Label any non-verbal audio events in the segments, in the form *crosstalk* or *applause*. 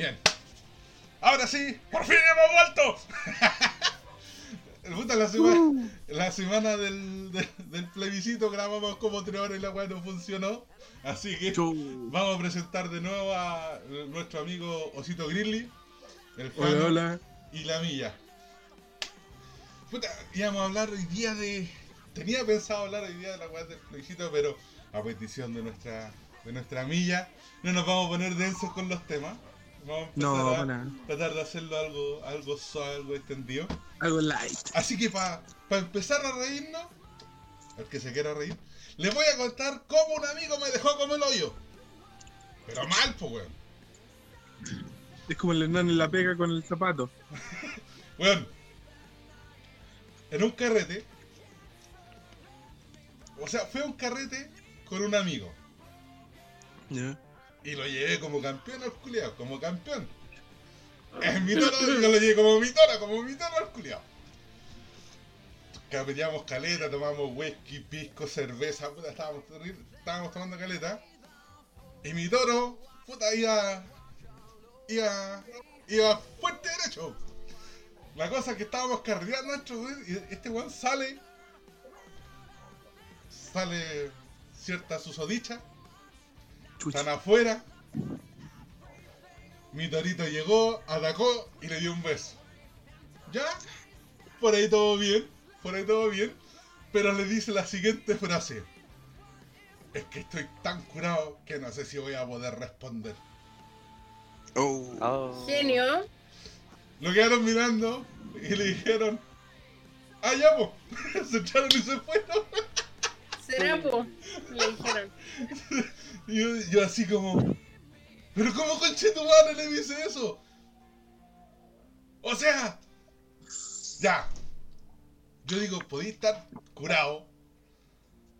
Bien. Ahora sí, por fin hemos vuelto. *laughs* Puta, la semana, la semana del, del, del plebiscito grabamos como tres horas y la weá no funcionó. Así que vamos a presentar de nuevo a nuestro amigo Osito Grizzly, el Hola, Juan hola. y la Milla. Puta, íbamos a hablar hoy día de. Tenía pensado hablar hoy día de la weá del plebiscito, pero a petición de nuestra, de nuestra Milla, no nos vamos a poner densos con los temas. Vamos a empezar No, a para tratar de hacerlo algo, algo suave, algo extendido. Algo light. Así que para empezar a reírnos, el que se quiera reír, les voy a contar cómo un amigo me dejó como el hoyo. Pero mal, pues, weón. Es como el Hernán en la pega con el zapato. *laughs* Weón. En un carrete. O sea, fue un carrete con un amigo. Ya. Y lo llevé como campeón al culiao, como campeón. En mi tono, yo lo llevé como mi tono, como mi tono al culiao. Capeteamos caleta, tomamos whisky, pisco, cerveza, puta, estábamos, estábamos tomando caleta. Y mi toro, puta, iba. iba. iba fuerte derecho. La cosa es que estábamos carreteando nuestro weón, y este weón sale. Sale cierta susodicha. Chucha. Están afuera. Mi torito llegó, atacó y le dio un beso. ¿Ya? Por ahí todo bien. Por ahí todo bien. Pero le dice la siguiente frase. Es que estoy tan curado que no sé si voy a poder responder. Oh. Oh. Genio. Lo quedaron mirando y le dijeron. ¡Ah, ya, po! *laughs* se echaron y se fueron. ¿Será, po? Le dijeron. *laughs* Y yo, yo así como. ¿Pero cómo conche tu madre le dice eso? O sea. Ya. Yo digo, podéis estar curado.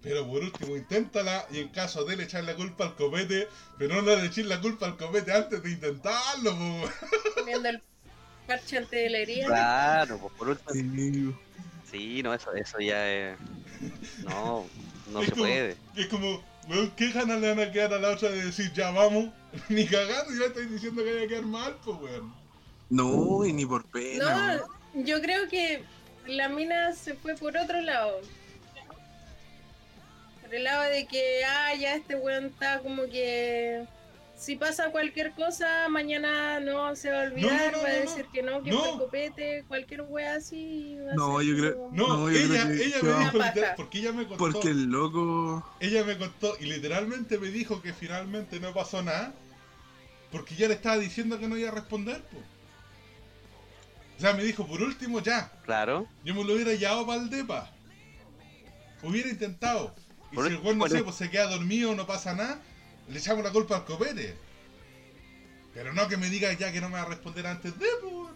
Pero por último, inténtala y en caso de le echar la culpa al copete, pero no le eches la culpa al copete antes de intentarlo, po. Viendo el parche antes de la herida. Claro, pues por último. Sí. Sí, no, eso, eso ya es. No, no Es se como- puede. Es como, weón, ¿qué ganas le van a quedar a la otra de decir ya vamos? *laughs* Ni cagando, ya estáis diciendo que vaya a quedar mal, pues, weón. No, y ni por pena. No, yo creo que la mina se fue por otro lado. Por el lado de que, ah, ya este weón está como que. Si pasa cualquier cosa, mañana no se va a olvidar, No, no, no, va a no, decir que no, que no. fue copete, cualquier wea así. va a No, ser yo creo- como- No, No, yo ella, creo que- ella me dijo literal, porque ella me contó, Porque el loco. ella me contó y literalmente me dijo que finalmente no pasó nada, porque ya le estaba diciendo que no iba a responder, pues. O sea, me dijo, por último ya, Claro. yo me lo hubiera llevado para el depa. Hubiera intentado. Y Por si el weón, no sé, pues se queda dormido, no pasa nada, le echamos la culpa al copete. Pero no que me diga ya que no me va a responder antes de, weón.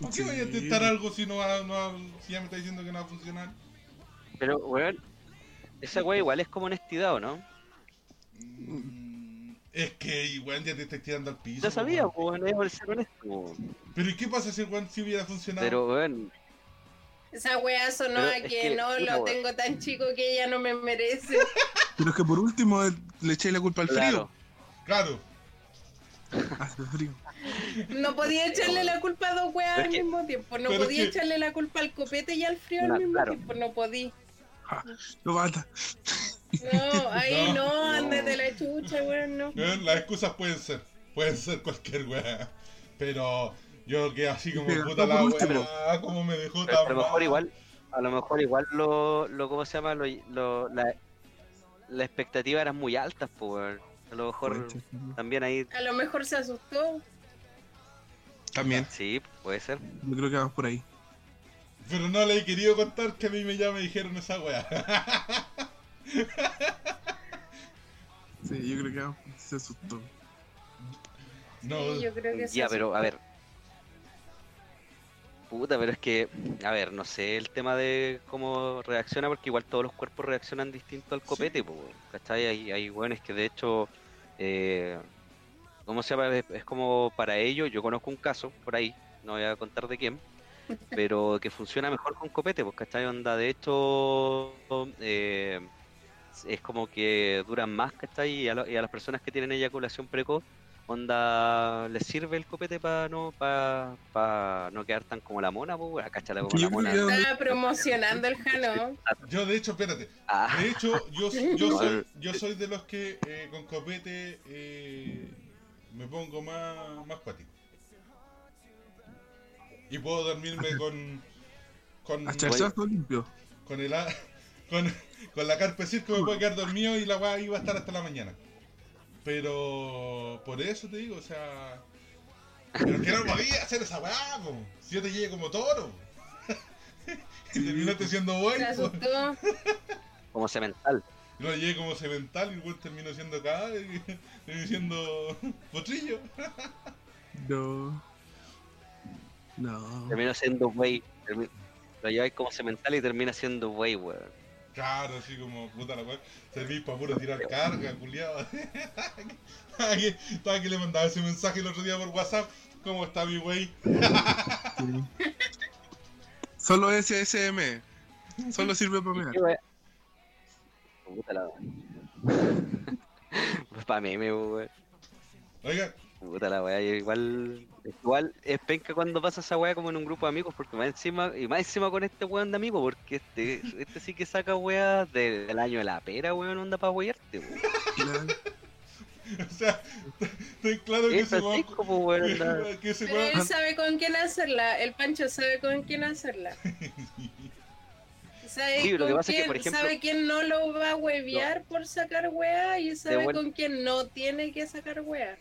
¿Por qué Sí. voy a intentar algo si no va, no va- si ya me está diciendo que no va a funcionar? Pero, weón, esa weá igual es como honestidad, ¿o no? Mm, Es que igual ya te estás tirando al piso. Ya sabía, weón. pues, es por ser honesto, weón. Pero ¿y qué pasa si el weón sí hubiera funcionado? Pero, weón, Esa wea sonó Pero a que, que, no lo wea. tengo tan chico que ella no me merece. *laughs* Pero es que por último eh, le eché la culpa al claro. Claro. frío. Hace frío. No podía echarle la culpa a dos weas al que- mismo tiempo. No podía que- echarle la culpa al copete y al frío al No, mismo claro. tiempo. No podía. Lo mata. No, *laughs* ahí No. no, ándate la chucha, weón, no. Weón, Las excusas pueden ser. Pueden ser cualquier weá. Pero yo que así como Pero, puta la por último. weá, como me dejó Pero tan a lo mejor mal. igual, a lo mejor igual lo, lo ¿cómo se llama? Lo, lo- la, la expectativa eran muy altas, pues, weón. A lo mejor también ahí, A lo mejor se asustó. También. sí, puede ser. Yo creo que vamos por ahí. Pero no le he querido contar que a mí me ya me dijeron esa weá. Sí, yo creo que. Se asustó. no, Sí, yo creo que se Ya, pero a ver. Puta, pero es que, a ver, no sé el tema de cómo reacciona, porque igual todos los cuerpos reaccionan distinto al copete, pues, ¿cachai? Hay, hay que de hecho, eh, ¿cómo se llama? Es, es como para ellos, yo conozco un caso por ahí, no voy a contar de quién, *laughs* pero que funciona mejor con copete, pues, ¿cachai? Onda, de hecho, eh, es como que duran más, ¿cachai? Y a, lo- y a las personas que tienen eyaculación precoz, onda, les sirve el copete para no, pa, pa no quedar tan como la mona, pues, como Yo la mona. que- Estaba promocionando el Jano. *laughs* Yo, de hecho, espérate. Ah, De hecho, yo, yo, No, *laughs* soy, yo soy de los que eh, con copete eh, me pongo más, más cuático. Y puedo dormirme con. Con, limpio. con, el, a- *laughs* con, con la carpe circo me puedo quedar dormido y la weá iba a estar hasta la mañana. Pero por eso te digo, o sea. Pero que no podía hacer esa weá. Si yo te llegué como toro. *laughs* y terminaste siendo Se bueno. asustó. *laughs* como cemental. No llegué como cemental y después terminó siendo acá y *laughs* terminó siendo potrillo. No. No. Termina siendo wey. Lo lleváis como cemental y termina siendo wey, weón. Claro, así como puta la weá. Servís para puro tirar carga, culiado. *laughs* Estaba que, le mandaba ese mensaje el otro día por WhatsApp. ¿Cómo está mi wey? *laughs* Solo SSM. Solo sirve para ¿Y mear. Puta la Pues *laughs* pa' meme, weón. Oiga, Puta la weá, igual, igual es penca cuando pasa esa weá como en un grupo de amigos, porque más encima, y más encima con este weón de amigos, porque este, este sí que saca weá de- del año de la pera, weón, onda pa' weyarte, weón. Claro. *laughs* o sea, estoy claro que ese es weón. *laughs* Que ese él sabe con quién hacerla. El Pancho sabe con quién hacerla. *laughs* Sabe, Sí, lo que pasa es que, quién- por ejemplo- sabe quién no lo va a huevear por sacar wea y sabe con quién no tiene que sacar wea.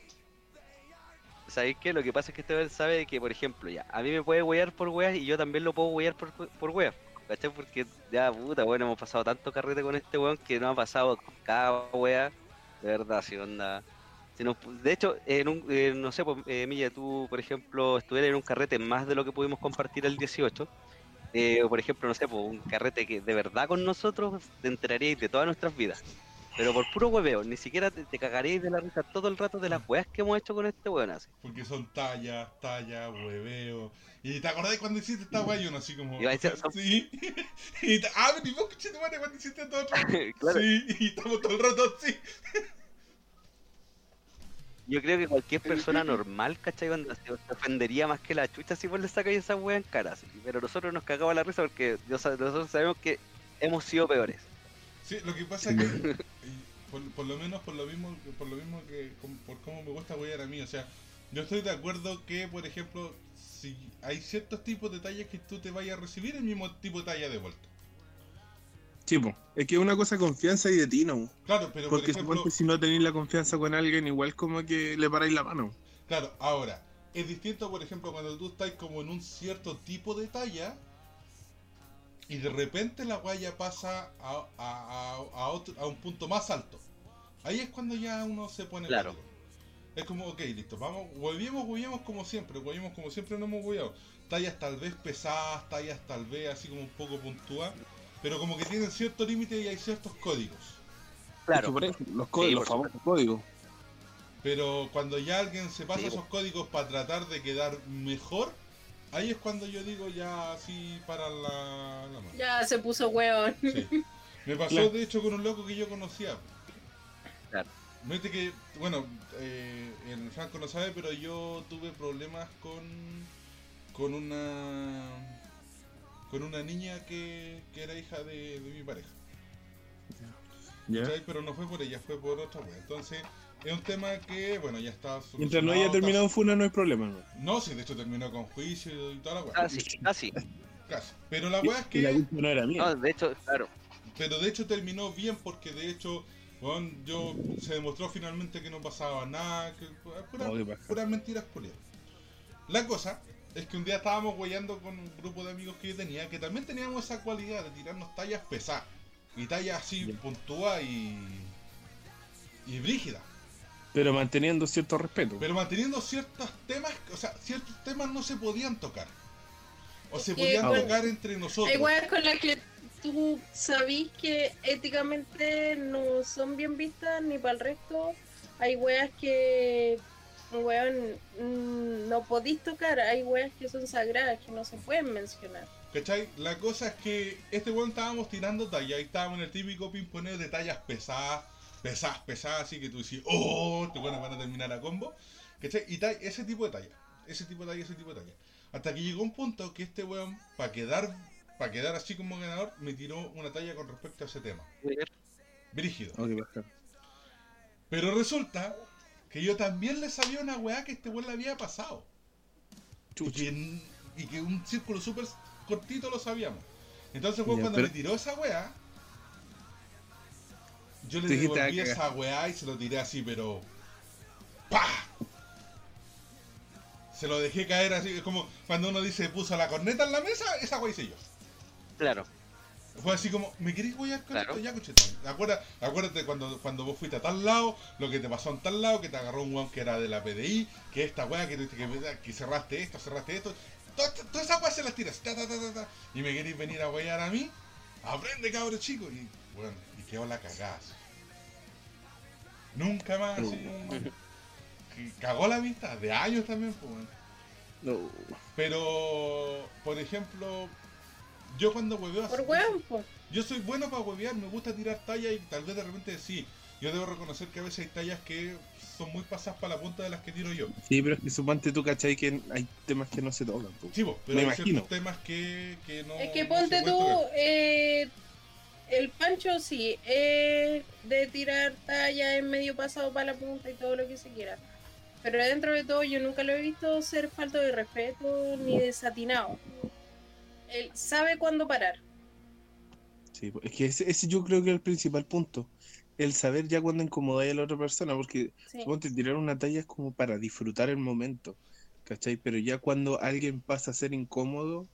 ¿Sabéis qué? Lo que pasa es que este weón sabe que, por ejemplo, ya, a mí me puede wear por weas y yo también lo puedo wear por, por weas. ¿Cachai? Porque ya, puta, bueno, hemos pasado tanto carrete con este weón que nos ha pasado cada wea. De verdad, si onda. Si nos- de hecho, en un, eh, no sé, pues, eh, Milla, tú, por ejemplo, estuvieras en un carrete más de lo que pudimos compartir el 18. eh, o, por ejemplo, no sé, pues, un carrete que de verdad con nosotros te enteraríais de todas nuestras vidas. Pero por puro hueveo, ni siquiera te, te cagaréis de la risa todo el rato de las weas que hemos hecho con este weón así. Porque son tallas, tallas, hueveo. Y te acordás cuando hiciste esta y uno así como. Iba a decir, son- Sí. *laughs* Y te- ah, pero ¿y vos, conchetumare, cuando hiciste todo *laughs* claro, Sí, y estamos todo el rato así. yo creo que cualquier *laughs* persona normal, ¿cachai? Onda, se ofendería más que la chucha si vos le sacáis esa wea en cara. así. Pero nosotros nos cagamos la risa porque nosotros sabemos que hemos sido peores. Sí, lo que pasa es que. y Por, por lo menos por lo mismo por lo mismo que por cómo me gusta wear a mí o sea yo estoy de acuerdo que por ejemplo si hay ciertos tipos de tallas que tú te vayas a recibir el mismo tipo de talla de vuelta Chipo, es que es una cosa confianza y de tino. claro pero Porque por ejemplo si no tenéis la confianza con alguien, igual como que le paráis la mano. Claro, ahora, es distinto, por ejemplo, cuando tú estás como en un cierto tipo de talla y de repente la guaya pasa a, a, a, a otro, a un punto más alto. Ahí es cuando ya uno se pone Claro. Es como, ok, listo, vamos, hueviemos, hueviemos como siempre, hueviemos como siempre no hemos hueveado. Tallas tal vez pesadas, tallas tal vez así como un poco puntuadas, pero como que tienen cierto límite y hay ciertos códigos. Claro, por eso, los códigos, por los famosos códigos. Pero cuando ya alguien se pasa Sí, esos códigos para tratar de quedar mejor, ahí es cuando yo digo ya así para la, la mano. Ya se puso hueón. Sí. *laughs* Me pasó Claro. de hecho con un loco que yo conocía. Claro. Viste que, bueno, eh, el Franco no sabe, pero yo tuve problemas con con una con una niña que, que era hija de, de mi pareja. ¿Ya? ¿cachai? Pero no fue por ella, fue por otra wea. Entonces, es un tema que, bueno, ya está Mientras no haya solucionado, terminado en Funa, no hay problema. ¿no? está- No, sí, de hecho terminó con juicio y toda la wea. casi, casi. Casi. Pero la wea es Y la que. culpa no era mía. No, de hecho, claro. Pero de hecho terminó bien porque de hecho. weón, yo se demostró finalmente que no pasaba nada, que pura- paja. puras mentiras culiadas. La cosa es que un día estábamos guayando con un grupo de amigos que yo tenía, que también teníamos esa cualidad de tirarnos tallas pesadas. Y tallas así Ya. puntúas y. y brígidas. Pero manteniendo cierto respeto. Pero manteniendo ciertos temas, o sea, ciertos temas no se podían tocar. O se podían tocar entre nosotros. Hay weas con las que tú sabís que éticamente no son bien vistas ni para el resto. Hay weas que, weón, mm, no podís tocar. Hay weas que son sagradas que no se pueden mencionar. ¿Cachai? La cosa es que este weón estábamos tirando tallas y estábamos en el típico pimponeo de tallas pesadas, pesadas, pesadas, así que tú decís, oh, te van a terminar a combo. ¿Cachai? Y tal, ese tipo de talla. Ese tipo de talla, ese tipo de talla. Hasta que llegó un punto que este weón, para quedar, para quedar así como ganador, me tiró una talla con respecto a ese tema. Brígido. Pero resulta que yo también le sabía una weá que este weón le había pasado. Y que, y que un círculo súper cortito lo sabíamos. Entonces, Ya, cuando pero- me tiró esa weá, yo le devolví "Ah, esa weá y se lo tiré así, pero. ¡Pah! Se lo dejé caer así, es como cuando uno dice puso la corneta en la mesa, esa weá hice yo. Claro. Fue así como, ¿me querés voy con Claro. esto? Ya, cochetón. Acuérdate, acuérdate cuando, cuando vos fuiste a tal lado, lo que te pasó en tal lado, que te agarró un weón que era de la PDI, que esta weá, que, tuviste que, que cerraste esto, cerraste esto. Todas todas esas weas se las tiras. ta, ta, ta, ta, ta, y me queréis venir a wear a mí. Aprende, cabro chico. Y bueno, y quedó la cagada. Nunca más, así. Cagó la vista, de años también, pues. No. Pero, por ejemplo, yo cuando hueveo Por weón, po. yo soy bueno para huevear, me gusta tirar tallas y tal vez de repente sí. Yo debo reconocer que a veces hay tallas que son muy pasadas para la punta de las que tiro yo. Sí, pero es que suponte tú, ¿cachai? Que hay temas que no se tocan. po. Sí, vos, pero Me hay imagino. ciertos temas que, que no. Es que no ponte se tú, eh, el Pancho sí, es de tirar talla en medio pasado para la punta y todo lo que se quiera. Pero dentro de todo yo nunca lo he visto ser falto de respeto ni desatinado. Él sabe cuándo parar. Sí, es que ese, ese yo creo que es el principal punto. El saber ya cuándo incomodar a la otra persona, porque Sí. suponte tirar una talla es como para disfrutar el momento, ¿cachai? Pero ya cuando alguien pasa a ser incómodo,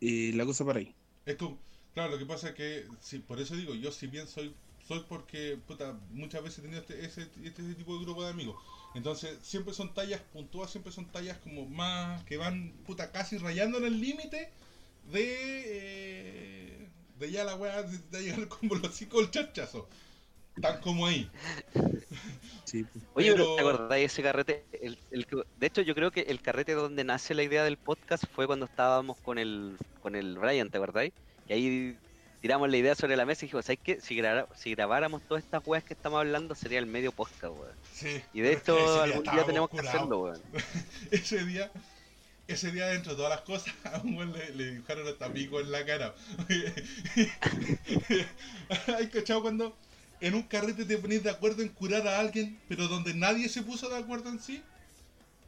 eh, la cosa para ahí. Es como, claro, lo que pasa es que, sí, por eso digo, yo si bien soy, soy porque, puta, muchas veces he tenido este, ese, este tipo de grupo de amigos. Entonces, siempre son tallas puntuadas, siempre son tallas como más, que van, puta, casi rayando en el límite de, eh, de ya la weá, de, de llegar *laughs* como los hocico el chachazo. Tan como ahí. Sí, po. *laughs* Oye, pero, ¿te acordás de ese carrete? El, el que- de hecho, yo creo que el carrete donde nace la idea del podcast fue cuando estábamos con el, con el Brian, ¿te acordáis? Y ahí tiramos la idea sobre la mesa y dijimos, ¿sabes qué? Si, grabáramos todas estas weas que estamos hablando, sería el medio podcast, weón. Sí. Y de que hecho, *laughs* algún día tenemos que curados. hacerlo, weón. *laughs* ese día, ese día dentro de todas las cosas, *laughs* a un weón le, le dibujaron hasta pico en la cara. ¿Hay cachado cuando en un carrete te pones de acuerdo en curar a alguien, pero donde nadie se puso de acuerdo en sí?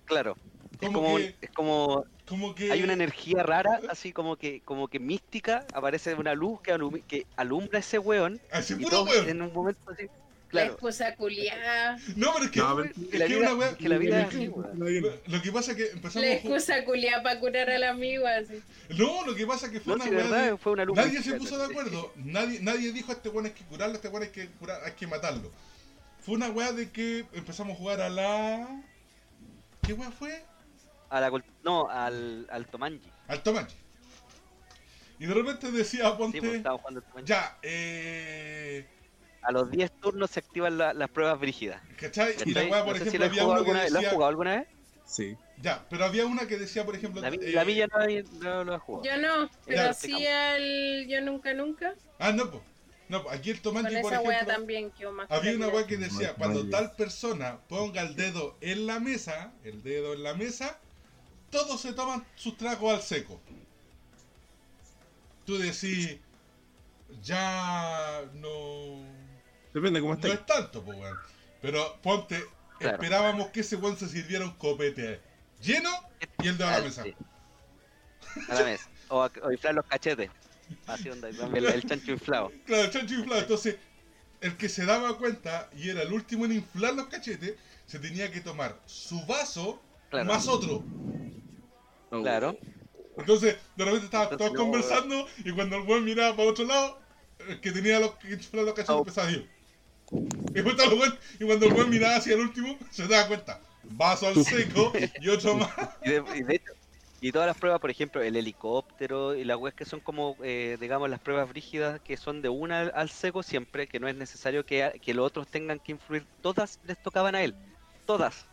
Claro. Es Como que- es como Como que... hay una energía rara, así como que, como que mística, aparece una luz que, alumi- que alumbra a ese weón. a ese Y puro todos weón. en un momento así. La Claro. esposa culiada. No, pero es que, No, pero- es Que la que vida, una wea- que la vida es lo, así, que pasa es que empezamos La excusa culiada para curar al amigo así. No, lo que pasa es que fue No, una si de wea verdad de- fue una luz. Nadie se puso de acuerdo. Nadie, nadie dijo a este weón hay que curarlo, a este weón hay que curar, hay que matarlo. Fue una weá de que empezamos a jugar a la. ¿Qué weá fue? A la col- no, al, al Tomanji. Al Tomachi. Y de repente decía, Sí, ponte. pues jugando al Tomanji. ya, eh. A los 10 turnos se activan la- las pruebas brígidas. ¿Cachai? Y la weá, por No si ejemplo, lo has había jugado uno que alguna vez. ¿Lo has jugado alguna vez? Sí. Ya, pero había una que decía, por ejemplo. La, vi- eh, la villa no, no lo ha jugado. Yo no, pero Ya. sí al yo nunca nunca. Ah, no, pues. No, aquí el Con Tomachi, por esa wea ejemplo. también más Había una weá que decía, cuando tal persona ponga el dedo en la mesa, el dedo en la mesa, todos se toman sus tragos al seco. Tú decís, ya no, Depende cómo no estáis. es tanto, pues weón. Pero ponte, Claro. esperábamos que ese weón se sirviera un copete lleno y el a la mesa. sí. A la mesa. O, inflar los cachetes. Así onda, el, el chancho inflado. *laughs* Claro, el chancho inflado. Entonces, el que se daba cuenta y era el último en inflar los cachetes, se tenía que tomar su vaso Claro. más otro. Oh. Claro. Entonces, de repente estaban todos no, conversando y cuando el buen miraba para otro lado, el que tenía los que los cachetes Oh. empezaba a decir. Y, buen- cuando el buen miraba hacia el último, se daba cuenta. Vaso al seco y otro más. *laughs* Y de, y de hecho, y todas las pruebas, por ejemplo, el helicóptero y las weas que son como, eh, digamos, las pruebas brígidas que son de una al, al seco siempre, que no es necesario que los otros tengan que influir, todas les tocaban a él. Todas.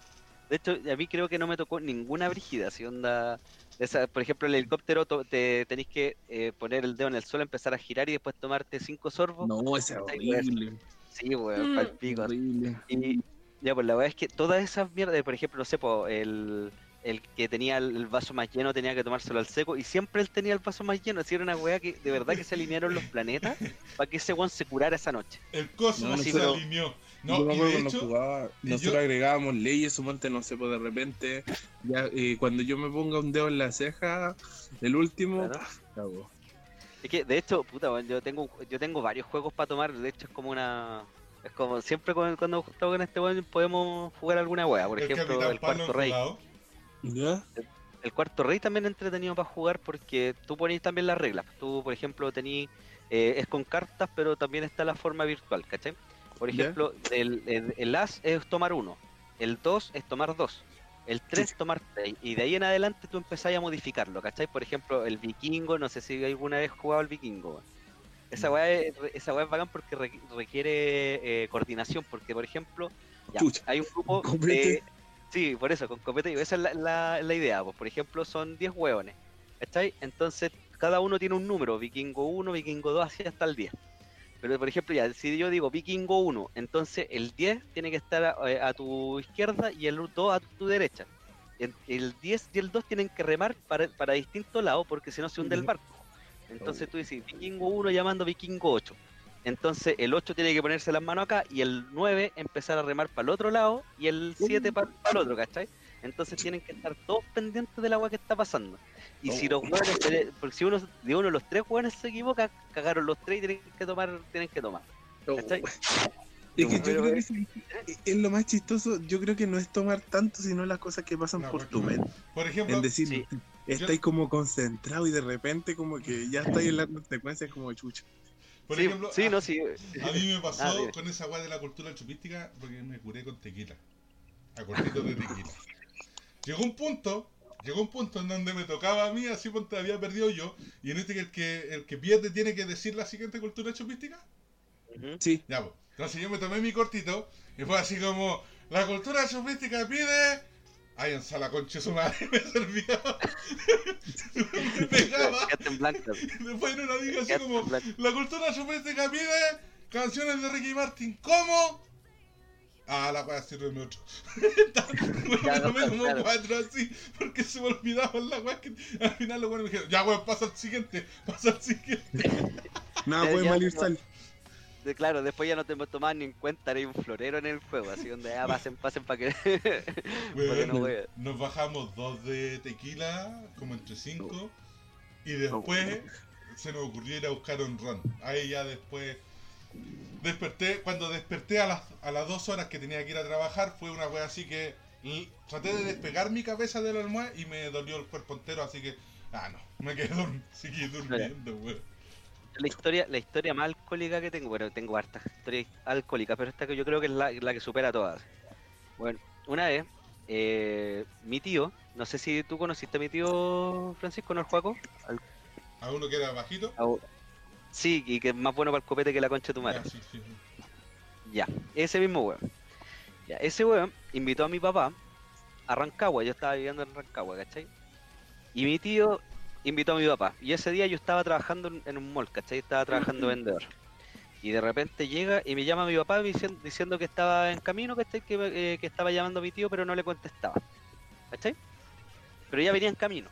De hecho, a mí creo que no me tocó ninguna brígida, si onda... Esa, por ejemplo, el helicóptero to- te tenéis que eh, poner el dedo en el suelo, empezar a girar y después tomarte cinco sorbos. No, ese es horrible. Sí, weón, Mm. pico. Horrible. Y ya, pues la verdad es que todas esas mierdas, por ejemplo, no sé, po, el, el que tenía el, vaso más lleno tenía que tomárselo al seco y siempre él tenía el vaso más lleno. Así era una weá que de verdad que se alinearon los planetas para que ese weón se curara esa noche. El cosmos No, no, se pero- alineó. yo No, me y acuerdo cuando hecho, jugaba, nosotros yo- agregábamos leyes, sumonte, no sé, pues de repente, ya, eh, cuando yo me ponga un dedo en la ceja, el último, Claro. cago. Es que, de hecho, puta, weón, yo tengo, yo tengo varios juegos para tomar. De hecho, es como una. Es como siempre con- cuando estamos con este weón podemos jugar alguna weá. Por el ejemplo, el Pablo cuarto rey. enrolado. ¿Ya? El cuarto rey también es entretenido para jugar porque tú pones también las reglas. Tú, por ejemplo, tenés. eh, es con cartas, pero también está la forma virtual, ¿cachai? Por ejemplo, el, el- el as es tomar uno, el 2 es tomar dos, el 3 Chucha. tomar 3, y de ahí en adelante tú empezás a modificarlo, ¿cachai? Por ejemplo, el vikingo, no sé si alguna vez has jugado al vikingo. weón. Esa weá es, esa weá es bacán porque re- requiere eh, coordinación, porque por ejemplo, ya, Chucha, hay un grupo *laughs* de... Sí, por eso, con copete, esa es la, la- la idea, pues por ejemplo son 10 hueones, ¿cachai? Entonces cada uno tiene un número, vikingo 1, vikingo 2, así hasta el 10. Pero por ejemplo, ya, si yo digo vikingo 1, entonces el 10 tiene que estar a, eh, a tu izquierda y el 2 a tu derecha. El, el 10 y el 2 tienen que remar para, para distintos lados porque si no se hunde el barco. Entonces tú dices vikingo 1 llamando vikingo 8. Entonces el 8 tiene que ponerse las manos acá y el 9 empezar a remar para el otro lado y el 7 para el otro, ¿cachai? Entonces tienen que estar todos pendientes del agua que está pasando. Y si los hueones, se- porque si uno de uno de los tres hueones se equivoca, cagaron los tres y tienen que tomar, tienen que tomar. ¿cachai? *laughs* Es que yo creo que sí, es lo más chistoso, yo creo que no es tomar tanto, sino las cosas que pasan No, por tu mente. Por ejemplo, En decir, Sí. estáis como concentrado y de repente como que ya estáis en la consecuencia como chucha. Por sí, ejemplo, sí, a, no, sí. a mí me *laughs* pasó Ah, con esa weá de la cultura chupística porque me curé con tequila. A cortitos de tequila. *laughs* Llegó un punto, llegó un punto en donde me tocaba a mí, así ponte había perdido yo, y en este que el que el que pierde tiene que decir la siguiente cultura chupística. Sí, Ya, pues. Entonces yo me tomé mi cortito y fue así como, la cultura chupística pide... Ay, en sala concha su madre *laughs* me servía. *laughs* me pegaba. En. Después no lo digo así como, en la cultura chupística pide canciones de Ricky Martin. ¿Cómo? Ah, la weá sirve otro. Ya, me tomé no, como claro. cuatro así, porque se me olvidaban las weas que al final los weones me dijeron, ya weón, pasa al siguiente, pasa al siguiente. *laughs* nada Ya, puede mal. De- claro, después ya no te tomaban ni en cuenta, era un florero en el juego, así donde ya pasen, pasen para que. *laughs* pa' que no nos bajamos dos de tequila, como entre cinco, y después se nos ocurrió ir a buscar un ron. Ahí ya después desperté, cuando desperté a las, a las dos horas que tenía que ir a trabajar, fue una wea así que traté de despegar mi cabeza de la almohada y me dolió el cuerpo entero, así que, ah no, me quedé seguí durmiendo, weón. La historia, la historia más alcohólica que tengo, bueno, tengo hartas historias alcohólicas, pero esta que yo creo que es la, la que supera todas. Bueno, una vez, eh, mi tío, no sé si tú conociste a mi tío Francisco, ¿no Juaco? Al- A uno que era bajito. Sí, y que es más bueno para el copete que la concha de tu madre. Sí, sí, sí. Ya, ese mismo weón. Ya, ese weón invitó a mi papá a Rancagua, yo estaba viviendo en Rancagua, ¿cachai? Y mi tío invitó a mi papá. Y ese día yo estaba trabajando en- un mall, ¿cachai? Estaba trabajando *clears throat* vendedor. Y de repente llega y me llama mi papá diciendo, diciendo que estaba en camino, ¿cachai? Que, eh, que estaba llamando a mi tío, pero no le contestaba. ¿Cachai? Pero ya venía en camino.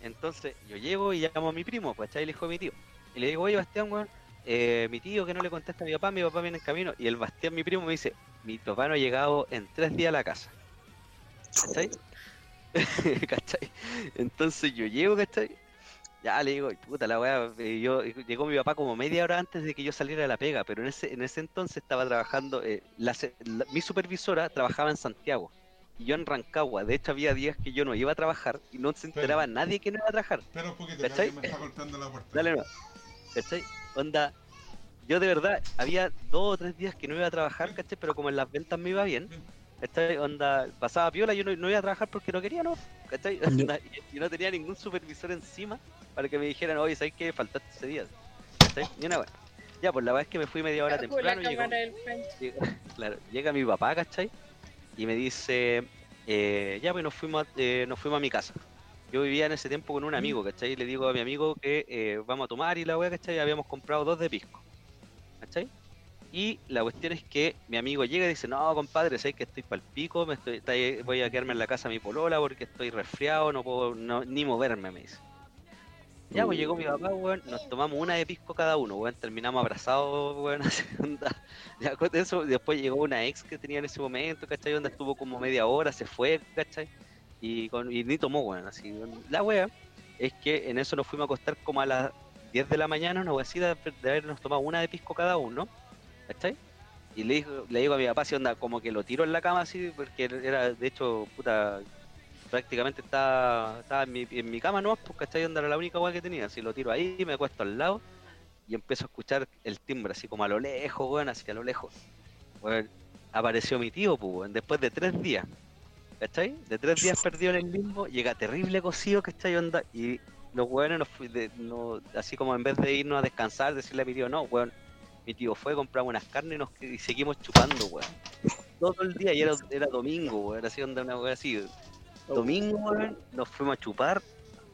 Entonces yo llego y llamo a mi primo, ¿cachai? El hijo de mi tío. Y le digo, oye, Bastián, weón, eh, mi tío que no le contesta a mi papá, mi papá viene en camino. Y el Bastián, mi primo, me dice, mi papá no ha llegado en tres días a la casa. ¿Cachai? *laughs* ¿Cachai? Entonces yo llego, ¿cachai? Ya le digo, puta la weá, eh, yo, llegó mi papá como media hora antes de que yo saliera de la pega, pero en ese, en ese entonces estaba trabajando, eh, la se- la- mi supervisora trabajaba en Santiago y yo en Rancagua, de hecho había días que yo no iba a trabajar y no se enteraba nadie que no iba a trabajar. Espera un poquito, ¿Cachai? me está golpeando la puerta. Dale, no. ¿Cachai? Onda, yo de verdad, había dos o tres días que no iba a trabajar, ¿cachai? Pero como en las ventas me iba bien, ¿cachai? Onda, pasaba piola, yo no, no iba a trabajar porque no quería, ¿no? ¿Cachai? *laughs* Onda, y, y no tenía ningún supervisor encima para que me dijeran, oye, ¿sabes qué? Faltaste ese día. ¿Cachai? Ni una wea. Ya, pues la verdad es que me fui media hora la temprano. llegó- *laughs* llega, claro, llega mi papá, ¿cachai? Y me dice, eh, ya pues nos fuimos, a- eh, nos fuimos a mi casa. Yo vivía en ese tiempo con un amigo, ¿cachai? Y le digo a mi amigo que eh, vamos a tomar y la weá, ¿cachai? Habíamos comprado dos de pisco. ¿Cachai? Y la cuestión es que mi amigo llega y dice, no, compadre, sé que estoy pal pico, me estoy, voy a quedarme en la casa de mi polola porque estoy resfriado, no puedo no- ni moverme, me dice. Ya, pues llegó mi papá, weón, nos tomamos una de pisco cada uno, weón, terminamos abrazados, weón, *laughs* así, onda. Ya con eso, después llegó una ex que tenía en ese momento, ¿cachai? Donde estuvo como media hora, se fue, ¿cachai? Y, con, y ni tomó, weón, así. La wea es que en eso nos fuimos a acostar como a las 10 de la mañana, una wea así de, de habernos tomado una de pisco cada uno, ¿cachai? Y le, digo, le digo a mi papá, si onda, como que lo tiro en la cama así, porque era, de hecho, puta, prácticamente estaba, estaba en, mi, en mi cama no, pues, ¿cachai? Onda era la única weá que tenía. Si lo tiro ahí, me acuesto al lado y empiezo a escuchar el timbre así como a lo lejos, weón, así a lo lejos. Weón, apareció mi tío, pues, después de tres días. ¿Cachai? De tres días perdido en el limbo, llega terrible cocido, ¿cachai? Onda, y los weones nos de- no- así como en vez de irnos a descansar, decirle a mi tío, no, weón, mi tío fue, compramos unas carnes y, nos, y seguimos chupando, weón. Todo el día, y era, era domingo, weón, así onda una weón así. Domingo, weón, nos fuimos a chupar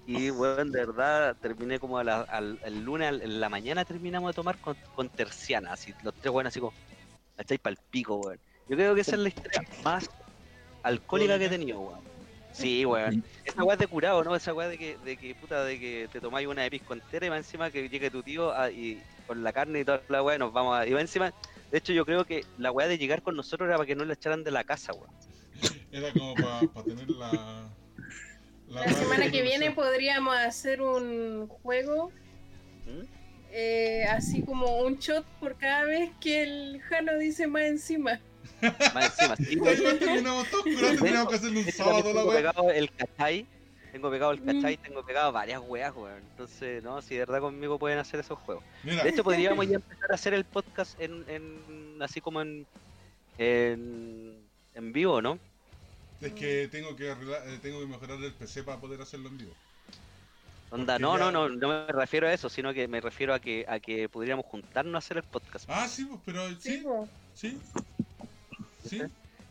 y, weón, de verdad, terminé como a la- al, el lunes en la mañana terminamos de tomar con, con terciana, así, los tres weón así como, ¿cachai? Pal pico, weón. Yo creo que esa es la historia más alcohólica que he tenido, weón. Sí, weón. Esa weá de curado, ¿no? Esa weá de que, de que, puta, de que te tomáis una de pisco entera y va encima que llegue tu tío a- y con la carne y toda la weá nos vamos a... Y va encima, de hecho yo creo que la weá de llegar con nosotros era para que no la echaran de la casa, weón. *laughs* Era como para tener la. Semana que viene podríamos hacer un juego ¿Mm? eh, así como un shot por cada vez que el Jano dice más encima. Más encima, sí, terminamos todos que un sábado la weá. el cachai, tengo pegado el Mm. cachai, tengo pegado varias weas, weón. Entonces, no, si de verdad conmigo pueden hacer esos juegos. Mira, De hecho, podríamos ya empezar a hacer el podcast en, en así como en, en, en vivo, ¿no? es que tengo que arreglar, eh, tengo que mejorar el PC para poder hacerlo en vivo. Onda, no, ya- no, no, no me refiero a eso, sino que me refiero a que a que podríamos juntarnos a hacer el podcast. Ah, sí, pues, pero Sí, sí, po. sí. Sí.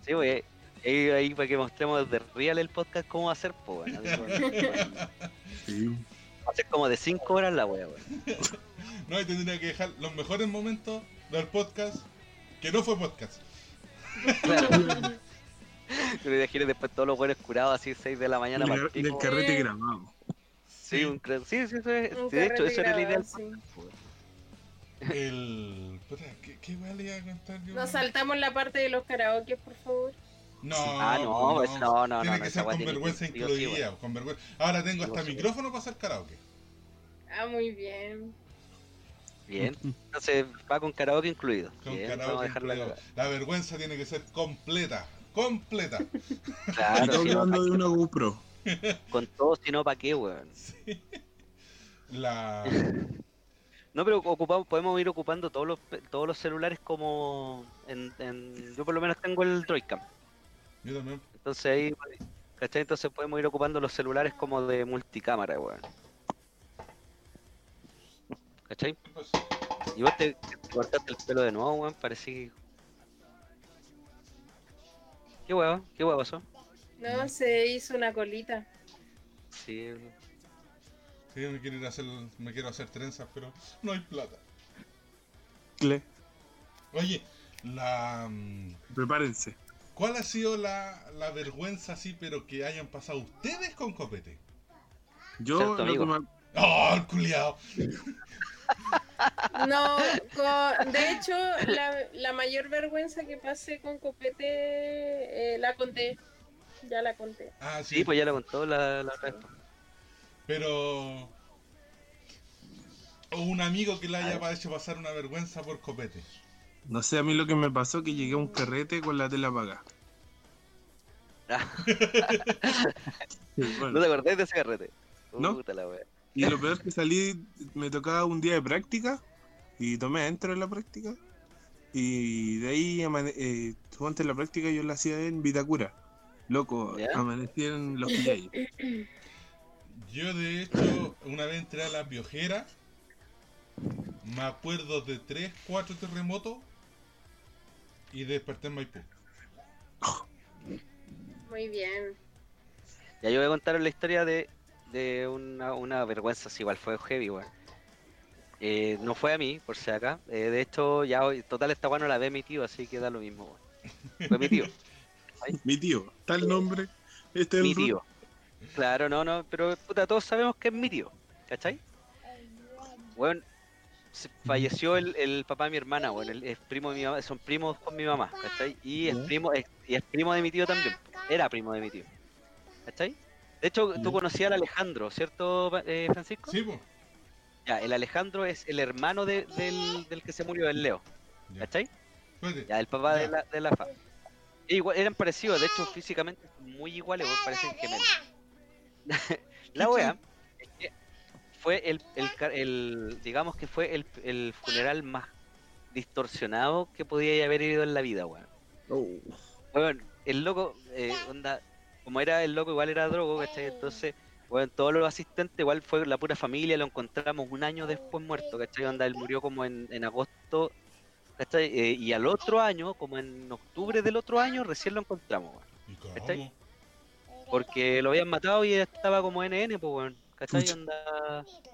Sí, güey. Ahí, ahí para que mostremos de real el podcast cómo va a ser, pues, *laughs* bueno, Sí. Va a ser como de 5 horas la wea, weón. No, y tendría que dejar los mejores momentos del podcast que no fue podcast. Claro. *laughs* Pero después todos los buenos curados así 6 de la mañana Del, para el del carrete grabado. Sí, un cre- sí, sí, sí, Un De hecho, eso era la idea del grabado, sí. El. ¿qué, qué weá le iba a contar yo? Nos saltamos la parte de los karaoke, por favor. No, Ah, no, pues pues no, no, Tiene no, que esa ser con que vergüenza sí incluida, weón. con vergüenza. Ahora tengo hasta sí. micrófono para hacer karaoke. Ah, muy bien. Bien. *laughs* Entonces va con karaoke incluido. Con Bien, vamos a karaoke dejarla incluido. cagada. La vergüenza tiene que ser completa. Completa. *laughs* Claro, Estoy hablando ¿pa' de una GoPro. *laughs* con todo, si no, ¿para qué, weón? La. No, pero ocupamos, podemos ir ocupando todos los todos los celulares como en, en- yo por lo menos tengo el Droidcam. Yo también. Entonces ahí, ¿cachai? Entonces podemos ir ocupando los celulares como de multicámara, weón. ¿Cachai? Pues, Y vos te, te cortaste el pelo de nuevo, weón, parecía que... ¿Qué weón? ¿Qué weón pasó? No, se hizo una colita. Sí, Sí, me quiero ir a hacer, me quiero hacer trenzas, pero no hay plata. Cle, Oye, la. mm, Prepárense. ¿Cuál ha sido la, la vergüenza así, pero que hayan pasado ustedes con copete? Yo, Cierto, lo que me- ¡Oh, el culiao! No, de hecho, la, la mayor vergüenza que pasé con Copete eh, la conté. Ya la conté. Ah, sí, sí, pues ya lo contó la, la vez. pero. O un amigo que le haya hecho pasar una vergüenza por copete. No sé, a mí lo que me pasó que llegué a un carrete con la tela apagada. Sí, bueno. ¿No te acordás de ese carrete? No. Puta la wea. Y lo peor es que salí, me tocaba un día de práctica y tomé adentro de la práctica. Y de ahí, eh, suponte la práctica yo la hacía en Vitacura. Loco, ¿Ya? amanecí en los Quillayes. Yo, de hecho, una vez entré a la piojera. Me acuerdo de 3, 4 terremotos. Y desperté en Maipú. Muy bien. Ya yo voy a contar la historia de, de una, una vergüenza, si igual fue heavy, weón. Eh, no fue a mí, por si acá. Eh, de hecho, ya hoy, total, esta weá no la ve mi tío, así que da lo mismo, weón. Fue mi tío. *laughs* Mi tío, tal nombre. Este es mi el tío. Claro, no, no, pero puta, todos sabemos que es mi tío, ¿cachai? Bueno, se- falleció el, el papá de mi hermana, bueno, el, primo de mi mamá, son primos con mi mamá, ¿cachai? Y es primo, es, y es primo de mi tío también, era primo de mi tío, ¿cachai? De hecho, tú conocías al Alejandro, ¿cierto, eh, Francisco? Sí, pues. Ya, el Alejandro es el hermano de- del, del que se murió, el Leo. ¿cachai? Ya, el papá de la, de la fa. E Igual, eran parecidos, de hecho, físicamente muy iguales, parecen gemelos. *laughs* la wea fue el, el, ca- el- digamos que fue el, el funeral más distorsionado que podía haber ido en la vida, weón. Oh. Weón, el loco, eh, onda, como era el loco, igual era drogo, ¿cachai? Entonces, weón, todos los asistentes, igual fue la pura familia, lo encontramos un año después muerto, ¿cachai? Onda, él murió como en, en agosto, ¿cachai? Eh, y al otro año, como en octubre del otro año, recién lo encontramos. Porque lo habían matado y estaba como NN, pues, weón. ¿Cachai?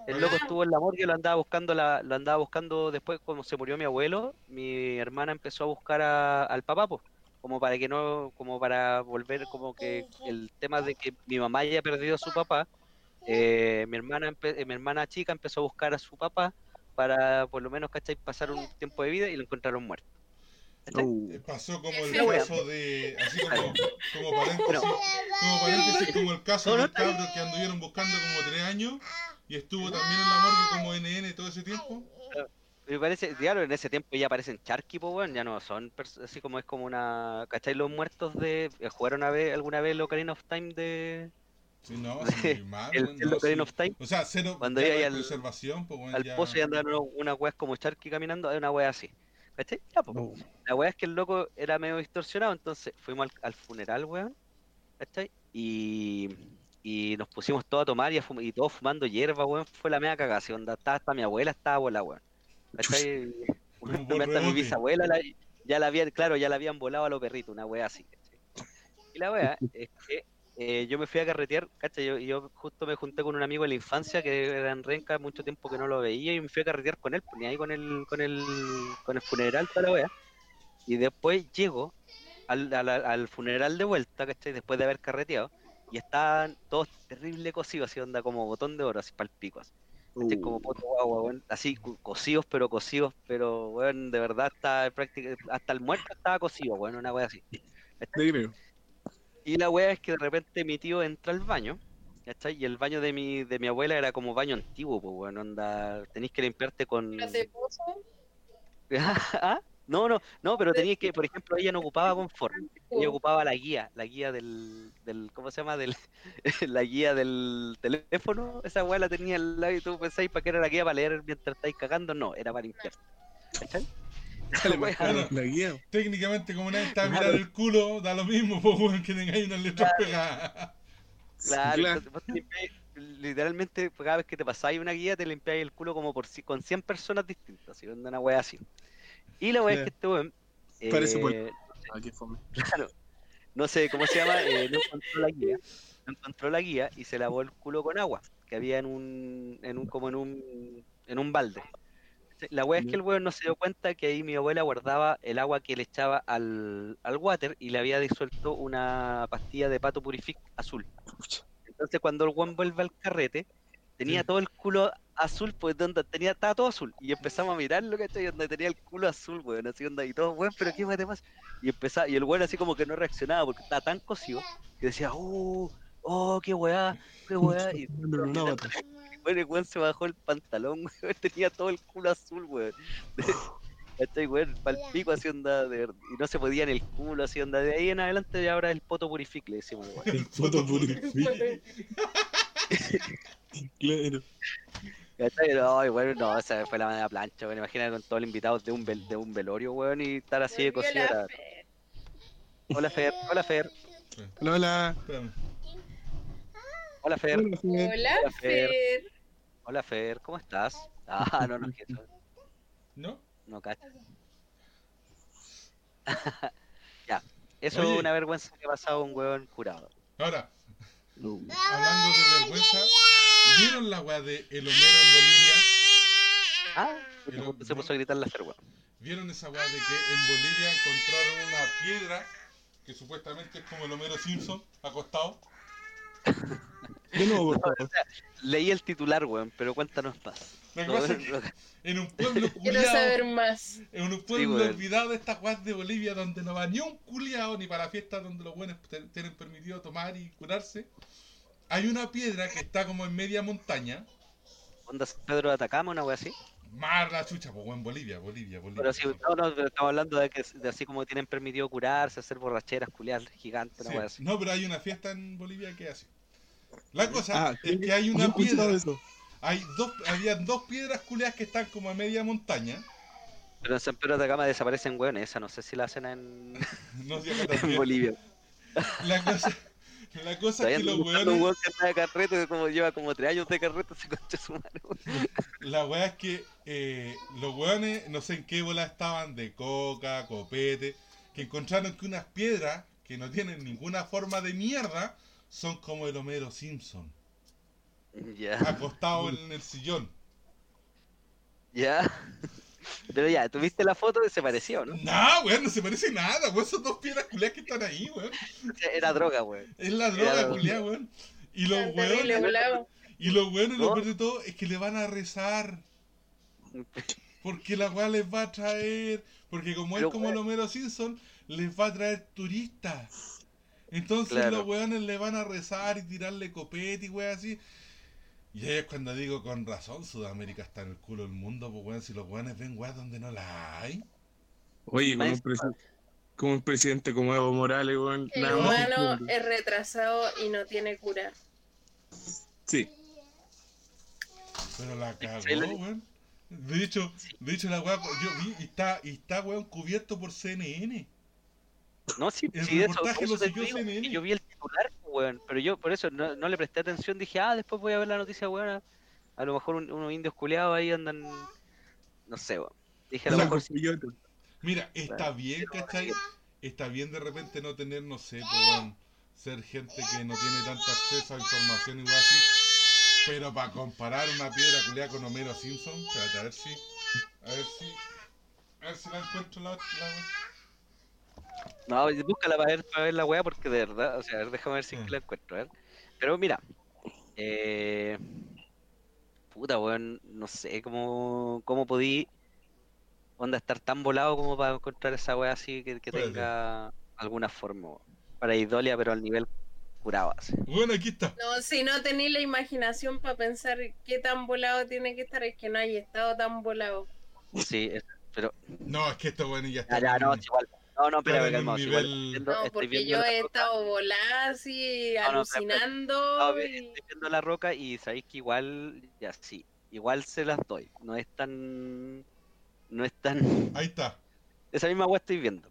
El loco estuvo en la morgue, lo andaba buscando, la, lo andaba buscando después, cuando se murió mi abuelo, mi hermana empezó a buscar a- al papá, pues, como para que no, como para volver, como que el tema de que mi mamá haya perdido a su papá, eh, mi hermana empe- eh, mi hermana chica empezó a buscar a su papá para por lo menos, ¿cachai? Pasar un tiempo de vida y lo encontraron muerto. Oh. Eh, Pasó como el caso de. Así como, como paréntesis. Como paréntesis, como el caso No, no, del está bien. cabro que anduvieron buscando como tres años y estuvo también en la morgue como NN todo ese tiempo. Me parece, claro, en ese tiempo ya aparecen Charky, pues, weón, ya no son así como es como una. ¿Cachai? Los muertos de. eh, ¿Jugaron a vez, alguna vez el Ocarina of Time de. Sí, no, *laughs* sí, mal. el, el no, Ocarina sí. of Time? O sea, cero Cuando ahí hay al- preservación, pues bueno, Al ya. pozo y andaban uno- unas weas como Charky caminando, hay una wea así. ¿Cachai? Ya, pues. La wea es que el loco era medio distorsionado, entonces fuimos al, al funeral, weón. ¿Cachai? Y, y nos pusimos todos a tomar y, a fum- y todos fumando hierba, weón. Fue la media cagada, onda, estaba hasta mi abuela, estaba bola, weón. ¿Cachai? Hasta *laughs* *laughs* mi bisabuela la- ya la habían, claro, ya la habían volado a los perritos, una wea así, ¿cachai? Y la wea es que eh, yo me fui a carretear, ¿cachai? Yo, yo justo me junté con un amigo de la infancia que era en Renca, mucho tiempo que no lo veía, y me fui a carretear con él, pues, ni ahí con el, con el, con el funeral, toda la wea. Y después llego al, al, al funeral de vuelta, ¿cachai? Después de haber carreteado, y estaban todos terrible cocidos, así onda como botón de oro, así así. ¿cachai? Como poto guagua, weón. Así, co- cocidos, pero cocidos, pero, weón, de verdad, hasta, hasta el muerto estaba cocido, weón, una wea así. Y la wea es que de repente mi tío entra al baño, ¿cachai? Y el baño de mi, de mi abuela era como baño antiguo, pues, weón, onda, tenéis que limpiarte con... *laughs* ¿Ah? No, no, no, pero tenías que, por ejemplo, ella no ocupaba confort, ella ocupaba la guía, la guía del, del ¿cómo se llama? Del, *laughs* la guía del teléfono, esa weá la tenía al lado y tú pensáis para qué era la guía para leer mientras estáis cagando, no, era para limpiar. ¿Cachai? *laughs* Dale, la guía. Técnicamente, como nadie está a mirar Claro. el culo, da lo mismo, *laughs* pues bueno, que tengáis unas letras pegadas. Claro, Claro. entonces vos te limpiáis- literalmente cada vez que te pasáis una guía te limpiáis el culo como por con 100 personas distintas, onda una wea así. Y la wea es que este weón, Parece eh, fome. claro, no sé cómo se llama, eh, no encontró la guía, no encontró la guía y se lavó el culo con agua que había en un, en un como en un, en un balde. La wea es que el weón no se dio cuenta que ahí mi abuela guardaba el agua que le echaba al, al water y le había disuelto una pastilla de pato purific azul. Entonces cuando el weón vuelve al carrete, tenía Sí. todo el culo azul, pues donde tenía, estaba todo azul. Y empezamos a mirarlo, ¿cachai? Donde tenía el culo azul, weón, así onda, y todo, weón, pero qué weón pasa. Y empezaba, y el weón así como que no reaccionaba porque estaba tan cocido que decía, oh, oh, qué weá, qué weá. Y avatar. Bueno, el weón se bajó el pantalón, *laughs* weón, tenía todo el culo azul, weón. *laughs* ¿Cachai, weón? Pal pico así onda, de, y no se podía en el culo, así onda. De ahí en adelante ya ahora el poto purific, le decimos, weón. *laughs* El foto purifica. Claro. ¿Cachai? No, y bueno, no, esa fue la media plancha, weón. Imagina con todos los invitados de un, vel- de un velorio, weón, y estar así de fe. Hola, Fer, hola, Fer, Hola, hola. Hola, Fer, Hola, Fer. Hola, Hola, Fer. Hola, Fer, ¿cómo estás? *laughs* Ah, no, no, que eso, ¿No? no, cacha. *laughs* ya, eso Oye. es una vergüenza que ha pasado un weón curado. Ahora, No. *laughs* hablando de vergüenza, ¿vieron la weá de El Homero en Bolivia? Ah, Pero- se puso a gritar la fer, weón. ¿Vieron esa weá de que en Bolivia encontraron una piedra que supuestamente es como el Homero Simpson acostado? De nuevo, por favor. Leí el titular, weón, pero cuéntanos más. Lo que No, pasa es que no, en un pueblo *laughs* Quiero saber más. en un pueblo olvidado de estas weas de Bolivia donde no va ni un culiado ni para la fiesta donde los buenos tienen permitido tomar y curarse, hay una piedra que está como en media montaña, Onda Pedro de Atacama, una wea así. más la chucha, pues en Bolivia, Bolivia, Bolivia. Pero sí, no, no, pero estamos hablando de que de así como tienen permitido curarse, hacer borracheras, culiar gigantes, una Sí, wea así. No, pero hay una fiesta en Bolivia que es así. La cosa Ah, es que hay una piedra, eso. hay dos, habían dos piedras culiadas que están como a media montaña. Pero en San Pedro de Atacama desaparecen weones, esa no sé si la hacen en, *laughs* No. *laughs* Bolivia. La cosa, la cosa es que los ando buscando un weones, weón que está de carrete, como lleva como tres años de carrete, se concha su madre, weón. la weá es que eh, los weones, no sé en qué bola estaban, de coca, copete, que encontraron que unas piedras que no tienen ninguna forma de mierda son como el Homero Simpson, Ya, acostado en el sillón. ya. Pero ya, ¿tuviste la foto y se pareció, no? No, weón, no se parece nada, weón, son dos piedras culiadas que están ahí, weón. Era droga, weón. Es la droga culiada, weón. Y los weones, y los weones, lo peor de todo es que le van a rezar. Porque la weá les va a traer. Porque como Pero, es como el. Homero Simpson, les va a traer turistas. Entonces Claro. los weones le van a rezar y tirarle copete y weá así. Y ahí es cuando digo, con razón, Sudamérica está en el culo del mundo, pues weón, si los weones ven weá donde no la hay. Oye, como un, presi- como un presidente como Evo Morales, weón. El humano es retrasado y no tiene cura. Sí. Pero la cagó, weón. De hecho, de hecho la weá, yo vi y está, y está weón cubierto por CNN. No, sí, El sí, eso, eso lo te digo, yo vi el titular, weón, pero yo por eso no, no le presté atención, dije, ah, después voy a ver la noticia, weón, a, a lo mejor un- unos indios culeados ahí andan, no sé, weón. Dije, a lo mejor. Mira, está Claro. bien, ¿cachai? Está bien de repente no tener, no sé, pues, weón, ser gente que no tiene tanto acceso a información y weón así. Pero para comparar una piedra culiada con Homero Simpson, espérate, a ver si. A ver si. A ver si la encuentro la, la no, búscala para ver, para ver la weá, porque de verdad, o sea, a ver, déjame ver si es que Mm. la encuentro, a ver. Pero mira, eh, puta, weón, no sé cómo, cómo podí, onda, estar tan volado como para encontrar esa weá así que, tenga alguna forma, weón. Para Idolia, pero al nivel curado, así. Bueno, aquí está. No, si no tenéis la imaginación para pensar qué tan volado tiene que estar, es que no hay estado tan volado. Sí, es- pero No, es que esto, bueno, ya está. ya, ya, no, es igual. No, no, espérame, calmado, igual nivel- No, porque yo he estado volada así, No, no, pero- alucinando. no, y- estoy viendo la roca y sabéis que igual, ya sí, igual se las doy. No es tan, no es tan, Ahí está. esa misma agua estoy viendo.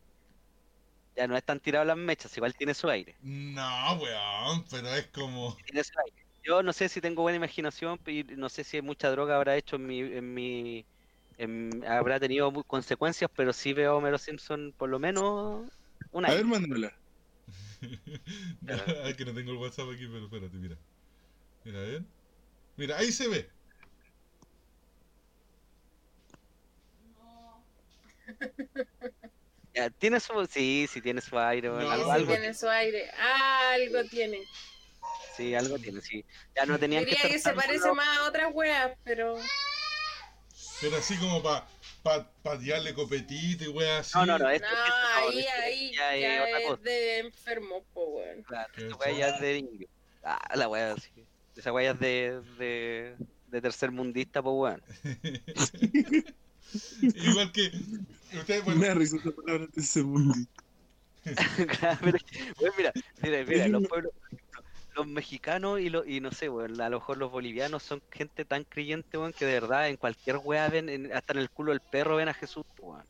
Ya no es tan tirado las mechas, igual tiene su aire. No, weón, pero es como. Tiene su aire. Yo no sé si tengo buena imaginación y no sé si mucha droga habrá hecho en mi, en mi, en- habrá tenido consecuencias, pero sí veo a Homero Simpson por lo menos una A ver, mándamela. *laughs* es que no tengo el WhatsApp aquí, pero espérate, mira. Mira, a ver. Mira, ahí se ve. *laughs* Ya, tiene su, sí, sí tiene su aire, No, algo, sí algo tiene su aire. Algo tiene. Sí, algo tiene, sí. Ya no tenían Diría que que, se parece más a otras weas, pero Pero así como para pa, pa tirarle copetito y weón así. No, no, no, esto, no, esto ahí, esto ahí ya ya, es otra es cosa. de enfermo, po weón. Claro, ¿Qué esta weá ya es de indio. Ah, la weá, sí. Esa weá es de, de, de tercer mundista, pues weón. *laughs* Igual que. Ustedes, bueno, Me esa palabra ese mundo. *laughs* Claro, pero, weón, mira, mira, mira, los pueblos, los mexicanos y, los y no sé, weón, a lo mejor los bolivianos son gente tan creyente, weón, que de verdad en cualquier weá ven, en- hasta en el culo del perro ven a Jesús, weón.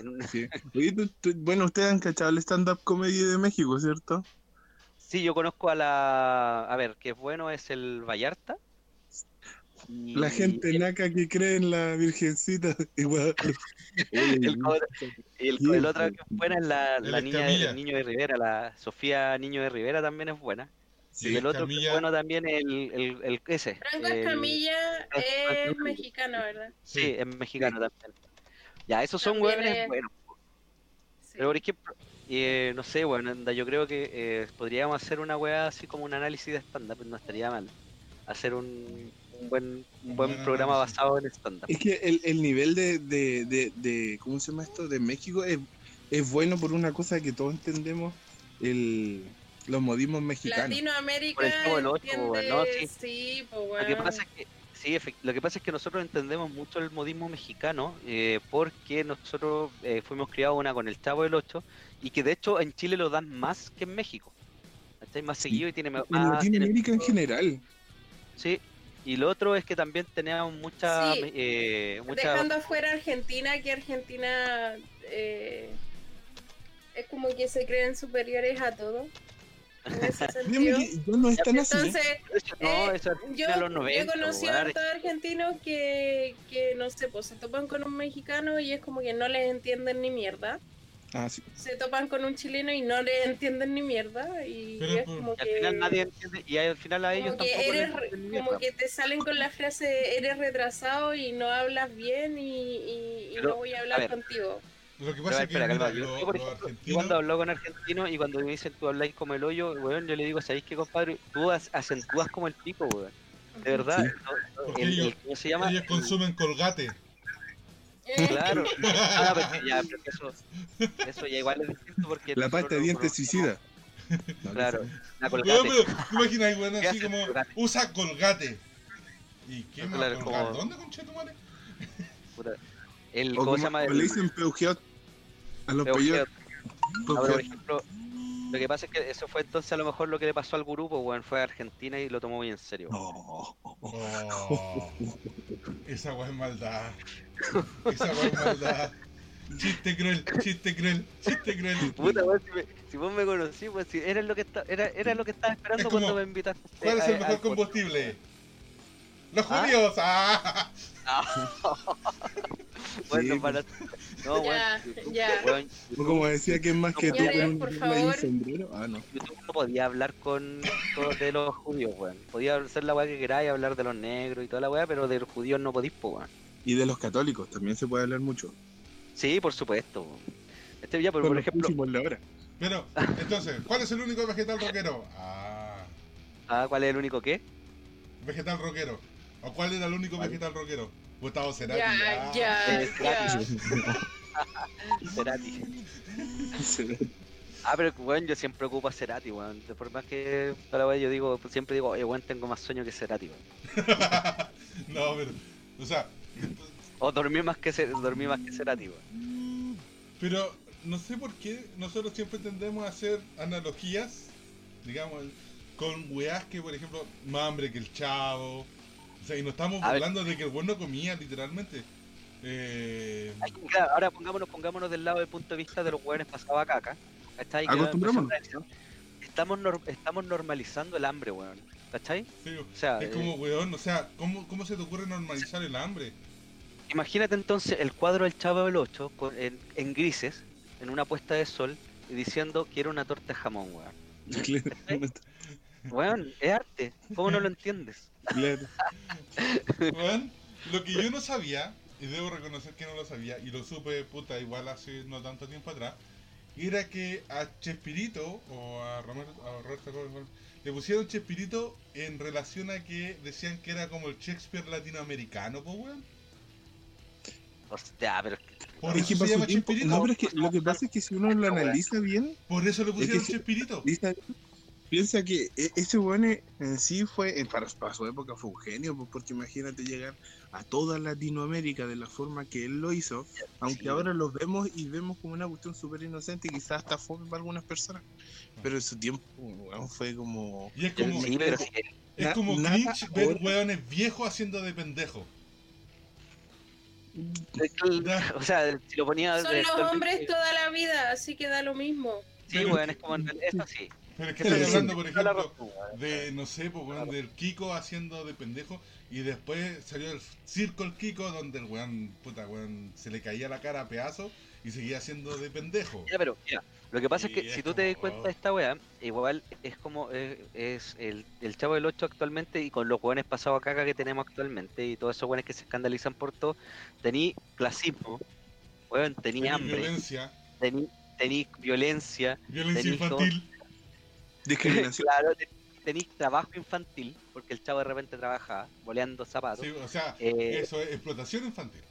Una- Sí. *laughs* Bueno, ustedes han cachado el stand-up comedy de México, ¿cierto? Sí, yo conozco a la. A ver, que es bueno es el Vallarta. y- La gente naca que cree en la virgencita. *laughs* Igual. El cobre- Y el, el otro que es buena es la, la niña el niño de Rivera, la Sofía Niño de Rivera también es buena. Y el otro que es Escamilla- bueno también el, el, el ese. Franco Escamilla es mexicano, ¿verdad? Sí, es mexicano también. Ya, esos son hueones es- buenos. Sí. Pero por ejemplo, eh, no sé, bueno, yo creo que eh, podríamos hacer una weá así como un análisis de stand-up, no estaría mal. Hacer un, un buen, un buen programa basado en stand-up. Es que el, el nivel de, de, de, de- ¿cómo se llama esto? De México es, es bueno por una cosa que todos entendemos, el, los modismos mexicanos. Latinoamérica Por el Chavo del Ocho, entiende, weón, ¿no? Sí. sí, pues Lo que pasa es que sí, lo que pasa es que nosotros entendemos mucho el modismo mexicano eh, porque nosotros eh, fuimos criados una con el Chavo del 8 y que de hecho en Chile lo dan más que en México. ¿Cachai? Más seguido y tiene más. En Latinoamérica en general. Sí. Y lo otro es que también teníamos mucha, Sí. eh, mucha Dejando afuera Argentina, que Argentina eh, es como que se creen superiores a todo. En ese *laughs* sentido. ya no es tan así. Entonces, Eso no, Eh, yo, a los 90. yo conocí a hartos argentinos que, que, no sé, pues se topan con un mexicano y es como que no les entienden ni mierda. Ah, sí. Se topan con un chileno y no les entienden ni mierda. Y Pero es como Y al que, final nadie entiende, y al final a ellos como que tampoco eres, como que te salen con la frase eres retrasado y no hablas bien y, y- y Pero, no voy a a hablar ver. contigo. Lo que Pero, pasa es que mira, calma, yo, lo- por ejemplo, yo argentinos- cuando hablo con argentinos y cuando me dicen tú habláis como el hoyo, weón, yo le digo, ¿sabéis qué, compadre? Tú as- acentúas como el pico, weón. De verdad. Sí. no- no, Porque el- ellos- el- ¿Cómo se llama? ellos El- consumen colgate. Claro. *laughs* Ah, pero ya, pero eso, eso ya igual es distinto porque. La pasta de dientes *laughs* no- suicida. No, Claro, la colgate. pero ¿te imaginas, weón, ¿Qué así como colgate? usa colgate. ¿Y qué más Claro, colgar? como- ¿Dónde, conchetumare? puta. El, O ¿Cómo se llama? le dicen peugeot a los pero, por ejemplo, lo que pasa es que eso fue entonces a lo mejor lo que le pasó al grupo, weón, fue a Argentina y lo tomó muy en serio. No. Oh, esa weá es maldad. Esa weá es maldad. Chiste cruel, chiste cruel, chiste cruel. Puta, weón, si, me- si vos me conocí, pues si era lo que está, era, era lo que estaba esperando Es como, cuando me invitaste. ¿Cuál es el a- mejor combustible? Los ¿Ah? judíos. *laughs* Bueno, Sí, para... No, Ya, weón, ya. weón, O como decía que es más que tú con un por sombrero. Ah, no. YouTube no podía hablar con, con- de los judíos, weón. Podía hacer la weá que queráis, hablar de los negros y toda la weá, pero de los judíos no podís, po, weón. Y de los católicos también se puede hablar mucho. Sí, por supuesto. weón. Este ya, por los ejemplo, la hora. Pero, entonces, ¿cuál es el único vegetal rockero? Ah, ah, ¿cuál es el único que? vegetal rockero. ¿O cuál era el único vegetal rockero? Gustavo Cerati. Ya, ah. ya, Eh, ya. *laughs* Cerati. Ah, pero weón, yo siempre ocupo a Cerati, weón. De por más que la weá yo digo, pues, siempre digo, oye, weón, tengo más sueño que Cerati, weón. *laughs* no, pero, o sea, O dormí más que dormí más que Cerati, weón. pero no sé por qué nosotros siempre tendemos a hacer analogías, digamos, con weás que, por ejemplo, más hambre que el chavo. O sea, y no estamos A ver. hablando de que el bueno comía, literalmente. Eh, Ay, claro, ahora pongámonos, pongámonos del lado del punto de vista de los weones pasados a caca. ¿Cachai? Que Acostumbrémonos. Estamos, nor- estamos normalizando el hambre, weón. ¿Cachai? sí, O sea, es eh, como, weón, o sea, ¿cómo, ¿cómo se te ocurre normalizar el hambre? imagínate entonces el cuadro del Chavo del 8 con- en, en grises, en una puesta de sol, y diciendo quiero una torta de jamón, weón. *laughs* Weón, es arte. ¿Cómo no lo entiendes? Claro. Weón, lo que yo no sabía, y debo reconocer que no lo sabía, y lo supe, puta, igual hace no tanto tiempo atrás, era que a Chespirito, o a Romero, a Roberto Gómez, le pusieron Chespirito en relación a que decían que era como el Shakespeare latinoamericano, pues weón. Hostia, pero es Por Es eso que se para su llama tiempo- Chespirito. no, pero es que lo que pasa es que si uno lo analiza bien, Por eso le pusieron que- Chespirito. Piensa que e- ese weón e- en sí fue, eh, para, para su época fue un genio, pues, porque imagínate llegar a toda Latinoamérica de la forma que él lo hizo, aunque Sí. ahora los vemos y vemos como una cuestión súper inocente y quizás hasta fue para algunas personas, pero en su tiempo weón, fue como... Y es como, Sí, es na- como cringe ver ahora- weones viejos haciendo de pendejo. o sea, si lo ponía Son de- los hombres toda la vida, así que da lo mismo. Sí, weón, es como eso sí. Pero es que sí, hablando, por ejemplo, weón. de, no sé, pues, weón, del Kiko haciendo de pendejo y después salió el circo el Kiko donde el weón, puta, weón, se le caía la cara a pedazos y seguía haciendo de pendejo. Ya, pero, mira, Lo que pasa es que es si tú te das cuenta oh. de esta weá, igual es como eh, es el, el Chavo del 8 actualmente y con los weones pasados a caca que tenemos actualmente y todos esos weones que se escandalizan por todo, tení clasismo, weón, tení hambre, violencia, tení, tení violencia, todo. Discriminación. claro, te- tenís trabajo infantil, porque el chavo de repente trabajaba boleando zapatos, Sí, o sea, Eh, eso es explotación infantil.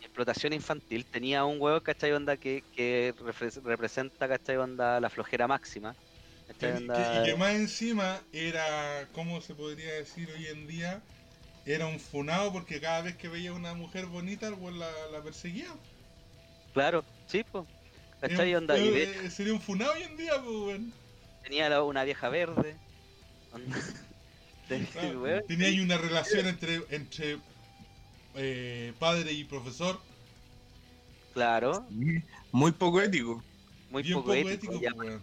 explotación infantil, tenía un huevo, ¿cachai? Onda que, que representa, ¿cachai? Onda la flojera máxima. y que más encima era, ¿cómo se podría decir hoy en día? Era un funado porque cada vez que veía una mujer bonita, el la, la perseguía. Claro, sí, pues. ¿Cachai? Es un- Onda, y de- eh, sería un funado hoy en día, pues, weón. Tenía la- una vieja verde. *laughs* tenía- Claro, weón, Tenía ahí una relación entre, entre eh, padre y profesor. Claro, Muy poco ético. muy bien poco, ético. y, pues, apa- weón.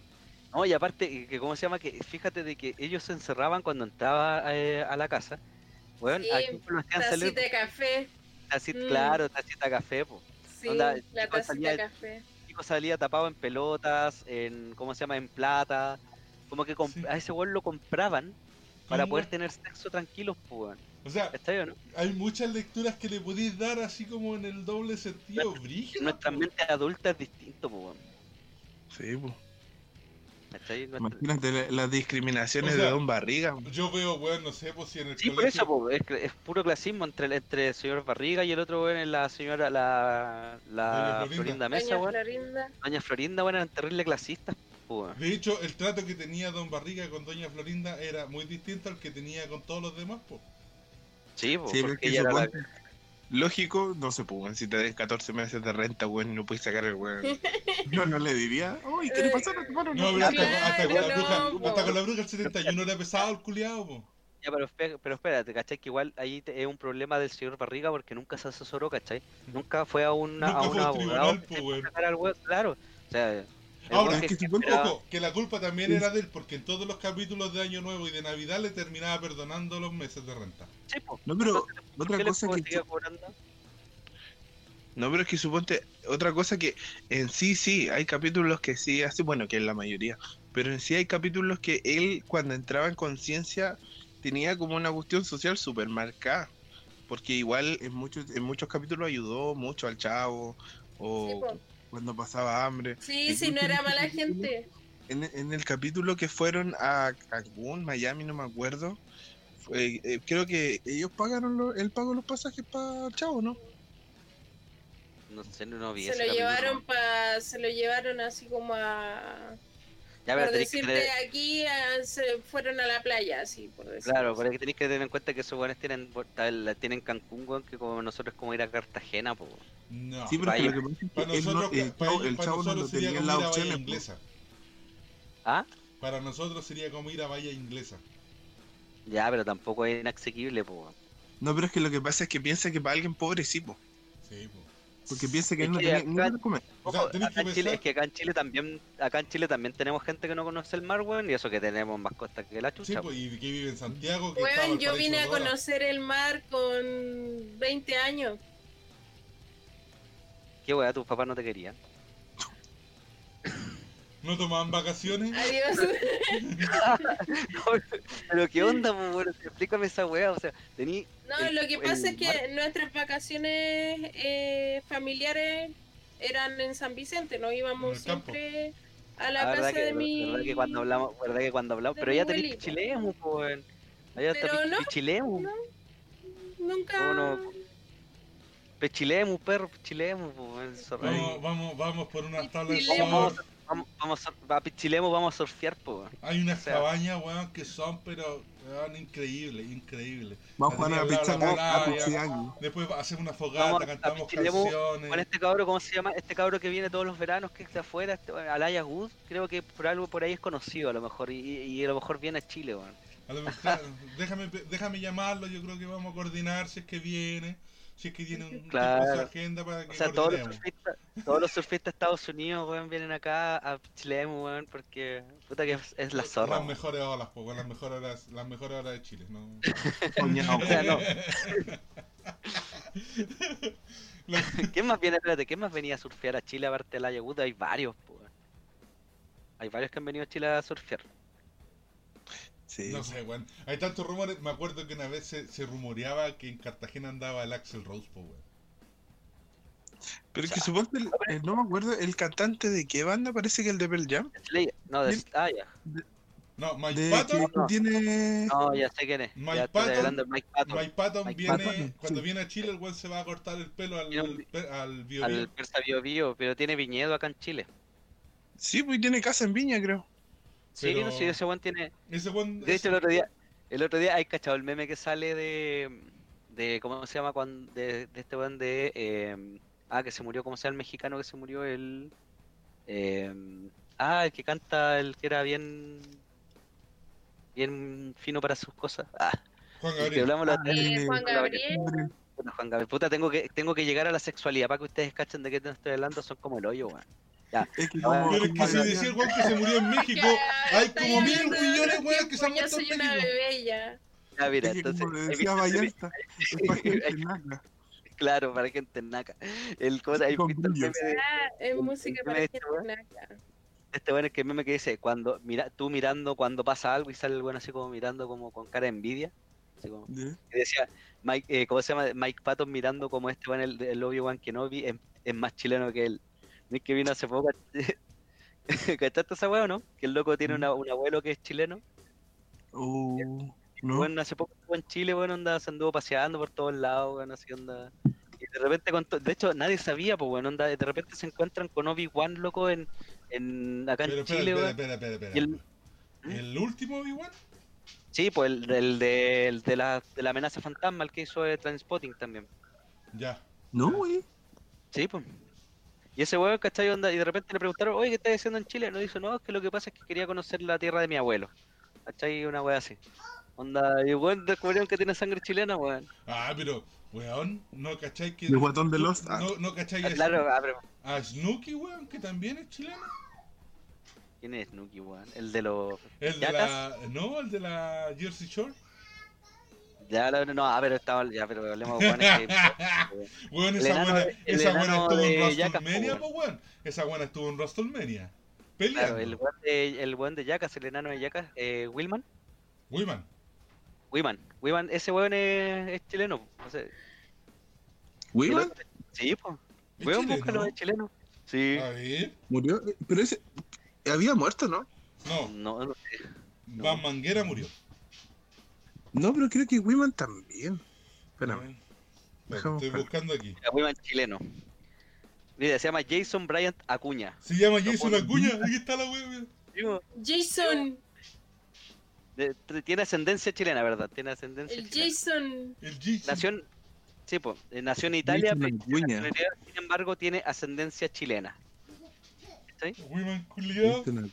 no, y aparte, que cómo se llama, que fíjate de que ellos se encerraban cuando entraba eh, a la casa. Weón, Sí, aquí lo hacían salir Tacita de café. tacita, Mm. claro, tacita de café, pues. Sí, Onda, la tacita salía- de café. chico salía tapado en pelotas, en, ¿cómo se llama? En plata. Como que comp- Sí. a ese weón lo compraban para poder tener sexo tranquilos, pues, weón. O sea, ¿Está bien, no? hay muchas lecturas que le podéis dar así como en el doble sentido, brígido. Nuestra po. mente adulta es distinto, pues, weón. Sí, pues. Imagínate la- las discriminaciones O sea, de Don Barriga. Yo veo, weón, no sé, pues si en el Sí, por colegio... eso, po, es, es puro clasismo entre, el- entre el señor Barriga y el otro weón es la señora, la, la Florinda. Florinda Mesa, Doña weón. Florinda. Doña Florinda, weón, eran terribles clasistas, weón. De hecho, el trato que tenía Don Barriga con Doña Florinda era muy distinto al que tenía con todos los demás, pues. Sí, po, Sí, pero es porque que ella era la- lógico, no se pudo. Si te den 14 meses de renta, weón, y no puedes sacar el weón. *laughs* Yo no le diría, uy, ¿qué le pasa a tu hermano? No, pero No, hasta, Claro, hasta con la no, bruja, po. hasta con la bruja el 71 era pesado el culiado, po. Ya, pero, pero espérate, ¿cachai? Que igual ahí te- es un problema del señor Barriga porque nunca se asesoró, ¿cachai? Nunca fue a, una, Nunca a fue un abogado tribunal, po, claro. O sea, Ahora, es que supongo- esperaba- Ojo, que la culpa también era de él, porque en todos los capítulos de Año Nuevo y de Navidad le terminaba perdonando los meses de renta. Sí, po. No, pero ¿Por otra cosa que? No, pero es que suponte, otra cosa que en sí, sí, hay capítulos que sí hace, bueno, que es la mayoría, pero en sí hay capítulos que él cuando entraba en conciencia tenía como una cuestión social súper marcada, porque igual en muchos, en muchos capítulos ayudó mucho al chavo, Sí, o po. Cuando pasaba hambre. Sí, sí, no era mala gente. En, en el capítulo que fueron a Cancún, Miami, no me acuerdo, fue- eh, creo que ellos pagaron lo- él pagó los pasajes para el chavo, ¿no? No sé, no, vi Se lo capítulo. llevaron pa, se lo llevaron así como a Ya, pero por tenés que decirte tener- aquí a- se fueron a la playa así por decirlo Claro, así. pero es que tenéis que tener en cuenta que esos weones tienen, tienen Cancún, weón, que como nosotros es como ir a Cartagena, po. weón. No. Sí, pero es que Vaya. lo que pasa es que para él no- nosotros, el para, chavo, el para chavo no tenía en como las ir a Bahía opciones. po. Inglesa. ¿Ah? Para nosotros sería como ir a Bahía Inglesa. Ya, pero tampoco es inaccesible, po. weón. No, pero es que lo que pasa es que piensa que para alguien pobre sí, po, Sí, po. Porque piensa que Es él no que tiene ni acá- para comer. O sea, Ojo, tenés acá que en Chile, pensar- es que acá en Chile también, acá en Chile también tenemos gente que no conoce el mar, weón, y eso que tenemos más costa que la Sí, chucha. pues, y que vive en Santiago. Que Weón, yo vine a conocer el mar con 20 años. Qué weá, tus papás no te querían. ¿No tomaban vacaciones? Adiós. *laughs* pero qué onda, po, weón, explícame esa weá, o sea, tení... No, el- lo que pasa es que nuestras vacaciones eh, familiares eran en San Vicente, no íbamos siempre a la Ah, casa que, de mi... verdad que cuando hablamos, verdad que cuando hablamos, pero ya tenés po, weón. Allá está no, pichilemu. no. Nunca... ¿Cómo no? Pechilemu, perro, weón, zorra. Vamos, vamos, vamos por unas tablas de Pichilemos. surf. Vamos, vamos, a, a pichilemu vamos a surfear, po. Hay unas O sea- cabañas, weón, que son, pero, weón, increíbles, increíbles. Vamos a jugar a Así. Pichiangui. Después hacemos una fogata, Vamos cantamos Pichilemu canciones. Con este cabro, ¿cómo se llama? Este cabro que viene todos los veranos, que es de afuera, este, Alaya Good, creo que por algo por ahí es conocido a lo mejor, y, y a lo mejor viene a Chile, weón. A lo mejor- déjame, déjame llamarlo, yo creo que vamos a coordinar si es que viene, si es que tiene un Claro. su agenda para que O sea, todos los surfistas, todos los surfistas de Estados Unidos, weón, vienen acá a Chilemu, weón, porque puta que es, es la zorra. Las mejores olas, po, weón, las mejores horas, las mejores horas de Chile, ¿no? *laughs* Coño, O sea, no. La- *laughs* ¿Quién más viene, espérate, quién más venía a surfear a Chile aparte de Alaya Good? Hay varios, po, weón. Hay varios que han venido a Chile a surfear. Sí. No sé, weón. Hay tantos rumores. Me acuerdo que una vez se, se rumoreaba que en Cartagena andaba el Axel Rose, po, weón. Pero es que suponte, el- eh, no me acuerdo, el cantante de qué banda parece que el de Pearl Jam. No, de, ah, ya. No, Mike De Patton. tiene. No, ya sé quién es. Mike Patton. Mike Patton. Mike Patton Mike viene. Patton, cuando sí. viene a Chile, el weón se va a cortar el pelo al, pe- al bio al Persa Bio Bio, pero tiene viñedo acá en Chile. Sí, pues tiene casa en Viña, creo. Sí, Pero- no sé, ese weón tiene. Ese. De hecho, el otro día, el otro día hay cachado el meme que sale de. de ¿Cómo se llama? Cuando, de, de este weón de. eh, ah, que se murió, ¿cómo se llama el mexicano que se murió? El. eh, ah, el que canta, el que era bien. bien fino para sus cosas. Ah, Juan el que Gabriel. hablamos la Ah, Eh, Juan Gabriel. Bueno, Juan Gabriel, puta, tengo que, tengo que llegar a la sexualidad para que ustedes cachen de qué te estoy hablando, son como el hoyo, weón. Es que Ah, como- Pero es que si decía el weón que se murió en México, Ya, hay como mil de millones, weón, que se han muerto Yo soy en una México. bebé ya. Ya, mira, es que entonces. como decía Vallarta, es para *laughs* gente naca. Claro, para gente naca. El cosa, hay Con visto el meme de Ah, es música para gente este, naca. este bueno es que el meme que dice cuando mira, tú mirando cuando pasa algo y sale el bueno así como mirando como con cara de envidia. Así como, decía Mike, eh, ¿cómo se llama? Mike Patton mirando como este bueno el, el Obi-Wan Kenobi es, es más chileno que él. Es que vino hace poco. *laughs* ¿Cachaste esa weá o no? Que el loco tiene una- un abuelo que es chileno. Uh, ¿no? Bueno, hace poco estuvo en Chile, bueno, onda, se anduvo paseando por todos lados, bueno, así onda. Y de repente, con de hecho, nadie sabía, pues, bueno, onda, de repente se encuentran con Obi-Wan, loco, en, en acá en Pero espera, Chile, espera, espera, espera, espera. Y el- ¿El último Obi-Wan? Sí, pues el, el de, el de, la, de la amenaza fantasma, el que hizo de Transpotting también. Ya. No, güey. Sí, pues. Y ese weón, ¿cachai? Onda, y de repente le preguntaron, oye, ¿qué estás haciendo en Chile? No dice, no, es que lo que pasa es que quería conocer la tierra de mi abuelo. ¿Cachai? Una wea así. Onda, y weón descubrieron que tiene sangre chilena, weón. Ah, pero, weón, ¿no cachai que. El guatón de Lost. Ah, No, no cachai Ah, a- claro, ah, pero- a Snooki, weón, que también es chileno? ¿Quién es Snooki, weón? El de los. El de la. No, el de la Jersey Shore. Ya, la- no, ah, pero estaba. Ya, pero hablemos, que- *laughs* Weón, El esa enano- buena, esa estuvo en de WrestleMania, po, po, weón. Esa buena estuvo en WrestleMania. Claro, el weón de, el weón de Yacas, el enano de Yacas, eh, Willman. Wiman. Wiman. Wiman, ese weón es, es chileno. O sea, ¿Weón? el otro- Sí, pues. ¿Es Weón, búscalo, es chileno. Sí. A ver. Murió. Pero ese. Había muerto, ¿no? No, No, no sé. Van Manguera murió. No, pero creo que Wiman también. Espérame. Bueno, estoy buscando aquí. Wiman chileno. Mira, se llama Jason Bryant Acuña. Se llama Jason Acuña. Aquí está la weón. Jason, De- tiene ascendencia chilena, ¿verdad? Tiene ascendencia el chilena. Jason. El Jason. Nació en, sí, po, eh, nació en Italia, Jason pero sin embargo tiene ascendencia chilena. ¿Cachai? Wiman culiado. No-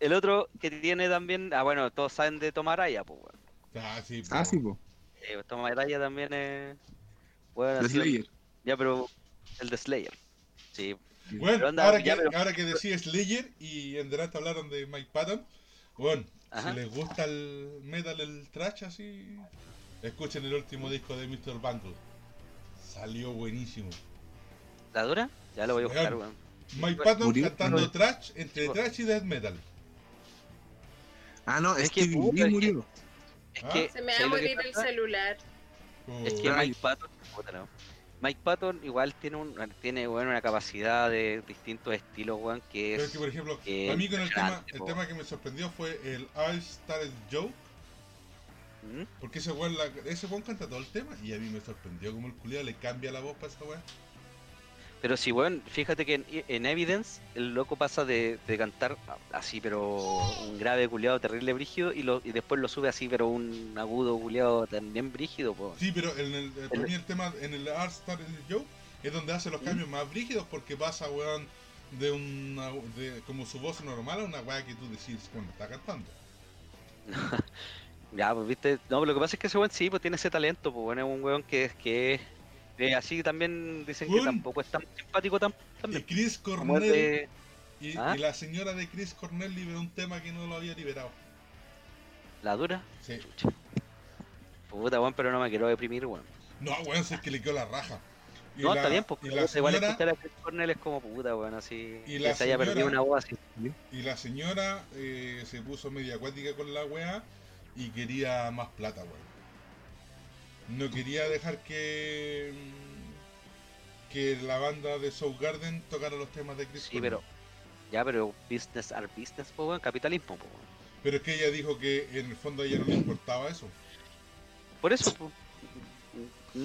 El otro que tiene también, ah bueno, todos saben de Tom Araya, pues bueno. Ah, sí. Ah, po. sí, po. Eh, Tom Araya también es... Bueno, Slayer. Ya, pero el de Slayer. Sí. Bueno, Pero anda, ahora, que, pero- ahora que decía Slayer y en delante hablaron de Mike Patton, bueno, Ajá. si les gusta el metal, el trash así, escuchen el último disco de Mr. Bungle. Salió buenísimo. ¿La dura? Ya lo voy a buscar, Weón. Mike Patton Murió. cantando trash, entre Sí. trash y death metal. Ah, no, Es es que, es que- murió. Es Ah. que... Se me va ¿sabes a morir el celular. Oh, Es que. Mike Patton. Mike Patton igual tiene un, tiene bueno, una capacidad de distintos estilos, weón, que es... es que, por ejemplo, a mí con el tema, el tema que me sorprendió fue el I Started Joke, ¿Mm? porque ese weón, la- ese weón canta todo el tema y a mí me sorprendió como el culiado le cambia la voz para esa weón. Pero sí, weón, fíjate que en, en Evidence el loco pasa de, de cantar así, pero un grave culiado terrible brígido y, lo, y después lo sube así, pero un agudo culiado también brígido, po. Sí, pero en el, eh, El- el tema en el Art Started Joke es donde hace los ¿Mm? cambios más brígidos porque pasa, weón, de una, de como su voz normal a una weá que tú decís cuando está cantando. *laughs* Ya, pues viste, no, pero lo que pasa es que ese weón sí, pues tiene ese talento, pues bueno, es un weón que es que es eh, así también dicen que tampoco es tan simpático Y también. Chris Como es Cornell, de- y, ¿Ah? y la señora de Chris Cornell liberó un tema que no lo había liberado. la dura. Sí. Chucha. Puta, weón, pero no me quiero deprimir, weón. No, weón, si es que le quedó la raja. Y No, la- está bien, pues, y pero la igual señora- escuchar a Chris Cornell es como puta, weón, así. Y que la se haya perdido una voz así. Y la señora eh, se puso media acuática con la weá y quería más plata, weón. No quería dejar que mm, que la banda de Garden tocara los temas de Chris Sí, Cornell. pero. Ya, pero business are business, weón, capitalismo, weón. Pero es que ella dijo que en el fondo a ella no le importaba eso. Por eso, pues.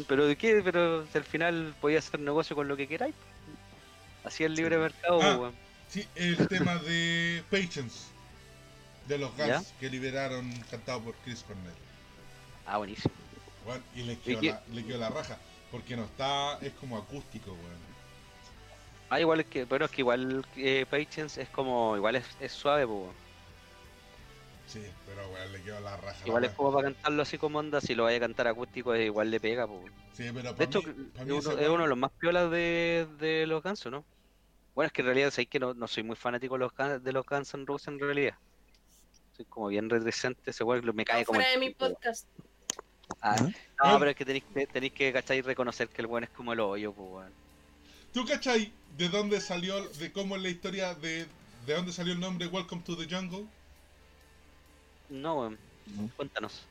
Pero de qué, pero si al final podía hacer negocio con lo que queráis. Así el libre mercado, Ah. Sí, el tema de Patience de los Guns ¿Ya? que liberaron cantado por Chris Cornell. Ah, buenísimo. Weón, y le quedó, la, le quedó la raja. Porque no está, es como acústico, weón. Ah, igual es que, bueno, es que igual eh, Patience es como, igual es, es suave, pues, weón. Sí, pero weón, le quedó la raja. la Igual es como para cantarlo así como onda, si lo vaya a cantar acústico igual le pega, weón. Sí, pero De para hecho, mí, es para mí uno, es de los más piolas de, de los Guns, ¿o ¿no? Bueno, es que en realidad sabéis que no, no soy muy fanático de los, Guns- de los Guns N' Roses en realidad. Soy como bien reticente, ese weón me cae como... fuera el de mi podcast. ¿Ah? no, Ah. pero es que tenéis que, tenéis que, ¿cachai? Reconocer que el weón es como el hoyo, pues, weón. ¿Tú cachai de dónde salió, de cómo es la historia de, de dónde salió el nombre Welcome to the Jungle? No, weón. No. Cuéntanos.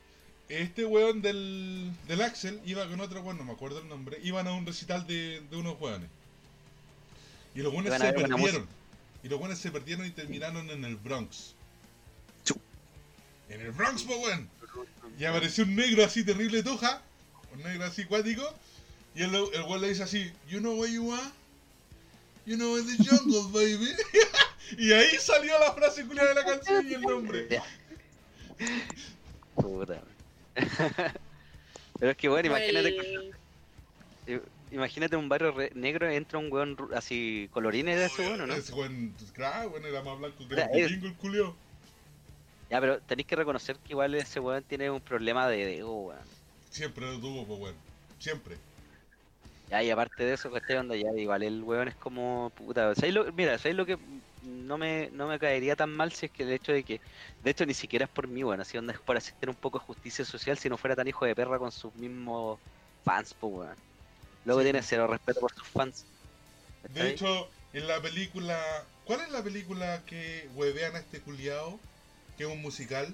Este weón del, del Axel iba con otro weón, no me acuerdo el nombre, iban a un recital de, de unos weones. Y los weones se perdieron. Y los weones se perdieron y terminaron en el Bronx. Chu. En el Bronx, po weón. Y apareció un negro así terrible toja, un negro así cuático, y el, el weón le dice así, You know where you are? You know in the jungle, baby. *laughs* y ahí salió la frase culiada de la canción y el nombre. Puta. Pero es que, bueno, imagínate, imagínate un barrio re- negro, entra un weón así colorines de ese weón, ¿o ¿no? Ese weón, claro, weón, era más blanco que el culio. Ya, pero tenéis que reconocer que igual ese weón tiene un problema de ego, weón. Siempre lo tuvo, pues, weón. Siempre. Ya, y aparte de eso, ¿cachai? Onda ya, igual el weón es como puta. ¿sabes lo, mira, ¿sabes lo que no me, no me caería tan mal si es que el hecho de que, de hecho, ni siquiera es por mí, weón, así onda es por hacer un poco de justicia social si no fuera tan hijo de perra con sus mismos fans, pues, weón. Luego Sí. tiene cero respeto por sus fans. De hecho, en la película. ¿Cuál es la película que huevean a este culiao? Que es un musical.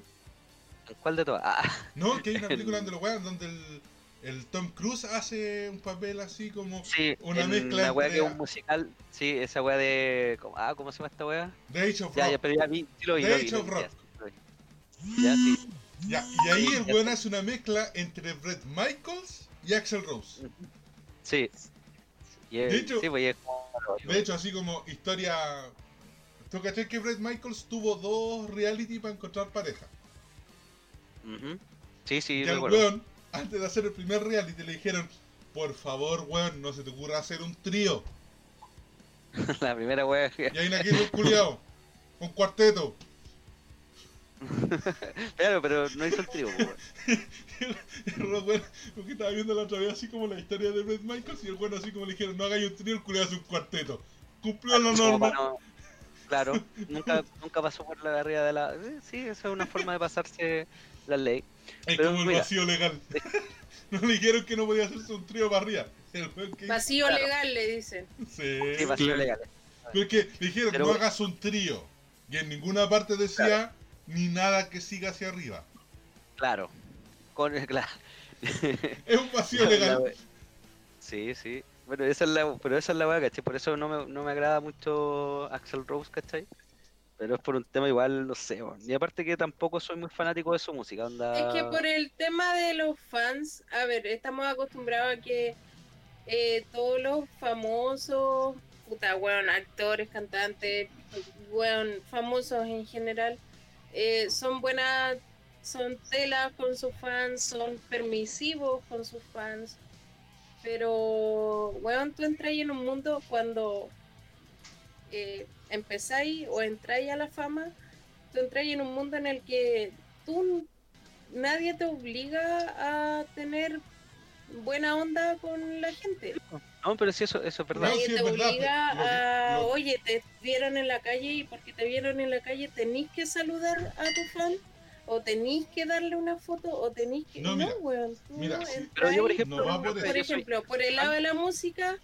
¿En ¿Cuál de todas? Ah, No, que hay una *laughs* película donde lo wean, donde el, el Tom Cruise hace un papel así como. sí, Una en mezcla la weá que es un musical, sí, esa weá de. ¿cómo- Ah, ¿cómo se llama esta weá? The Age of Ya, Rock. ya, pero ya vi, sí lo vi, The vi, Age of Rock. ya, sí. Ya, sí. Ya, y ahí el weón hace una mezcla entre Brett Michaels y Axel Rose. Sí. Y es- De hecho- sí, pues es como- De hecho, así como historia. ¿Tú caché que Brett Michaels tuvo dos reality para encontrar pareja? Ujú. Sí, sí, Y al weón, antes de hacer el primer reality, le dijeron: Por favor, weón, no se te ocurra hacer un trío. *laughs* La primera que... Y ahí quiso el culiao. Un cuarteto. *laughs* Claro, pero no hizo el trío, pues, weón. *laughs* Weón, porque estaba viendo la otra vez así como la historia de Brett Michaels y el weón así como le dijeron, no hagáis un trío, el culiao hace un cuarteto. Cumplió la norma. Claro, *laughs* nunca, nunca pasó por la barrera de la... eh, Sí, esa es una forma de pasarse la ley. Es pero como el mira. vacío legal. *laughs* *laughs* No le dijeron que no podía hacerse un trío para arriba. El que Vacío Claro. legal, le dicen. Sí. Sí, vacío claro. legal. Pero es que le dijeron, Pero- no hagas un trío. Y en ninguna parte decía ni nada que siga hacia arriba. Claro. Con, claro. Es un vacío La- legal. la- Sí, sí. Bueno, esa es la, pero esa es la weá, ¿cachai? Por eso no me, no me agrada mucho Axel Rose, ¿cachai? Pero es por un tema igual, no sé. Y aparte que tampoco soy muy fanático de su música, onda... Es que por el tema de los fans, a ver, estamos acostumbrados a que eh, todos los famosos, puta, weón, actores, cantantes, weón, famosos en general, eh, son buenas, son telas con sus fans, son permisivos con sus fans. Pero, weón, tú entras en un mundo cuando eh, empezáis o entráis a la fama, tú entras en un mundo en el que tú nadie te obliga a tener buena onda con la gente. No, pero sí, eso, eso es verdad. No, Nadie sí, te verdad, obliga pero a, lo- oye, te vieron en la calle y porque te vieron en la calle tenés que saludar a tu fan o tenéis que darle una foto o tenéis que. No, No, mira, weón. tú mira, sí, Pero yo, por No ejemplo, va por ejemplo, por el lado de la música,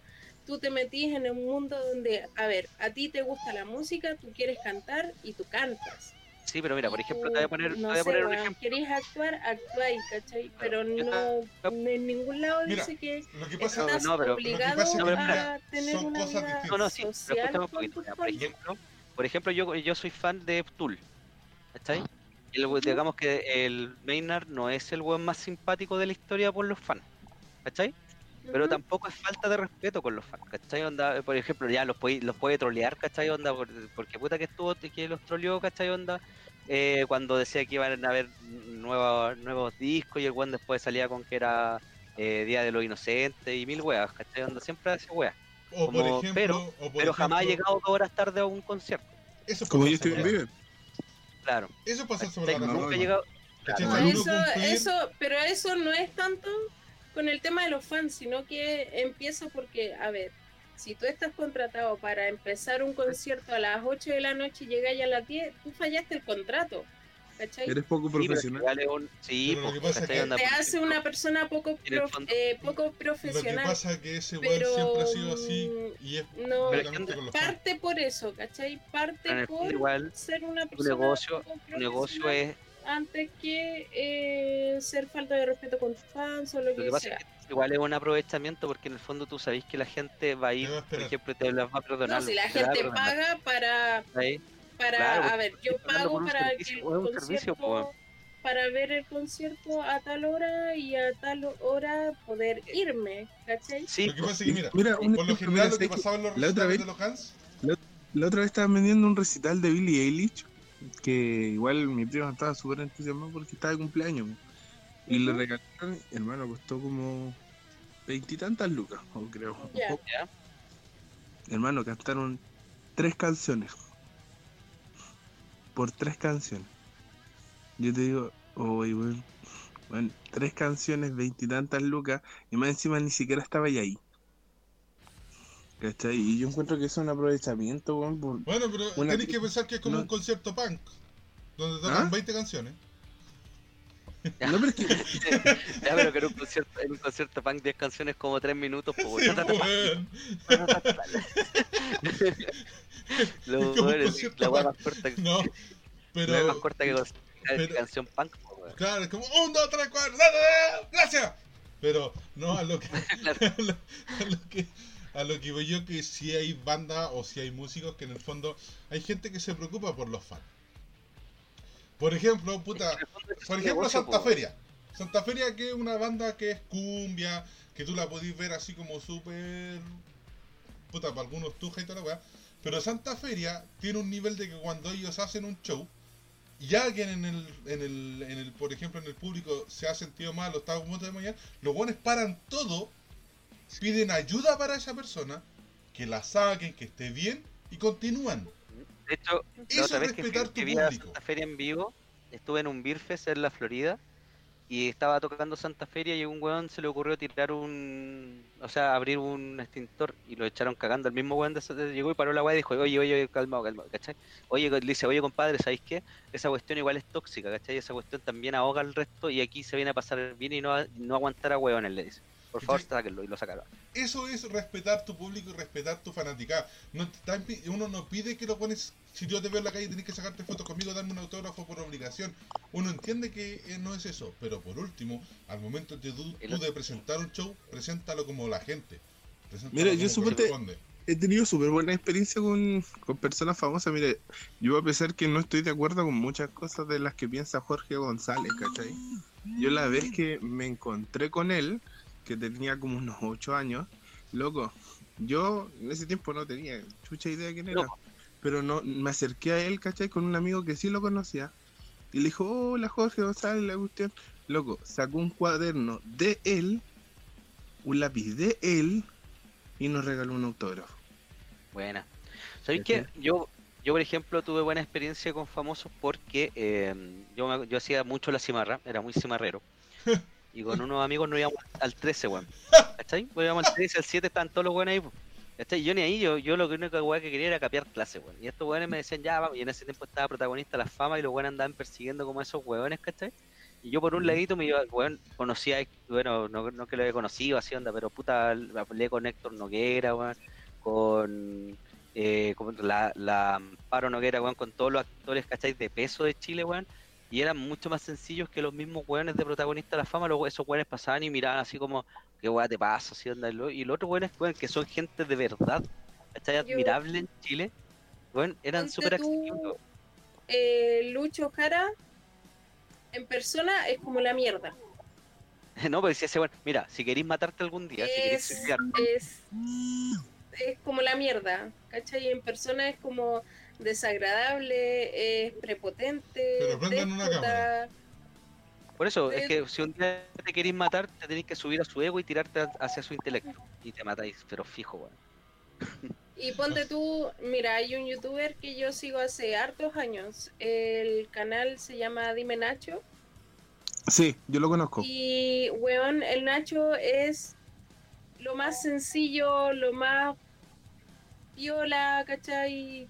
tú te metís en un mundo donde, a ver, a ti te gusta la música, tú quieres cantar y tú cantas. Sí, pero mira, por ejemplo, te voy a poner, te no voy a sé, un weón, ejemplo. queréis actuar, actuáis, ¿cachai? Pero no, en ningún lado Mira, dice que Lo que pasa estás no, pero- obligado lo que pasa a tener son una cosas vida. No, no, sí, pero un poquito. mira, por ejemplo, por ejemplo yo, yo soy fan de Tool. ¿Cachai? El- digamos que el Maynard no es el weón más simpático de la historia por los fans. ¿Cachai? Pero tampoco es falta de respeto con los fans, ¿cachai? Onda, por ejemplo, ya los puede, los puede trolear, ¿cachai? Onda, por- porque puta que estuvo, que los troleó, ¿cachai? Onda, eh, cuando decía que iban a haber nuevos, nuevos discos y el weón después salía con que era eh, Día de los Inocentes y mil weas, ¿cachai? Onda, siempre hace weas. O por ejemplo, pero- o por Pero jamás ha llegado dos horas tarde a un concierto, Eso es Como yo pasarse claro. Eso por ¿cachai? la eso, eso, pero eso no es tanto con el tema de los fans, sino que empieza porque, a ver, si tú estás contratado para empezar un concierto a las 8 de la noche y llegáis a las 10, tú fallaste el contrato, ¿cachai? Eres poco Sí, pero profesional. igual es un- sí, Pero lo que pasa que- Te hace una persona poco, prof- eh, poco Lo que profesional. pasa es que ese weón Pero, siempre ha sido así y es No, completamente con los fans. parte por eso, ¿cachai? Parte por igual, ser una tu persona negocio, poco tu negocio profesional. es antes que eh, ser falta de respeto con tus fans o lo Lo que, que pasa sea. es que igual es un aprovechamiento porque en el fondo tú sabés que la gente va a ir, por ejemplo, te las va a perdonar. No, si la gente paga para. Para Claro, a ver, yo pago para que el servicio, concierto, po. para ver el concierto a tal hora y a tal hora poder irme, ¿cachai? Sí, Lo que pasa es que, mira, Mira, un por lo general mira, lo que pasaba en los La otra recitales vez- de los Hans, La otra vez estaban vendiendo un recital de Billie Eilish, que igual mi primo estaba súper entusiasmado porque estaba de cumpleaños. Y le regalaron, hermano, costó como veintitantas lucas, o creo. Hermano, cantaron tres canciones. Por tres canciones. Yo te digo, oye, weón. Bueno, tres canciones, veintitantas lucas, y más encima ni siquiera estaba ahí. ¿Cachai? Y yo encuentro que es un aprovechamiento, weón, bueno, pero Una- tenéis que pensar que es como no- un concierto punk, donde tocan ¿Ah? 20 canciones. *laughs* No, pero es que *laughs* Ya, pero que en un concierto, en un concierto punk 10 canciones como 3 minutos, pues, Sí, *laughs* weón. Los Es la weá más corta que, No, la pero más corta que pero- canción punk, pues, claro, es como un, dos, tres, cuatro, gracias. Pero no a lo que Claro. a lo, a lo que a lo que voy yo que si hay banda o si hay músicos que en el fondo hay gente que se preocupa por los fans. Por ejemplo, puta, por un ejemplo Santa Feria. Santa Feria que es una banda que es cumbia, que tú la podís ver así como súper puta para algunos tuja y toda la weá. Pero Santa Feria tiene un nivel de que cuando ellos hacen un show y alguien en el, en el, en el por ejemplo, en el público se ha sentido mal o está a punto de mañana, los buenos paran todo, piden ayuda para esa persona, que la saquen, que esté bien y continúan. De hecho, la otra vez que, fui- que vi a. Santa Feria en vivo, estuve en un Beer Fest en la Florida y estaba tocando Santa Feria y a un weón se le ocurrió tirar un. O sea, abrir un extintor y lo echaron cagando. El mismo weón de- de- llegó y paró la weá y dijo: Oye, oye, calmado, calmado, ¿cachai? Oye, le dice: Oye, compadre, ¿sabéis qué? Esa cuestión igual es tóxica, ¿cachai? Esa cuestión también ahoga al resto y aquí se viene a pasar bien y no, a- no aguantar a weones, le dice. Por favor, sáquenlo y lo sacaron. Eso es respetar tu público y respetar tu fanaticada. No, uno no pide que lo pones, si yo te veo en la calle tenés que sacarte fotos conmigo, darme un autógrafo por obligación. Uno entiende que eh, no es eso, pero por último, al momento de tú, tú de presentar un show, preséntalo como la gente. Preséntalo Mira, yo suponte- he tenido súper buena experiencia con, con personas famosas. Mire, yo a pesar que no estoy de acuerdo con muchas cosas de las que piensa Jorge González, ¿cachai? Yo la vez que me encontré con él, que tenía como unos 8 años, loco, yo en ese tiempo no tenía chucha idea de quién era, pero no me acerqué a él, ¿cachai? Con un amigo que sí lo conocía, y le dijo, hola Jorge González, la cuestión. Loco, sacó un cuaderno de él, un lápiz de él, y nos regaló un autógrafo. Buena. ¿Sabéis qué? Yo, yo, por ejemplo, tuve buena experiencia con famosos porque eh, yo, me- yo hacía mucho la cimarra, era muy cimarrero. *laughs* y con unos amigos nos íbamos al 13, weón. ¿Cachai? Pues íbamos al 13, al 7, estaban todos los weones ahí. ¿Cachai? Yo ni ahí, yo, yo lo único weá que quería era capear clase, weón. Y estos weones me decían, ya, vamos. Y en ese tiempo estaba protagonista La Fama y los weones andaban persiguiendo como esos weones, ¿cachai? Y yo por un ladito me iba, weón, conocía, bueno, no, no que lo había conocido así onda, pero puta, hablé con Héctor Noguera, weón, con, eh, con la, la Amparo Noguera, weón, con todos los actores, ¿cachai? De peso de Chile, weón. Y eran mucho más sencillos que los mismos weones de protagonista de la fama. Los, esos weones pasaban y miraban así como, ¿qué weá te pasa? Así onda, y lo- y los otros weones, weón, que son gente de verdad. Yo- Admirable en Chile, weón, eran súper accesibles. Eh, Lucho Jara en persona es como la mierda. *laughs* No, pero decía ese weón, mira, si queréis matarte algún día, si queréis Es, suicidarte, es, es como la mierda, ¿cachai? En persona es como desagradable, es prepotente. Pero prendan una cámara. Por eso, es que si un día te queréis matar, te tenéis que subir a su ego y tirarte hacia su intelecto. Y te matáis, pero fijo, weón. Y ponte tú, mira, hay un youtuber que yo sigo hace hartos años. El canal se llama Dime Nacho. Sí, yo lo conozco. Y, weón, el Nacho es lo más sencillo, lo más piola, ¿cachai?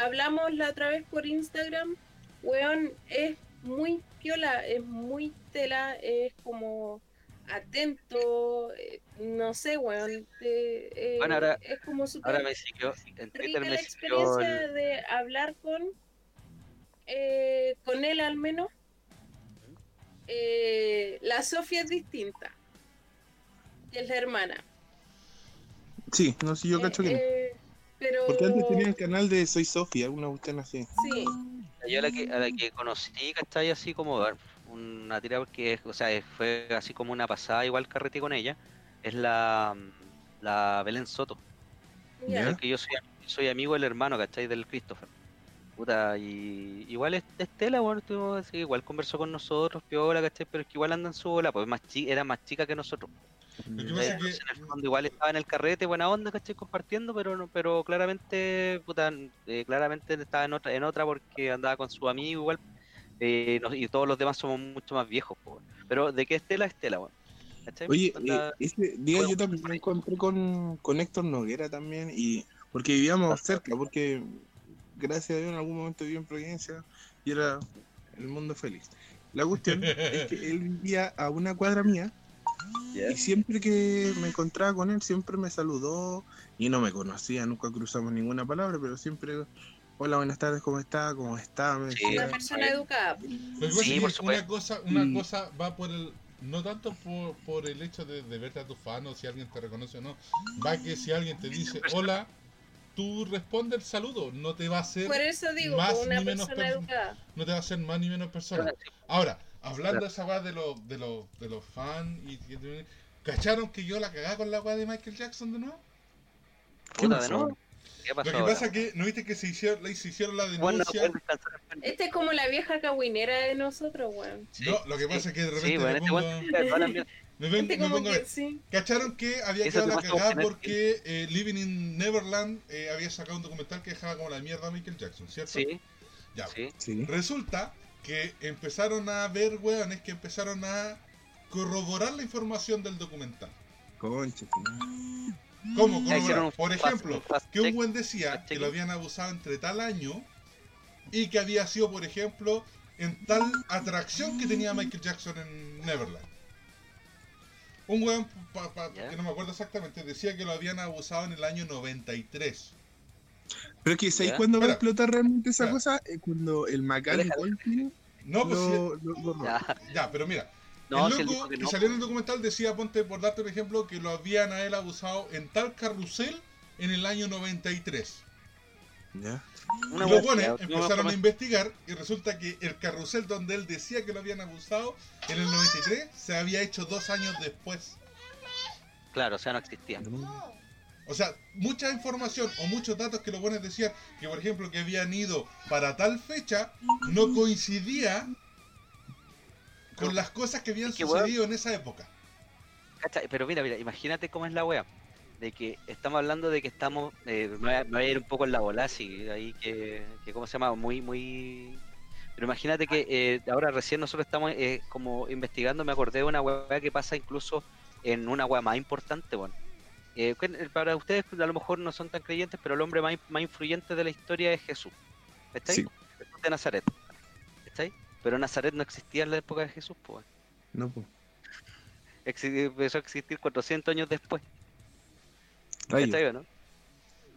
Hablamos la otra vez por Instagram, weón, es muy piola, es muy tela, es como atento, eh, no sé, weón. eh, eh, Bueno, ahora- es como súper Ahora me siguió, en Twitter rica la me siguió experiencia el- de hablar con eh, con él al menos Eh, la Sofía es distinta que es la hermana Sí, no sé, yo cacho que. Eh, pero Porque antes tenía el canal de Soy Sofía, una cuestión así. sí Yo a la que, a la que conocí, ¿cachai? Así como una tira porque, o sea, fue así como una pasada, igual carrete con ella, es la, la Belén Soto. Porque yo soy, soy amigo del hermano, ¿cachai? Del Christopher. Puta, y igual es Estela, bueno, estuvimos así, igual conversó con nosotros, piola, ¿cachai? Pero es que igual anda en su bola, pues más chi- era más chica que nosotros. Lo que pasa Entonces, que- en el fondo igual estaba en el carrete, buena onda, ¿cachai? Compartiendo, pero no, pero claramente, puta, eh, claramente estaba en otra, en otra porque andaba con su amigo igual, eh, y todos los demás somos mucho más viejos, po. Pero de qué Estela, Estela. ¿Cachai? Oye, eh, ese día Bueno, yo también me encontré con, con Héctor Noguera también, y porque vivíamos cerca, porque gracias a Dios en algún momento viví en Providencia y era el mundo feliz. La cuestión *laughs* es que él vivía a una cuadra mía Ya. y siempre que me encontraba con él siempre me saludó y no me conocía, nunca cruzamos ninguna palabra, pero siempre, hola, buenas tardes, ¿cómo está? ¿Cómo está? Me Sí. decía. una persona educada Sí, por una cosa, una Y- cosa va por el. No tanto por, por el hecho de, de verte a tu fan o si alguien te reconoce o no. Va que si alguien te dice hola, tú responde el saludo. No te va a hacer, por eso digo más una ni menos persona educada no te va a hacer más ni menos persona. Ahora, hablando de esa weá de los de los de los fans y y- ¿cacharon que yo la cagaba con la weá de Michael Jackson de nuevo? ¿Qué Puta, de pasó? nuevo. ¿Qué pasó Lo que ahora? pasa que, ¿no viste que se hicieron, la- se hicieron la denuncia? este es como la vieja cagüinera de nosotros weón Sí, No, lo que sí. pasa es que de Sí, repente bueno, me este pongo, *laughs* me ven- este me como pongo a que ver. sí ¿Cacharon que había Eso quedado la cagada porque eh, Living in Neverland eh, había sacado un documental que dejaba como la mierda a Michael Jackson, ¿cierto? Sí, Ya. sí. Sí. Resulta que empezaron a ver, weones, que empezaron a corroborar la información del documental. Concha. ¿Cómo corroborar? Por ejemplo, que un buen decía que lo habían abusado entre tal año y que había sido, por ejemplo, en tal atracción que tenía Michael Jackson en Neverland. Un weón, pa- pa- Ya. que no me acuerdo exactamente, decía que lo habían abusado en el año 93. Pero es que ¿sabéis cuándo va a explotar realmente esa cosa? Es cuando el Macaulay. Culkin No, pues sí- lo, lo borró. Ya. ya, pero mira, No, el loco que que no. salió en el documental decía, ponte por darte un ejemplo, que lo habían a él abusado en tal carrusel en el año 93. Ya. Una y los buenos empezaron a investigar y resulta que el carrusel donde él decía que lo habían abusado en el 93 se había hecho dos años después. Claro, o sea, no existía. O sea, mucha información o muchos datos que los buenos decían que, por ejemplo, que habían ido para tal fecha no coincidía con las cosas que habían Es que, weón, sucedido en esa época. Pero mira, mira, imagínate cómo es la wea. De que estamos hablando de que estamos. eh, me, voy a, ir un poco en la bola, así, ahí que, que. ¿Cómo se llama? Muy, muy. Pero imagínate que eh, ahora recién nosotros estamos eh, como investigando, me acordé de una wea que pasa incluso en una wea más importante, bueno. Eh, ¿cuál- para ustedes a lo mejor no son tan creyentes, pero el hombre más, más influyente de la historia es Jesús. ¿Está Sí. Jesús de Nazaret. ¿Está Pero Nazaret no existía en la época de Jesús, pues. No, pues. Empezó a existir 400 años después. ¿Cachai o no?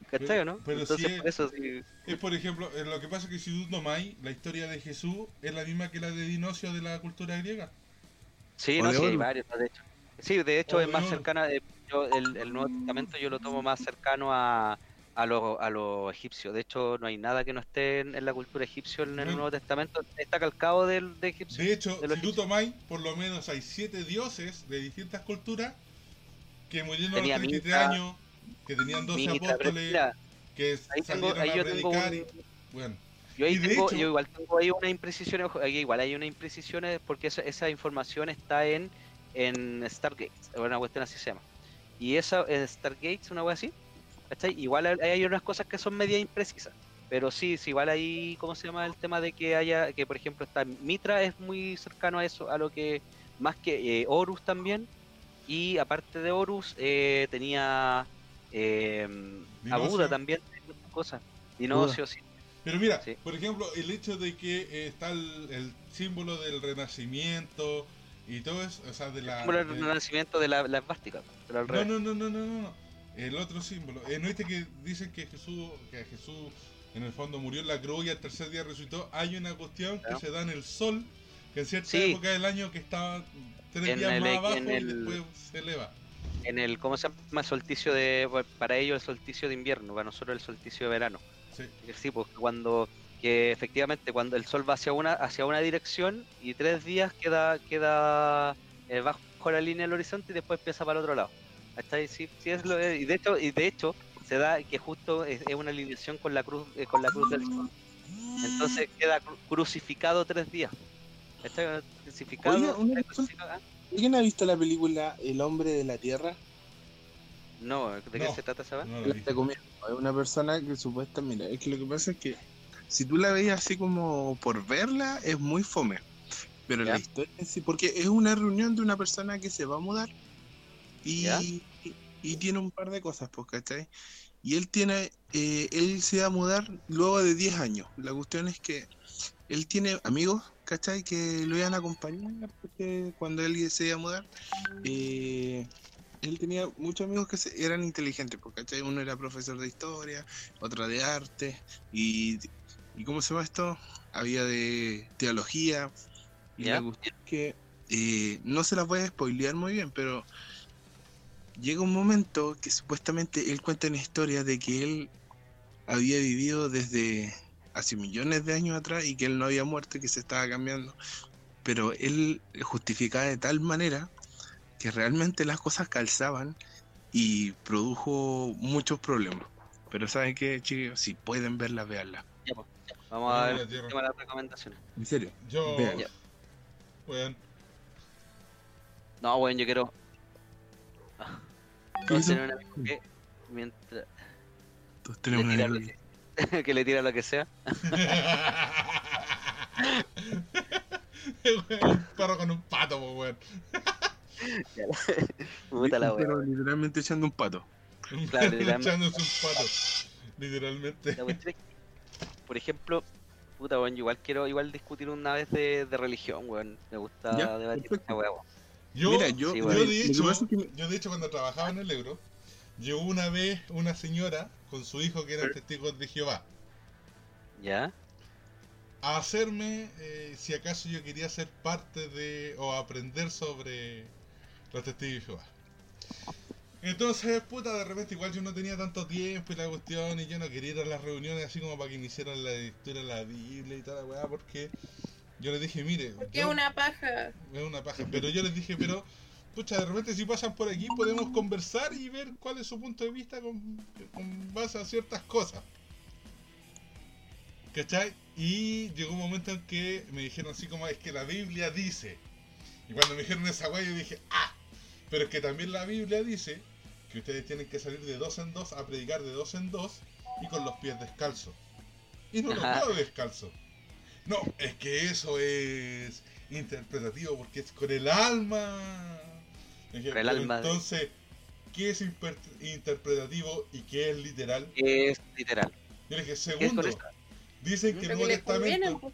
¿Cachai o no? Pero Entonces, es- por eso sí. Es por ejemplo, eh, lo que pasa es que si tú tomáis la historia de Jesús es la misma que la de Dinocio de la cultura griega. Sí, no, sí, hay varios, de hecho. Sí, de hecho es más Horus. cercana, yo el, el Nuevo Testamento yo lo tomo más cercano a, a los a los egipcios. De hecho, no hay nada que no esté en, en la cultura egipcia en el. Nuevo Testamento. Está calcado del de egipcio. De hecho, de si tú egipcios. tomáis, por lo menos hay siete dioses de distintas culturas que murieron a Tenía los 33 Mitra, años, que tenían 12 Mitra, pero apóstoles, mira, que ahí, tengo, ahí a yo tengo predicar. un- y- Bueno, Yo, ahí tengo- hecho- yo igual tengo ahí una imprecisiones, igual hay una imprecisiones porque esa, esa información está en, en Stargate, una cuestión así se llama. Y esa en Stargate, una wea así, ¿cachai? Igual hay, hay unas cosas que son media imprecisas. Pero sí, sí, igual hay, ¿cómo se llama? El tema de que haya, que por ejemplo está Mitra es muy cercano a eso, a lo que, más que eh, Horus también. Y aparte de Horus, eh, tenía eh, a. Buda también, cosas. Dinocio, sí. pero mira, Sí. por ejemplo, el hecho de que eh, está el, el símbolo del renacimiento y todo eso, o sea, de la... Como el de- renacimiento de la, la al No, no, no, no, no, no. El otro símbolo. Eh, ¿No viste que dicen que Jesús, que Jesús en el fondo murió en la cruz y al tercer día resucitó? Hay una cuestión que se da en el sol, que en cierta Sí. época del año que está tres En días el- más abajo y después se eleva. En el, ¿cómo se llama? Solsticio de, para ellos el solsticio de invierno, para nosotros el solsticio de verano. Sí. Sí, pues cuando, que efectivamente cuando el sol va hacia una, hacia una dirección y tres días queda, queda eh, bajo la línea del horizonte y después empieza para el otro lado. Hasta ahí sí, sí es lo y de hecho, y de hecho se da que justo es, es una alineación con la cruz, eh, con la cruz del sol. Entonces queda cru- crucificado tres días. Está crucificado. Oye, una está cosa- crucificado- ¿ah? ¿Alguien ha visto la película El hombre de la tierra? No, ¿de qué No. se trata esa? No La. Es una persona que supuestamente, mira, es que lo que pasa es que si tú la veías así como por verla, es muy fome. Pero Ya. la historia en sí, porque es una reunión de una persona que se va a mudar y, y, y tiene un par de cosas, pues, ¿cachai? Y él tiene, eh, él se va a mudar luego de 10 años. La cuestión es que él tiene amigos, ¿cachai? Que lo iban a acompañar porque cuando él se iba a mudar, eh, él tenía muchos amigos que eran inteligentes, porque ¿cachai? uno era profesor de historia, otro de arte, y, y ¿cómo se llama esto? Había de teología, y Ya. la cuestión es que eh, no se las voy a spoilear muy bien, pero llega un momento que supuestamente él cuenta una historia de que él había vivido desde hace millones de años atrás y que él no había muerto y que se estaba cambiando, pero él justificaba de tal manera que realmente las cosas calzaban y produjo muchos problemas. Pero saben que, chicos, si pueden verla, veanla. Vamos a ver el tema de las recomendaciones. En serio. Yo. Vean. Ya. Weón, No, bueno, yo quiero. Ah. ¿Qué Todos tienen un amigo que mientras Todos tenemos una lo que, *laughs* que le tira lo que sea. *laughs* un perro con un pato, weón. *laughs* Puta la wea. Pero literalmente echando un pato. Un Claro, perro literalmente. echándose un pato. Literalmente. La cuestión es que, por ejemplo, puta, weón, yo igual quiero igual discutir una vez de, de religión, weón. Me gusta Ya, debatir perfecto. esta weón. Yo, Mira, yo, Sí, yo bueno. de hecho, yo de hecho cuando trabajaba en el Euro, llegó una vez una señora con su hijo que eran testigos de Jehová ¿Ya? a hacerme eh, si acaso yo quería ser parte de o aprender sobre los testigos de Jehová. Entonces, puta, de repente igual yo no tenía tanto tiempo y la cuestión y yo no quería ir a las reuniones así como para que me hicieran la lectura de la Biblia y toda la weá porque yo les dije, mire, Porque es una paja. es una paja. Pero yo les dije, pero, pucha, de repente si pasan por aquí podemos conversar y ver cuál es su punto de vista con, con base a ciertas cosas. ¿Cachai? Y llegó un momento en que me dijeron así como, es que la Biblia dice. Y cuando me dijeron esa weá yo dije, ah, pero es que también la Biblia dice que ustedes tienen que salir de dos en dos a predicar de dos en dos y con los pies descalzos. Y no los veo descalzos. No, es que eso es interpretativo porque es con el alma. Con el "Pero alma Entonces, qué es interpretativo y qué es literal. Es literal. Yo le dije, ¿Qué es segundo, dicen que el Nuevo Testamento, pues.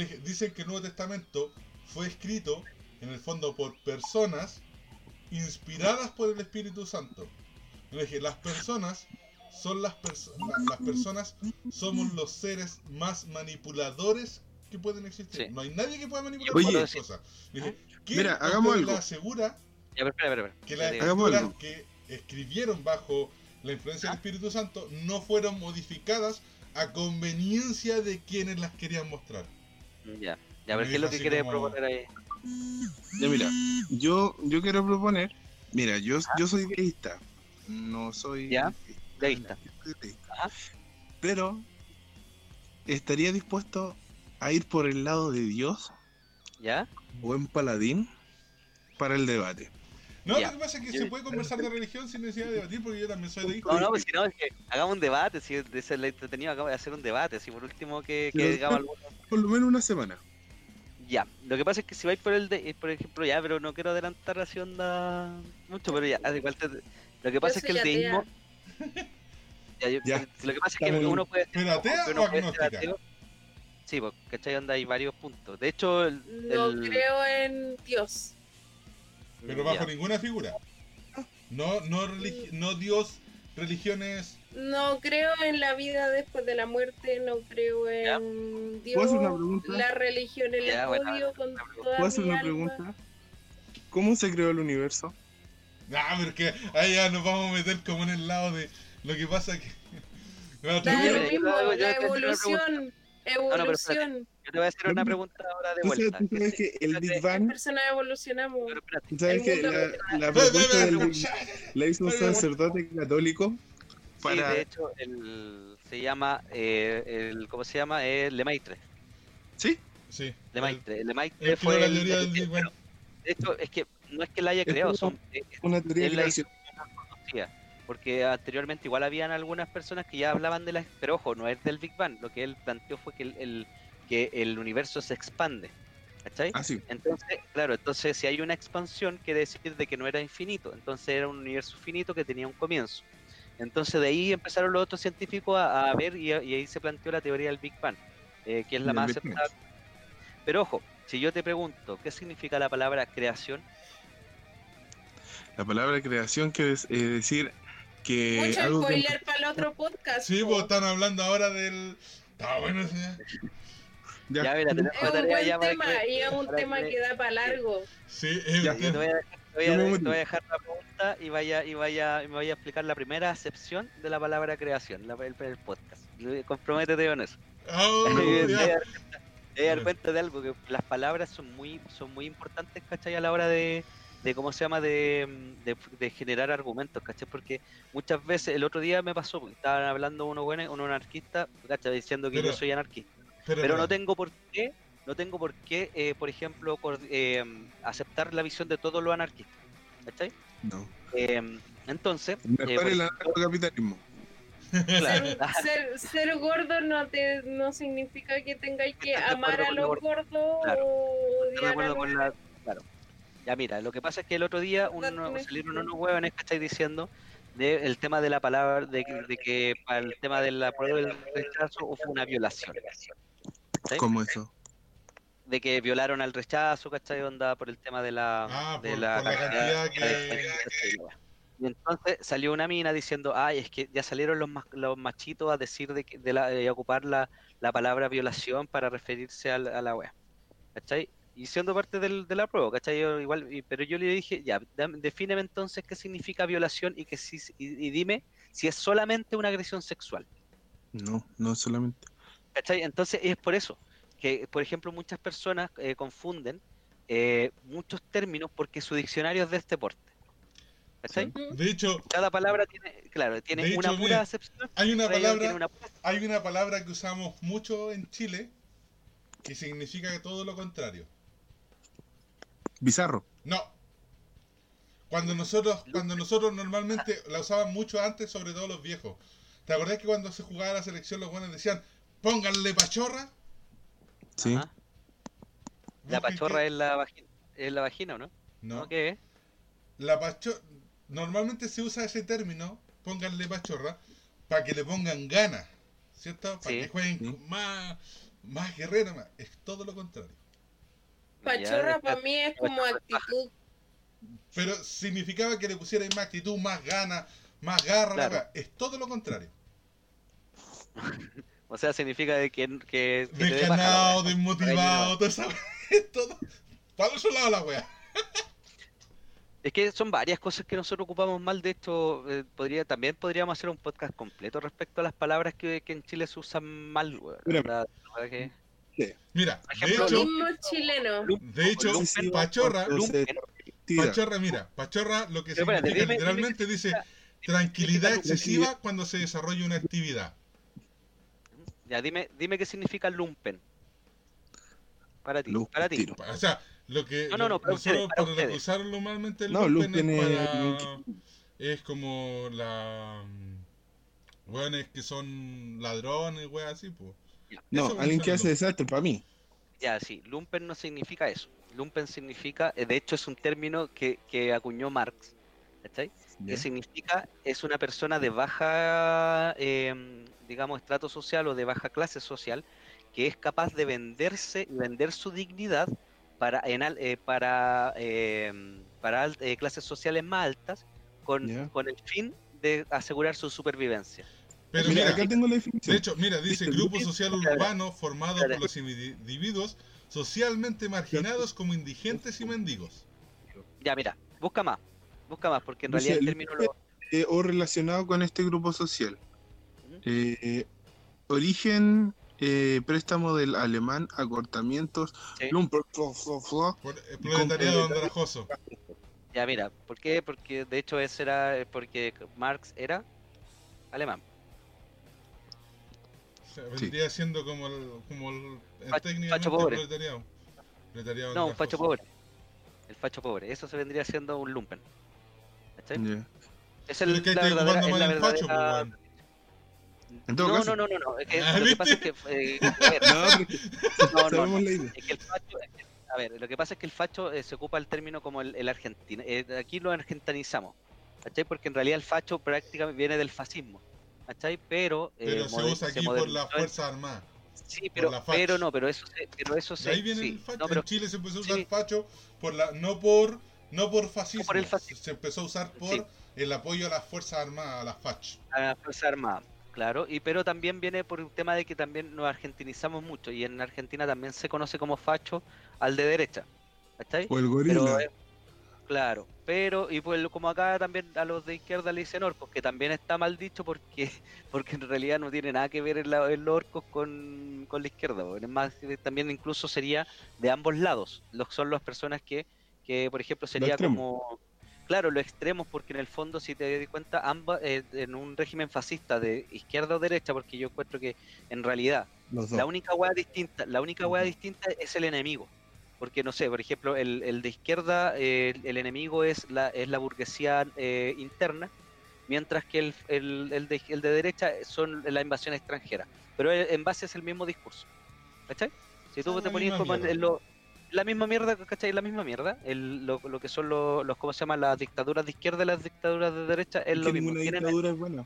dije, dicen que el Nuevo Testamento fue escrito en el fondo por personas inspiradas por el Espíritu Santo. Yo le dije, las personas son las personas, las personas somos los seres más manipuladores que pueden existir. Sí. No hay nadie que pueda manipular Oye. cualquier cosa. Le dije, ¿quién Mira, hagamos algo. le asegura Ya, pero espera, espera. que las escrituras que escribieron bajo la influencia Ah. del Espíritu Santo no fueron modificadas a conveniencia de quienes las querían mostrar. Ya, ya, a ver qué es lo que quiere como- proponer ahí. Ya mira, yo, yo quiero proponer, mira, yo, yo soy deísta, no soy Ya, deísta. pero estaría dispuesto a ir por el lado de Dios, ¿Ya? buen paladín, para el debate. No, Ya. lo que pasa es que Yo- se puede conversar de religión sin necesidad de debatir porque yo también soy deísta. No, no, pues si no, es que hagamos un debate, si es el entretenido, acabo de hacer un debate, si por último que, que digamos algo. Por lo menos una semana. Ya, lo que pasa es que si vais por el de, eh, por ejemplo, ya, pero no quiero adelantar así onda mucho, pero ya, igual te- lo que pasa es que el deísmo... *laughs* Ya, yo- Ya, Lo que pasa es que uno puede ser, ¿Pero atea uno o puede ser agnóstica? ateo. Sí, porque ¿cachai? Onda hay varios puntos. De hecho, el, No el- creo en Dios. Pero bajo ya. ninguna figura. No, no, religi- no Dios, religiones. No creo en la vida después de la muerte, no creo Ya. en Dios, ¿Puedo hacer una pregunta? la religión, el Ya, bueno, con pregunta. toda ¿Puedo hacer una alma. pregunta? ¿Cómo se creó el universo? Ah, porque ahí ya nos vamos a meter como en el lado de lo que pasa que. *laughs* Da vez- lo mismo, la evolución, pero evolución. Yo te voy a hacer una pregunta ahora de ¿Tú sabes, vuelta. tú sabes que el Big Bang, personas evolucionamos. Pero tú sabes que la, la ve, del Big la hizo un sacerdote católico sí, de hecho, el, se llama, eh, el, ¿cómo se llama? Eh, Lemaitre. ¿Sí? Sí. Lemaitre. El Lemaitre fue la teoría el- del Big Bang. De hecho, es que no es que la haya Es creado, como- son, Una teoría la conocía, porque anteriormente igual habían algunas personas que ya hablaban de la... Pero ojo, no es del Big Bang, lo que él planteó fue que el, el- que el universo se expande. ¿Cachai? Ah, sí. Entonces, claro, entonces si hay una expansión quiere decir de que no era infinito, entonces era un universo finito que tenía un comienzo. Entonces de ahí empezaron los otros científicos a, a ver y, a- y ahí se planteó la teoría del Big Bang, eh, que es la más aceptada. Pero ojo, si yo te pregunto, ¿qué significa la palabra creación? La palabra creación quiere es- eh, decir que Mucho algo que- spoiler para el otro podcast. Sí, po. pues están hablando ahora del. Está bueno ese. Ya. Ya, mira, tenemos Es un buen tema que- y es un tema que- que da para largo. Sí, es Ya, Yo te voy a, te voy a- te voy a dejar la pregunta y vaya y vaya y me voy a explicar la primera acepción de la palabra creación, la, el, el podcast. Comprométete con eso. *laughs* Te ya. dar- cuenta de algo que las palabras son muy son muy importantes, ¿cachai? A la hora de, de cómo se llama de, de, de generar argumentos, ¿cachai? Porque muchas veces el otro día me pasó, porque estaban hablando unos buenos, unos anarquistas, ¿cachai? Diciendo que Pero- yo soy anarquista. Pero, Pero no tengo por qué, no tengo por qué, eh, por ejemplo, eh, aceptar la visión de todos los anarquistas. ¿Cachai? No. Eh, entonces, eh, mejor por es el ejemplo, anarcocapitalismo. claro, Ser, ser, ser gordo no te no significa que tengáis que de amar a los gordo. gordos Claro. o estoy de odiar a acuerdo los con la. Claro. Ya mira, lo que pasa es que el otro día uno, No salieron unos huevones, ¿cachai? Diciendo de, el tema de la palabra, de, que- de que para el tema de la prueba del rechazo fue una violación. ¿Cómo eso? De que violaron al rechazo, ¿cachai? Onda por el tema de la. Ah, de por- la por la cantidad que- de- Y entonces salió una mina diciendo, ay, es que ya salieron los, los machitos a decir de, que- de, la, de ocupar la, la palabra violación para referirse al- a, la wea. ¿Cachai? Y siendo parte del, de la prueba, ¿cachai? Yo igual, y- pero yo le dije, ya, defíneme entonces qué significa violación y, que si, y, y dime si es solamente una agresión sexual. No, no solamente. ¿Cachai? Entonces es por eso que, por ejemplo, muchas personas eh, confunden eh, muchos términos porque su diccionario es de este porte. ¿Cachai? De hecho, Cada palabra tiene, claro, tiene una pura mira, acepción. hay una palabra, una pura- hay una palabra que usamos mucho en Chile que significa todo lo contrario. Bizarro. No. Cuando nosotros, cuando nosotros normalmente la usaban mucho antes, sobre todo los viejos. ¿Te acordás que cuando se jugaba la selección los buenos decían, pónganle pachorra? Sí. Ajá. La ¿Vos qué- pachorra es la vagina, es la vagina, ¿o ¿no? No. ¿No? ¿Qué es? La pachorra... normalmente se usa ese término, pónganle pachorra, para que le pongan ganas, ¿cierto? Para Sí. que jueguen Sí. con más, más guerrero, más. es todo lo contrario. Pachorra para mí es como actitud. Pero significaba que le pusierais más actitud, más ganas, más garra, Claro. es todo lo contrario. *laughs* O sea, significa de que, que, Desganado, desmotivado, todo eso. Es *laughs* todo. Para el otro lado la wea. Es que son varias cosas que nosotros ocupamos mal. De hecho, eh, podría, también podríamos hacer un podcast completo respecto a las palabras que, que en Chile se usan mal. Mira. La- la de hecho, Mismo chileno. de hecho, Lumpen- Pachorra, tira. Pachorra, mira, Pachorra lo que Pero espérate, significa dime- literalmente dime- dice dime- tranquilidad excesiva cuando se desarrolla una actividad. Ya, dime, dime qué significa lumpen. Para ti, Lumpen, para ti. tiro. O sea, lo que No, no, no, para nosotros ustedes, para ustedes. normalmente el No, lumpen lumpen es, es- para- es como la weones que son ladrones, weas así, pues. No, Eso alguien que hace desastre para mí. Ya, sí, lumpen no significa eso. Lumpen significa, eh, de hecho es un término que, que acuñó Marx, ¿cachai? Que significa, es una persona de baja, eh, digamos, estrato social o de baja clase social, que es capaz de venderse y vender su dignidad para, en al- eh, para, eh, para al- eh, clases sociales más altas con, el fin de asegurar su supervivencia. Pero Mira, mira, acá tengo la de definición. hecho, mira, dice grupo social urbano formado por los individuos socialmente marginados como indigentes y mendigos. Ya, mira, busca más, busca más, porque en Dice, realidad el término lo... Eh, o relacionado con este grupo social. Ujú. Eh, origen, eh, préstamo del alemán, acortamientos, Sí. lumpen, flo, flo, flo. Por el andrajoso. Ya, mira, ¿por qué? Porque de hecho ese era, porque Marx era alemán. O sea, vendría siendo como el, como el, el Facho- técnicamente facho pobre. proletariado. Proletariado No, un facho pobre. El facho pobre. Eso se vendría siendo un lumpen. ¿Cachai? Es el, es que la está verdadera, es la el facho, pues, no, caso. no, no, no, no. Es que Ah, lo que pasa es que. eh, a ver, No, *laughs* no, no, sabemos no. la idea. Es que el facho. es que- a ver, lo que pasa es que el facho eh, se ocupa el término como el, el argentino. eh, aquí lo argentinizamos. ¿Cachai? Porque en realidad el facho prácticamente viene del fascismo. ¿Cachai? Pero. eh, Pero se usa se aquí por las en- Fuerzas Armadas. Sí, pero, la pero no, pero eso se, pero eso se, ahí viene sí, el facho. no, pero en Chile se empezó a usar sí. facho por la, no por no por fascismo. por el fascismo. Se empezó a usar por Sí. el apoyo a las Fuerzas Armadas, a las fach. a la Fuerza Armada, claro, y pero también viene por un tema de que también nos argentinizamos mucho y en Argentina también se conoce como facho al de derecha, ¿cachai? O el Pero, gorila. eh, claro, pero y pues como acá también a los de izquierda le dicen orcos, que también está mal dicho porque *laughs* porque en realidad no tiene nada que ver el, la- el orcos con, con la izquierda, es más también incluso sería de ambos lados, los son las personas que que por ejemplo sería como Claro, los extremos, porque en el fondo, si te das cuenta, ambas, eh, en un régimen fascista de izquierda o derecha, porque yo encuentro que en realidad la única hueá distinta, la única hueá distinta es el enemigo. Porque no sé, por ejemplo, el, el de izquierda, eh, el, el enemigo es la, es la burguesía eh, interna, mientras que el, el, el de, el de derecha son la invasión extranjera. Pero eh, en base es el mismo discurso. ¿Cachai? Si tú te ponías como en, en lo- la misma mierda, ¿cachai? La misma mierda. El, lo, lo que son los, los, ¿cómo se llama? Las dictaduras de izquierda y las dictaduras de derecha es Es lo que mismo. ninguna Tienen- dictadura es buena.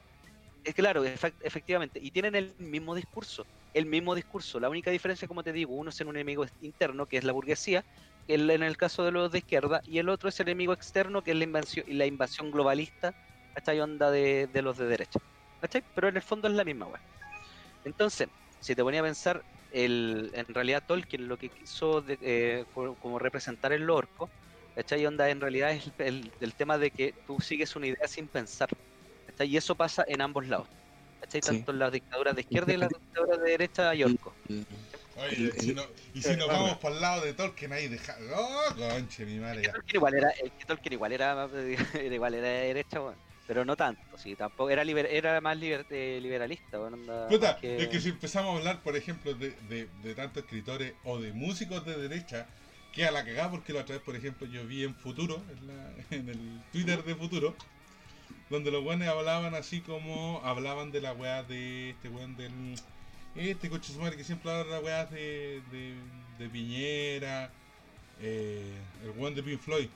es claro, efect- efectivamente. Y tienen el mismo discurso. El mismo discurso. La única diferencia, como te digo, uno es en un enemigo interno, que es la burguesía, el- en el caso de los de izquierda, y el otro es el enemigo externo, que es la invasión, la invasión globalista, ¿cachai? Onda de, de los de derecha. ¿Cachai? Pero en el fondo es la misma, weá. Entonces, si te ponía a pensar, el, en realidad Tolkien lo que quiso de- eh, co- como representar el orco, ¿cachai? Onda en realidad es el, el- el tema de que tú sigues una idea sin pensar. ¿cachai? Y eso pasa en ambos lados. ¿cachai? Sí. Tanto en las dictaduras de izquierda y en las dictaduras de derecha hay orco. Oye, y si, el- no- y si nos vamos por el lado de Tolkien ahí deja. ¡Oh, conche, mi madre! El que ya. Tolkien igual era, el que Tolkien igual *laughs* era, igual era de derecha, weón. Pero no tanto, sí, tampoco era liber- era más liber- eh, liberalista, weón, onda, Puta, más que- es que si empezamos a hablar, por ejemplo, de, de, de tantos escritores o de músicos de derecha, que a la cagada, porque la otra vez, por ejemplo, yo vi en Futuro, en, la- *laughs* en el Twitter de Futuro, donde los buenos hablaban así como hablaban de la weá de este weón del. Este coche madre que siempre habla de la weá de, de, de Piñera, eh, el weón de Pink Floyd.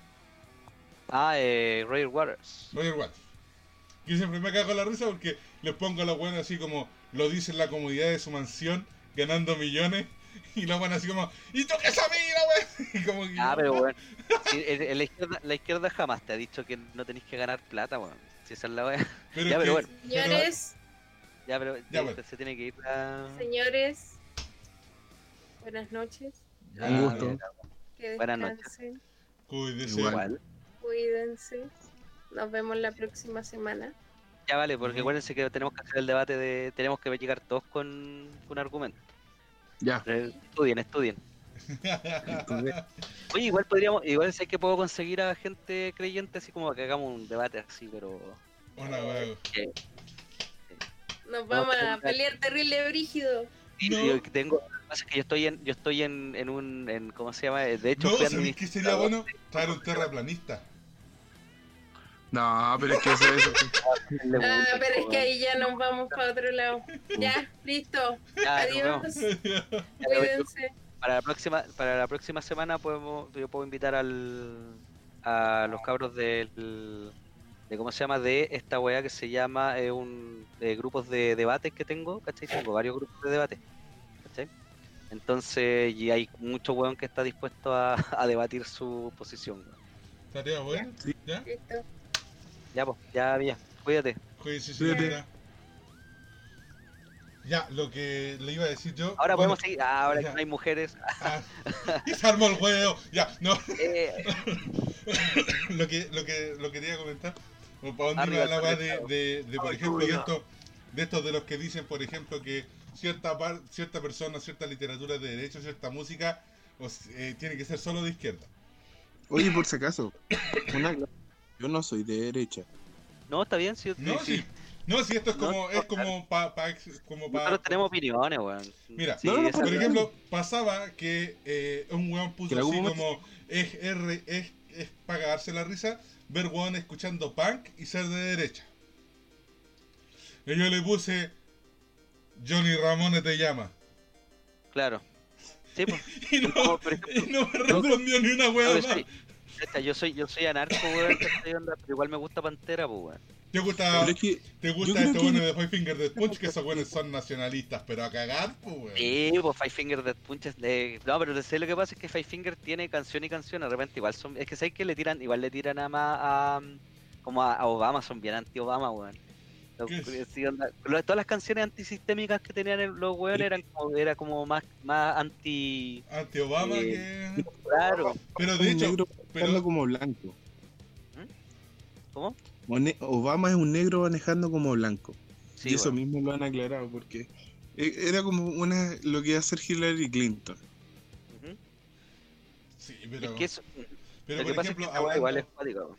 Ah, eh, Roger Waters. Roger Waters. Que siempre me cago en la risa porque les pongo a la buena así como lo dice en la comodidad de su mansión, ganando millones. Y la buena así como, ¿y tú qué sabías, wey? *laughs* Y como que, Ah, pero *laughs* bueno. la, izquierda, la izquierda jamás te ha dicho que no tenéis que ganar plata, weón. Si esa es la wea. *laughs* pero ya, pero bueno. Señores, Ya, pero Ya, bueno. se tiene que ir a... señores, buenas noches. Ya, Un gusto. Buenas noches. Cuídese. Igual. cuídense. Nos vemos la próxima semana. Ya vale, porque acuérdense que tenemos que hacer el debate de... Tenemos que llegar todos con, con argumentos. Ya. Eh, Estudien, estudien. *laughs* Oye, igual podríamos... Igual sé que puedo conseguir a gente creyente así como que hagamos un debate así, pero... Una wea. Nos vamos a pelear terrible brígido. Sí, No. yo tengo... lo que pasa es que yo estoy en, yo estoy en, en un... En, ¿Cómo se llama? De hecho, No, fui ¿sabéis qué sería bueno? Traer un terraplanista. No, pero es que eso, eso *laughs* Le Ah, gusta, pero es que ahí ya nos vamos para otro lado. Ya, listo. Ya. Adiós. *laughs* Cuídense. Para la próxima, para la próxima semana podemos, yo puedo invitar al, a los cabros del, de cómo se llama, de esta weá que se llama eh, un de grupos de debates que tengo, ¿cachai? Tengo varios grupos de debate, ¿cachai? Entonces, y hay mucho weón que está dispuesto a, *laughs* a debatir su posición. weón. Estaría bueno. Sí. ¿Ya? Ya, pues, ya, ya, cuídate. Cuídese, Cuídate. Ya, lo que le iba a decir yo. Ahora bueno, podemos seguir, ah, ahora ya. que no hay mujeres, ah, *laughs* y se armó el huevo. Ya, no. eh, *laughs* lo que lo que lo quería comentar o para dónde Arriba iba la el weá de, conectado. de, de, por Ay, ejemplo de estos de estos de los que dicen por ejemplo que cierta par- cierta persona cierta literatura de derecha cierta música o eh, tiene que ser solo de izquierda Oye, por si acaso, una- yo no soy de derecha. no, está bien, sí, no sí, sí no si esto es como no, es como pa, pa- como pa- Nosotros tenemos opiniones, weón. Mira, Sí, no, no, esa- por ejemplo pasaba que eh, un weón puso así momento- como es R es, es para cagarse la risa ver weón escuchando punk y ser de derecha y yo le puse Johnny Ramone te llama Claro. Sí, pues. *laughs* Y no, Como, por ejemplo, y no me respondió ni una yo, más. Yo soy yo soy anarco, weón, pero igual me gusta Pantera, pues, weón. ¿Te gusta, es que, te gusta creo estos que- de Five Finger de Punch? Que esos buenos son nacionalistas, pero a cagar, pues, weón. Sí, pues Five Finger Death Punch es de... No, pero sé lo que pasa es que Five Finger tiene canción y canción, de repente igual son... Es que sabes que le tiran, igual le tiran a más a... Como a, a Obama, son bien anti-Obama, weón. Todas las canciones antisistémicas que tenían los weones eran como, era como más, más anti... Anti-Obama Eh, que... Claro. Pero de hecho, manejando como blanco. ¿Cómo? Mone- Obama es un negro manejando como blanco. Sí, y eso weón. mismo lo han aclarado porque eh, era como una lo que iba a hacer Hillary Clinton. Sí, Es pero, que eso... pero por es ejemplo, igual es hablando, weón.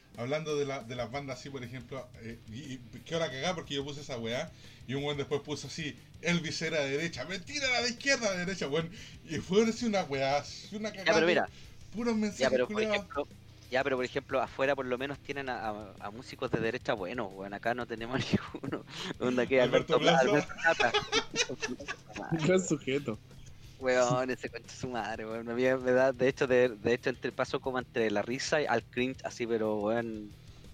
de, la, de las bandas así, por ejemplo, eh, y, y qué hora cagar porque yo puse esa weá y un buen después puso así, Elvis era de derecha, mentira, era de izquierda, de derecha, weón. Y fue así una weá, así una cagada. Ya, pero mira, Puros mensajes Ya, pero por ejemplo, ya, pero por ejemplo, afuera por lo menos tienen a, a- a músicos de derecha buenos, weón. Acá no tenemos *laughs* ninguno. Onda que Alberto Plata. *laughs* Gran sujeto. Weón, ese concha su madre, weón. Me da, de hecho, de, de hecho, entre paso como entre la risa y al cringe, así, pero weón,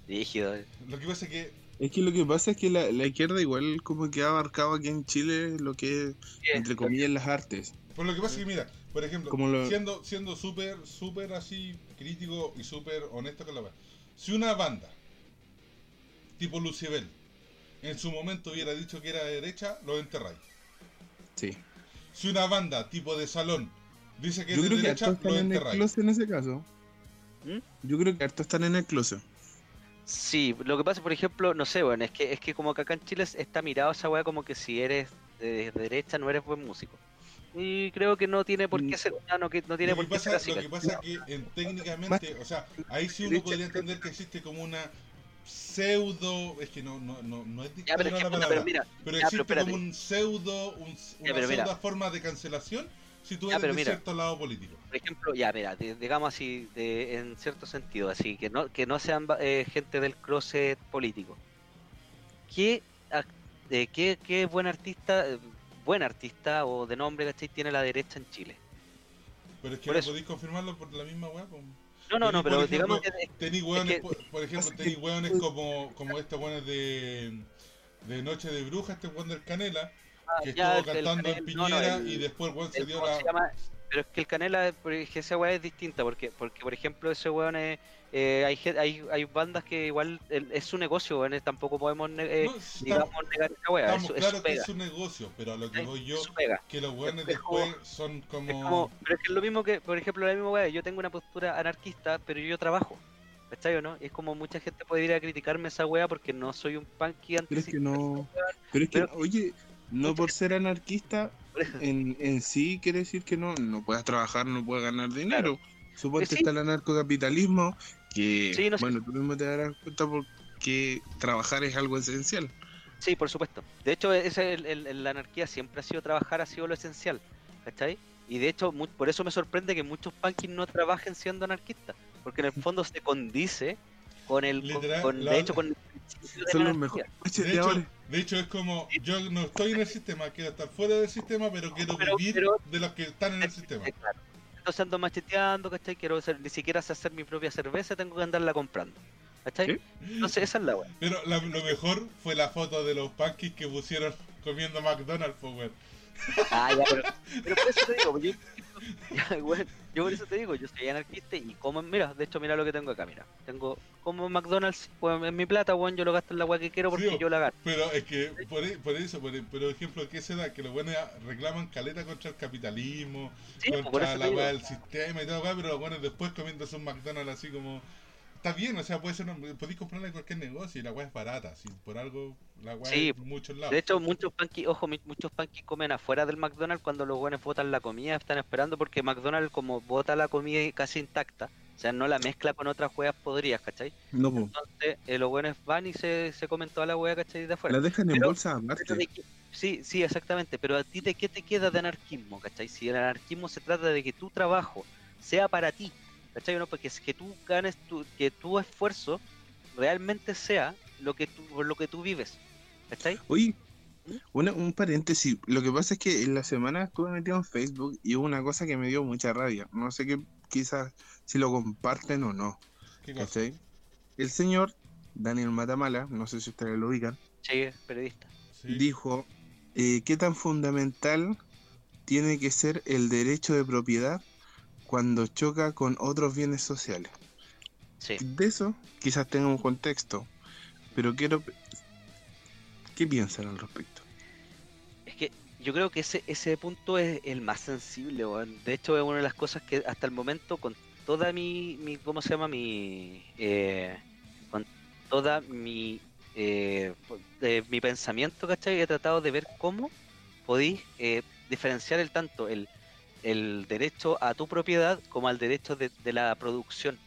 rígido. eh. Lo que pasa es que Es que lo que pasa es que la, la izquierda igual como que ha abarcado aquí en Chile lo que es, entre comillas, las artes. Por lo que pasa es que, mira, por ejemplo, Como lo- siendo siendo súper, súper así crítico y súper honesto con la verdad. Si una banda, tipo Lucibel, en su momento hubiera dicho que era de derecha, lo enterráis. Sí. Si una banda, tipo de salón, dice que es Yo de creo que derecha, hartos lo están en el enterráis. closet en ese caso. ¿Mm? Yo creo que hartos están en el closet. Sí, lo que pasa, por ejemplo, no sé, weón, es que, es que como que acá en Chile está mirado esa weá como que si eres de, de derecha no eres buen músico. Y creo que no tiene por qué ser, no, no, que no tiene Lo que por qué ser pasa, así. lo que pasa que en, técnicamente, o sea, ahí sí uno podría entender que existe como una pseudo, es que no, no, no, no es Ya, es que, la palabra, pero mira, pero ya, pero existe como un pseudo, un- una pero mira. pseudo forma de cancelación si tú Ya, eres pero de mira. cierto lado político. por ejemplo, ya, mira, di- digamos así, de, en cierto sentido, así, que no, que no sean eh, gente del closet político. ¿Qué, eh, qué, qué buen artista, eh, buen artista o de nombre, ¿cachai? Tiene la derecha en Chile. Pero es que Por no eso. podéis confirmarlo por la misma weá. No, no, no, pero ejemplo, digamos que Tení hueones, que- por, ejemplo, que- tení hueones como, como estos hueones de, de Noche de Bruja, este hueón del Canela, que Ah, ya, estuvo el- el cantando en Canel- no, no, Piñera el- y después el hueón se dio ¿cómo la... se llama? Pero es que el Canela, ej- esa weá es distinta, porque, porque por ejemplo, ese weón es, eh, hay, hay, hay bandas que igual el- es su negocio, tampoco podemos, eh, No, digamos, negar esa estamos su- claros su que pega. es un negocio, pero a lo que voy yo, su que los hueones es como- después son Es como... como, pero es que es lo mismo que, por ejemplo, la misma weá, yo tengo una postura anarquista, pero yo trabajo. ¿Cachai o no? Y es como mucha gente puede ir a criticarme esa weá porque no soy un punky Pero es que no. Pero es que, Pero- oye, no por ser anarquista en, en sí quiere decir que no, no puedas trabajar, no puedes ganar dinero. Suponte Sí. está el anarcocapitalismo, que, Sí, no sé. bueno, tú mismo te darás cuenta porque trabajar es algo esencial. Sí, por supuesto. De hecho, ese, el, el- el- la anarquía siempre ha sido trabajar, ha sido lo esencial. ¿Cachai? Y de hecho, por eso me sorprende que muchos punkis no trabajen siendo anarquistas. Porque en el fondo se condice con el. Literal, con, la- de hecho, con Son los mejores De hecho, macheteadores. de hecho, es como, yo no estoy en el sistema, quiero estar fuera del sistema, pero quiero Pero- vivir pero- de los que están en el sistema. Claro. Entonces ando macheteando, ¿cachai? Quiero hacer, ni siquiera sé hacer mi propia cerveza, tengo que andarla comprando. ¿Cachai? Entonces esa es la weá. Pero la- lo mejor fue la foto de los punkis que pusieron comiendo McDonald's, pues, weón. Ah, ya, pero, pero por eso te digo, yo, *laughs* ya, yo por eso te digo, yo soy anarquista y como, mira, de hecho mira lo que tengo acá, mira, tengo como McDonald's, weón, en mi plata, weón, yo lo gasto en la weá que quiero porque Sí, yo la gasto. Pero es que, por, e- por eso, por, e- por ejemplo, ¿qué se da? Que los buenos reclaman caleta contra el capitalismo, Sí, pues, contra la weá del sistema y todo, pero los buenos después comiéndose un McDonald's así como. Está bien, o sea, puede ser, podéis comprarla en cualquier negocio y la weá es barata, si por algo la weá Sí, es en muchos lados. De hecho, muchos panquis, ojo, mi- muchos panquis comen afuera del McDonald's cuando los buenos botan la comida, están esperando porque McDonald's como bota la comida casi intacta, o sea, no la mezcla con otras hueas podridas, ¿cachai? No, po, Entonces, eh, los buenos van y se, se comen toda la hueá, ¿cachai? De afuera. la dejan en Pero- bolsa aparte. de que- Sí, sí, exactamente, pero a ti de qué te queda de anarquismo, ¿cachai? Si el anarquismo se trata de que tu trabajo sea para ti, ¿cachai? o No, porque es que tú ganes, tu, que tu esfuerzo realmente sea lo que tú, por lo que tú vives, ¿cachai? Oye, una- un paréntesis. Lo que pasa es que en la semana estuve metido en Facebook y hubo una cosa que me dio mucha rabia. No sé qué, quizás si lo comparten o no. ¿Qué cosa? ¿cachai? El señor Daniel Matamala, no sé si ustedes lo ubican, Sí, periodista. Sí. dijo eh, qué tan fundamental tiene que ser el derecho de propiedad cuando choca con otros bienes sociales. Sí. De eso quizás tenga un contexto, pero quiero... ¿Qué piensan al respecto? Es que yo creo que ese, ese punto es el más sensible, weón. De hecho, es una de las cosas que hasta el momento, con toda mi, mi ¿cómo se llama? Mi, eh, con toda mi, eh, de mi pensamiento, ¿cachai? He tratado de ver cómo podéis eh, diferenciar el tanto el, el derecho a tu propiedad como al derecho de, de la producción,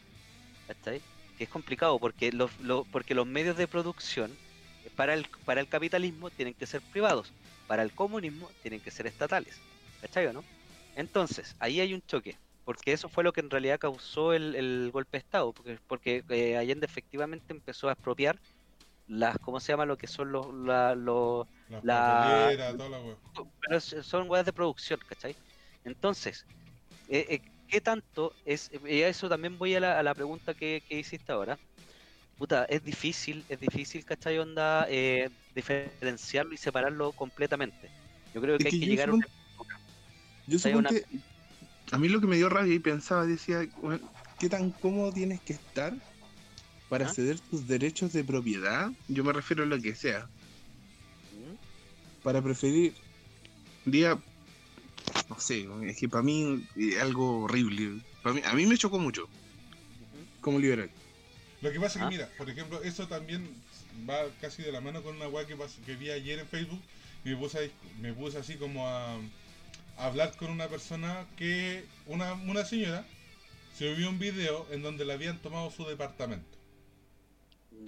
¿cachai? Que es complicado porque los, los- porque los medios de producción eh, para el, para el capitalismo tienen que ser privados para el comunismo tienen que ser estatales. ¿Cachai o no? Entonces, ahí hay un choque, porque eso fue lo que en realidad causó el, el golpe de Estado, porque, porque eh, Allende efectivamente empezó a expropiar las, ¿cómo se llama? Lo que son los, la- los Las la- pero son weas de producción, ¿cachai? Entonces, eh, eh, ¿qué tanto es? Y a eso también voy a la, a la pregunta que, que hiciste ahora. Puta, es difícil, es difícil, ¿cachai? Onda, eh, diferenciarlo y separarlo completamente. Yo creo que Es hay que que llegar a una Yo una- suponte, a mí lo que me dio rabia y pensaba, decía, "Weón, ¿qué tan cómodo tienes que estar para ¿Ah? ceder tus derechos de propiedad? Yo me refiero a lo que sea, ¿Mm? para preferir, día, no sé, es que para mí es algo horrible. Para mí, a mí me chocó mucho, como liberal. Lo que pasa es Ah. que, mira, por ejemplo, eso también va casi de la mano con una weá que, vi ayer en Facebook y me puse, me puse así como a, a hablar con una persona que, una, una señora, se vio un video en donde le habían tomado su departamento.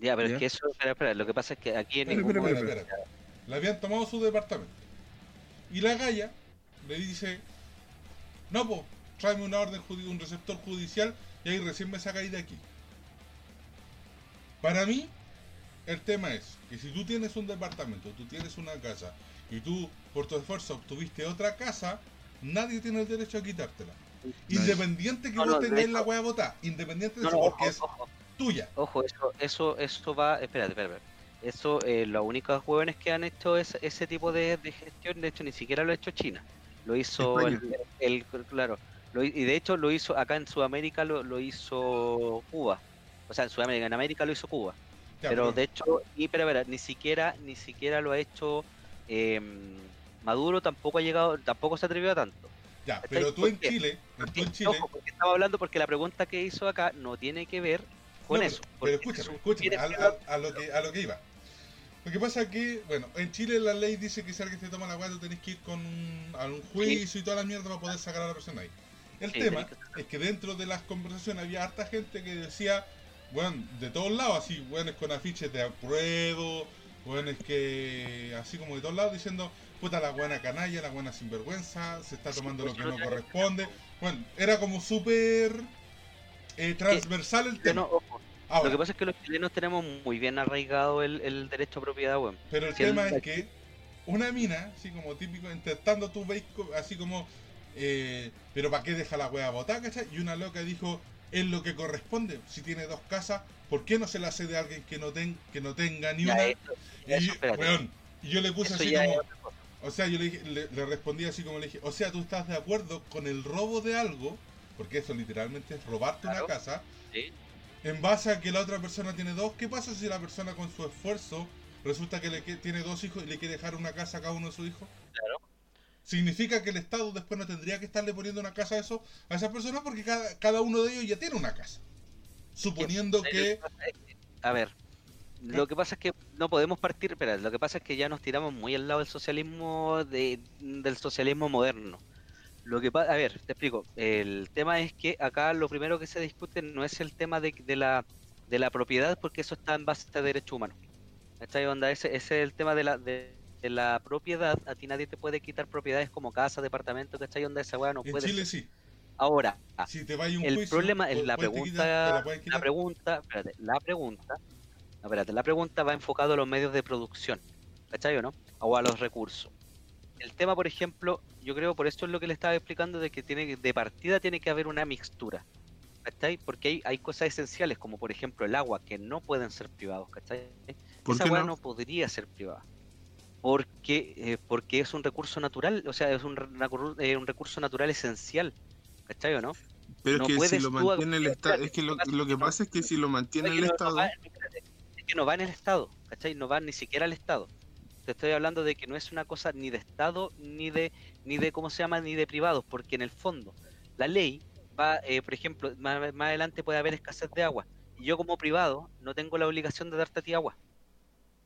Ya, pero Ya. es que eso, espera, espera, lo que pasa es que aquí en Espera, ningún espera, Espera. Le habían tomado su departamento. Y la galla le dice, no, pues, tráeme una orden, un receptor judicial y ahí recién me sacáis de aquí. Para mí, el tema es que si tú tienes un departamento, tú tienes una casa y tú por tu esfuerzo obtuviste otra casa, nadie tiene el derecho a quitártela. Independiente que No, vos no, tengáis la weá votada. Independiente de No, eso, no, porque ojo, es ojo, tuya. ojo, eso, eso, eso va, espérate, espérate, espérate. Eso, eh, los únicos jóvenes que han hecho es- ese tipo de, de gestión, de hecho, ni siquiera lo ha hecho China. Lo hizo el, claro, lo y de hecho lo hizo acá en Sudamérica lo, lo hizo Cuba. O sea, en Sudamérica, en América lo hizo Cuba. Ya, pero de hecho, y pero, ni siquiera, ni siquiera lo ha hecho em, Maduro tampoco ha llegado, tampoco se atrevió a tanto. ya, pero tú ¿Por en? Chile, tú en Chile, ojo, porque estaba hablando porque la pregunta que hizo acá no tiene que ver con No, eso. Pero, porque escúchame, a- a lo que, a lo que iba. Lo que pasa es que, bueno, en Chile la ley dice que si alguien te toma la tú tenés que ir con un, a un juicio y toda la mierda para poder sacar a la persona ahí. El Sí, tema es que dentro de las conversaciones había harta gente que decía, bueno, de todos lados, así, bueno, con afiches de apruebo, bueno, es que así como de todos lados diciendo, puta la buena canalla, la buena sinvergüenza, se está tomando pues, lo que no corresponde. Bueno, era como súper eh, transversal el tema. no- ojo, Ahora, lo que pasa es que los chilenos tenemos muy bien arraigado el, el derecho a propiedad, weón. Pero el Si el- tema es que una mina, así como típico, intentando tú veis así como, eh, pero ¿para qué deja la wea botada, cachai? Y una loca dijo, es lo que corresponde. Si tiene dos casas, ¿por qué no se la cede a alguien que no, ten, que no tenga ni Ya, una? eso- y, eso, weón, y yo le puse Eso así como, o sea, yo le, dije- le, le respondí así como le dije, o sea, tú estás de acuerdo con el robo de algo, porque eso literalmente es robarte Claro. una casa, Sí. En base a que la otra persona tiene dos, ¿qué pasa si la persona con su esfuerzo resulta que le que- tiene dos hijos y le quiere dejar una casa a cada uno de sus hijos? Claro. Significa que el Estado después no tendría que estarle poniendo una casa a, eso, a esas personas porque cada, cada uno de ellos ya tiene una casa. Suponiendo que... A ver, lo que pasa es que no podemos partir, espera, lo que pasa es que ya nos tiramos muy al lado del socialismo de, del socialismo moderno. Lo que pasa, a ver, te explico. El tema es que acá lo primero que se discute no es el tema de, de la de la propiedad, porque eso está en base a derechos humanos. ¿Cachai? Onda, ese, ese es el tema de la de, de la propiedad. A ti nadie te puede quitar propiedades como casa, departamento, ¿cachai? Onda esa weá no En puede Chile ser. sí. Ahora, Si te vaya un el juicio, problema es la quitar- pregunta, la pregunta, espérate, la pregunta, espérate, la pregunta va enfocado a los medios de producción, ¿cachai o no? O a los recursos. El tema, por ejemplo, yo creo por eso es lo que le estaba explicando de que tiene que- de partida tiene que haber una mixtura, ¿cachai? Porque hay, hay cosas esenciales como por ejemplo el agua que no pueden ser privados, ¿cachai? ¿Por Esa weá no? no podría ser privada. Porque, eh, porque es un recurso natural, o sea, es un, recurso, un recurso natural esencial, ¿cachai o no? Pero no es que si lo mantiene el Estado, es que lo, lo que pasa es que si lo mantiene el Estado, es que no va en el Estado, ¿cachai? No va ni siquiera al Estado. Te estoy hablando de que no es una cosa ni de Estado, ni de, ni de ¿cómo se llama? Ni de privados, porque en el fondo la ley va, eh, por ejemplo, más, más adelante puede haber escasez de agua. Y yo como privado no tengo la obligación de darte a ti agua.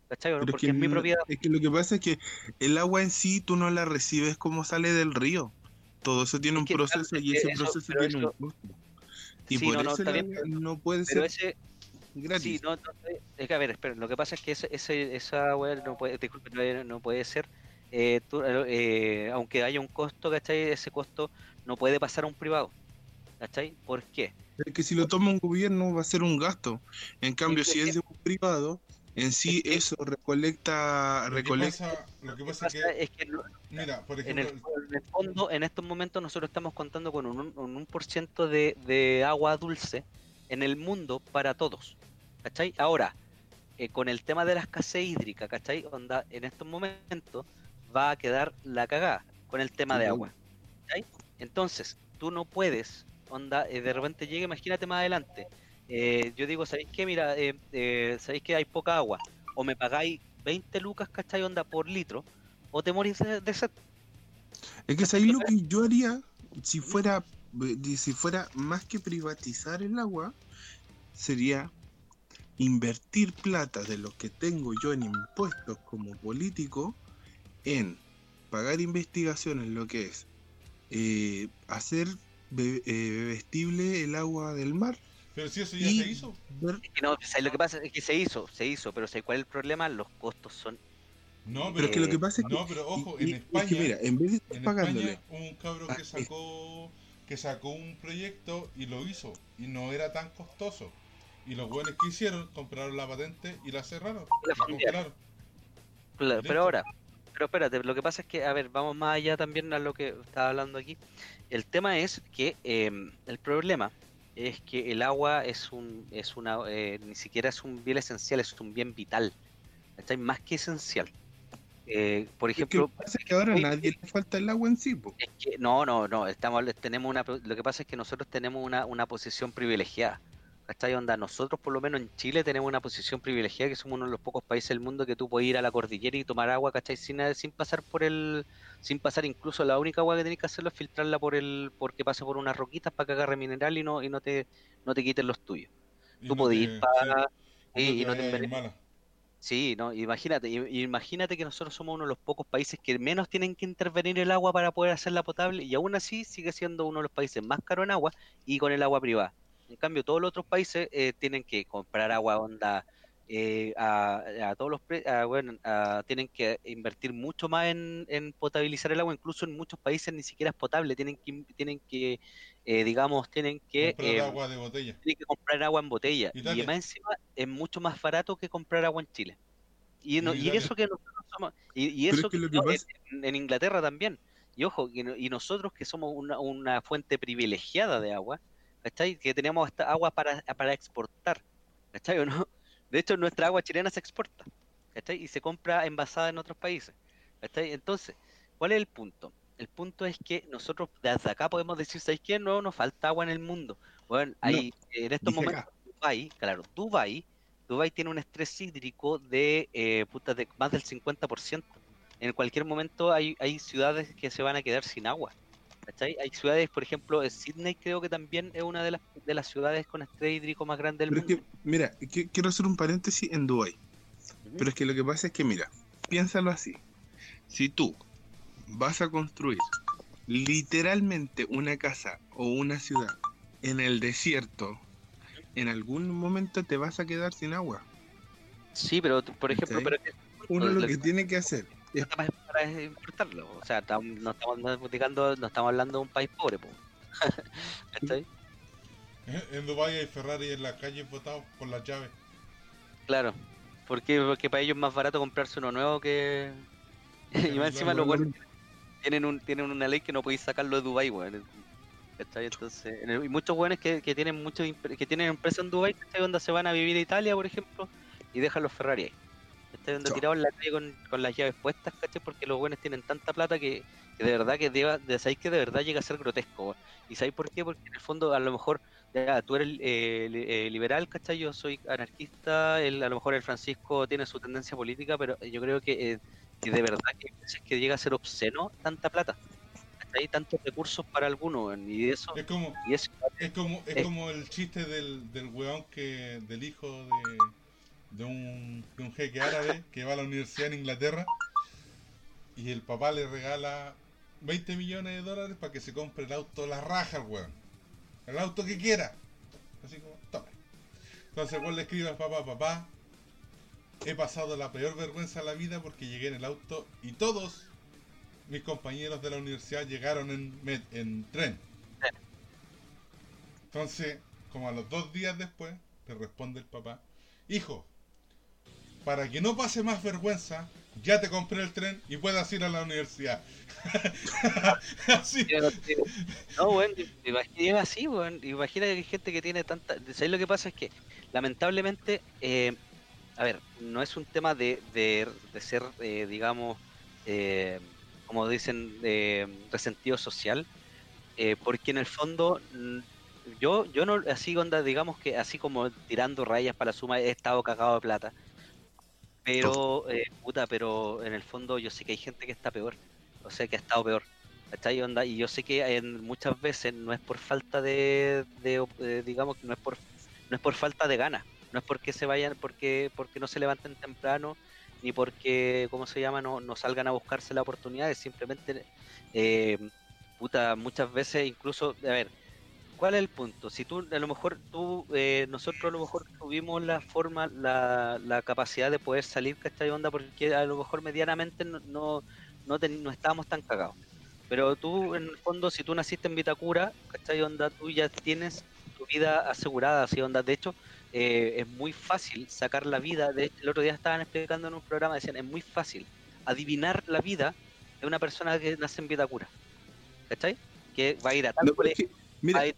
¿Cachai? es Porque que, es mi no- propiedad. es que lo que pasa es que el agua en sí tú no la recibes como sale del río. Todo eso tiene Es un proceso claro, y es ese eso- proceso tiene eso- un costo. Y Sí, por no, eso no puede Pero ser ese, gratis. Sí, no, no, es que a ver, espera, lo que pasa es que ese, ese, esa weá no puede, disculpe, no, no puede ser, eh, tú, eh, aunque haya un costo, ¿cachai? Ese costo no puede pasar a un privado, ¿cachai? ¿Por qué? Es que si lo toma un gobierno va a ser un gasto. En cambio, que- si es de un privado, en sí Es que- eso recolecta, Lo que recolecta pasa, lo que Lo que pasa es pasa que, es que no- mira, por en, ejemplo, el, en el fondo, en estos momentos nosotros estamos contando con un, un, un por ciento de, de agua dulce en el mundo para todos, ¿cachai? Ahora, eh, con el tema de la escasez hídrica, ¿cachai? Onda, en estos momentos va a quedar la cagada con el tema de agua. ¿cachai? Entonces, tú no puedes, onda, eh, de repente llega, imagínate más adelante, eh, yo digo, ¿sabéis qué? Mira, ¿sabéis que hay poca agua? O me pagáis 20 lucas, ¿cachai? Onda por litro, o te morís de, de sed. Es que ahí lo que yo haría, si fuera, si fuera más que privatizar el agua, sería invertir plata de lo que tengo yo en impuestos como político en pagar investigaciones, lo que es eh, hacer be- eh, bebestible el agua del mar pero si eso ya y se hizo. ver- Es que no, ¿sabes lo que pasa es que se hizo, se hizo, pero ¿sabes cuál es el problema? Los costos son No, pero pero, es que lo que pasa es que, no, pero ojo, en y- es España, que mira, en vez de estar en pagándole España un cabro Ah, que sacó, que sacó un proyecto y lo hizo y no era tan costoso. Y los buenos que hicieron compraron la patente y la cerraron, La la fundearon. congelaron. Claro, Listo. pero ahora, pero espérate, lo que pasa es que, a ver, vamos más allá también a lo que estaba hablando aquí. El tema es que em, el problema es que el agua es un, es una, eh, ni siquiera es un bien esencial, es un bien vital, ¿cachai? Más que esencial. Eh, por Es que ejemplo, lo que pasa es que ahora a Oye, nadie le falta el agua en sí. Es que, no, no, no, estamos, tenemos una, lo que pasa es que nosotros tenemos una, una posición privilegiada. ¿Cachai? Onda, nosotros por lo menos en Chile tenemos una posición privilegiada que somos uno de los pocos países del mundo que tú puedes ir a la cordillera y tomar agua, ¿cachai? Sin, sin pasar por el, sin pasar incluso la única agua que tenés que hacerlo es filtrarla por el, porque pasa por unas roquitas para que agarre mineral y no, y no te, no te quiten los tuyos. Y Tú no podés ir para, sí, y, y no te envenenes. Sí, no, imagínate, imagínate que nosotros somos uno de los pocos países que menos tienen que intervenir el agua para poder hacerla potable y aún así sigue siendo uno de los países más caros en agua y con el agua privada. En cambio, todos los otros países eh, tienen que comprar agua onda eh, a, a todos los pre- a, bueno, a- tienen que invertir mucho más en, en potabilizar el agua, incluso en muchos países ni siquiera es potable, tienen que in- tienen que eh, digamos, tienen que Comprar eh, agua de botella. tienen que comprar agua en botella. Y más encima es mucho más barato que comprar agua en Chile. Y, no- y eso que nosotros somos, y, eso es que lo que no, en, en Inglaterra también. Y ojo, y, y nosotros que somos una, una fuente privilegiada de agua, ¿cachai? Que tenemos hasta agua para, para exportar, ¿cachai o no? De hecho, nuestra agua chilena se exporta, ¿cachai? Y se compra envasada en otros países, ¿cachai? Entonces, ¿cuál es el punto? El punto es que nosotros desde acá podemos decir, ¿sabes qué? No, nos falta agua en el mundo. Bueno, hay en estos momentos Dubai, claro, Dubai, Dubai tiene un estrés hídrico de, eh, puta, de más del 50%. En cualquier momento hay, hay ciudades que se van a quedar sin agua. ¿Cachai? Hay ciudades, por ejemplo, Sydney creo que también es una de las, de las ciudades con estrés hídrico más grande del Pero es mundo. que, mira, qui- quiero hacer un paréntesis en Dubai. Ujú. Pero es que lo que pasa es que, mira, piénsalo así. Si tú vas a construir literalmente una casa o una ciudad en el desierto, en algún momento te vas a quedar sin agua. Sí, pero por ejemplo, pero Uno Lo lo que- que tiene que hacer para, para importarlo. O sea, tam- no estamos no estamos hablando de un país pobre, po. *laughs* ¿Cachai? En Dubái hay Ferrari en la calle botados con las llaves. Claro. Porque, porque para ellos es más barato comprarse uno nuevo que. *laughs* y más encima los buenos tienen un tienen una ley que no podéis sacarlo de Dubai, weón. Entonces, y muchos buenos que, que tienen muchos impre- que tienen empresas en Dubai, ¿cachai? Donde se van a vivir a Italia, por ejemplo, y dejan los Ferrari ahí. ¿Cachai? Donde Chao. tirados en la calle con, con las llaves puestas, ¿cachai? Porque los buenos tienen tanta plata que, que de verdad que deba, de, sabéis que de verdad llega a ser grotesco. ¿Y sabéis por qué? Porque en el fondo a lo mejor ya, tú eres eh, eh, liberal, ¿cachai? Yo soy anarquista, el, a lo mejor el Francisco tiene su tendencia política, pero yo creo que, eh, que de verdad que, hay veces que llega a ser obsceno tanta plata. Hay tantos recursos para algunos, y eso, Es como, y eso es como, es Eh. como el chiste del, del weón que, del hijo de, de un, de un jeque árabe que va a la universidad en Inglaterra y el papá le regala 20 millones de dólares para que se compre el auto la raja weón. El auto que quiera. Así como, tome. Entonces el le escribe al papá, papá, he pasado la peor vergüenza de la vida porque llegué en el auto y todos mis compañeros de la universidad llegaron en, en tren. Entonces, como a los dos días después, le responde el papá, hijo, para que no pase más vergüenza, ya te compré el tren y puedas ir a la universidad. *laughs* Así. No, weón, imagina así, weón. Imagina que hay gente que tiene tanta. ¿Sabes lo que pasa? Es que, lamentablemente, eh, a ver, no es un tema de, de, de ser, eh, digamos, eh, como dicen, resentido social, eh, porque en el fondo, mm, yo, yo no, así, onda, digamos que así como tirando rayas para la suma, he estado cagado de plata. Pero, eh, puta, pero en el fondo yo sé que hay gente que está peor, o sea, que ha estado peor. ¿Cachai? Onda, y yo sé que en, muchas veces no es por falta de, de, eh, digamos que no es por no es por falta de ganas, no es porque se vayan, porque porque no se levanten temprano, ni porque, ¿cómo se llama? No, no salgan a buscarse la oportunidad, es simplemente, eh, puta, muchas veces incluso, a ver, ¿cuál es el punto? Si tú, a lo mejor tú, eh, nosotros a lo mejor tuvimos la forma, la, la capacidad de poder salir, ¿cachai? Onda, porque a lo mejor medianamente no, no, no, ten- no estábamos tan cagados. Pero tú, en el fondo, si tú naciste en Vitacura, ¿cachai? Onda, tú ya tienes tu vida asegurada, así onda. De hecho, eh, es muy fácil sacar la vida. De hecho, el otro día estaban explicando en un programa, decían, es muy fácil adivinar la vida de una persona que nace en Vitacura. ¿Cachai? Que va a ir a tal No, pero es colegio, que, mira, va a ir-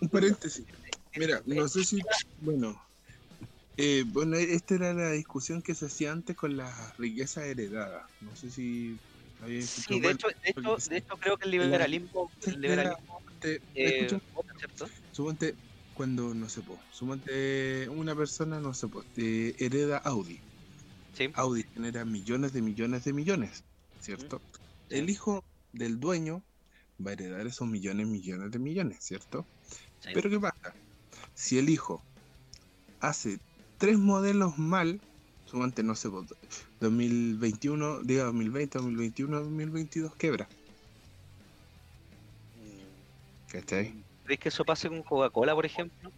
un paréntesis. Mira, no sé si. Bueno. Eh, bueno, esta era la discusión que se hacía antes con las riquezas heredadas. No sé si Sí, de hecho, de hecho, de hecho creo que el liberalismo, el liberalismo eh, suponte cuando, no sé, po, suponte una persona, no sé, po, te hereda Audi. Sí, Audi genera millones de millones de millones, ¿cierto? Sí. El hijo del dueño va a heredar esos millones, millones de millones, ¿cierto? sí. Pero ¿qué pasa? Si el hijo hace tres modelos mal, suponte, no sé, po, 2021, diga 2020, 2021, 2022, quebra, Mm, ¿cachai? ¿Crees que eso pase con Coca-Cola, por ejemplo?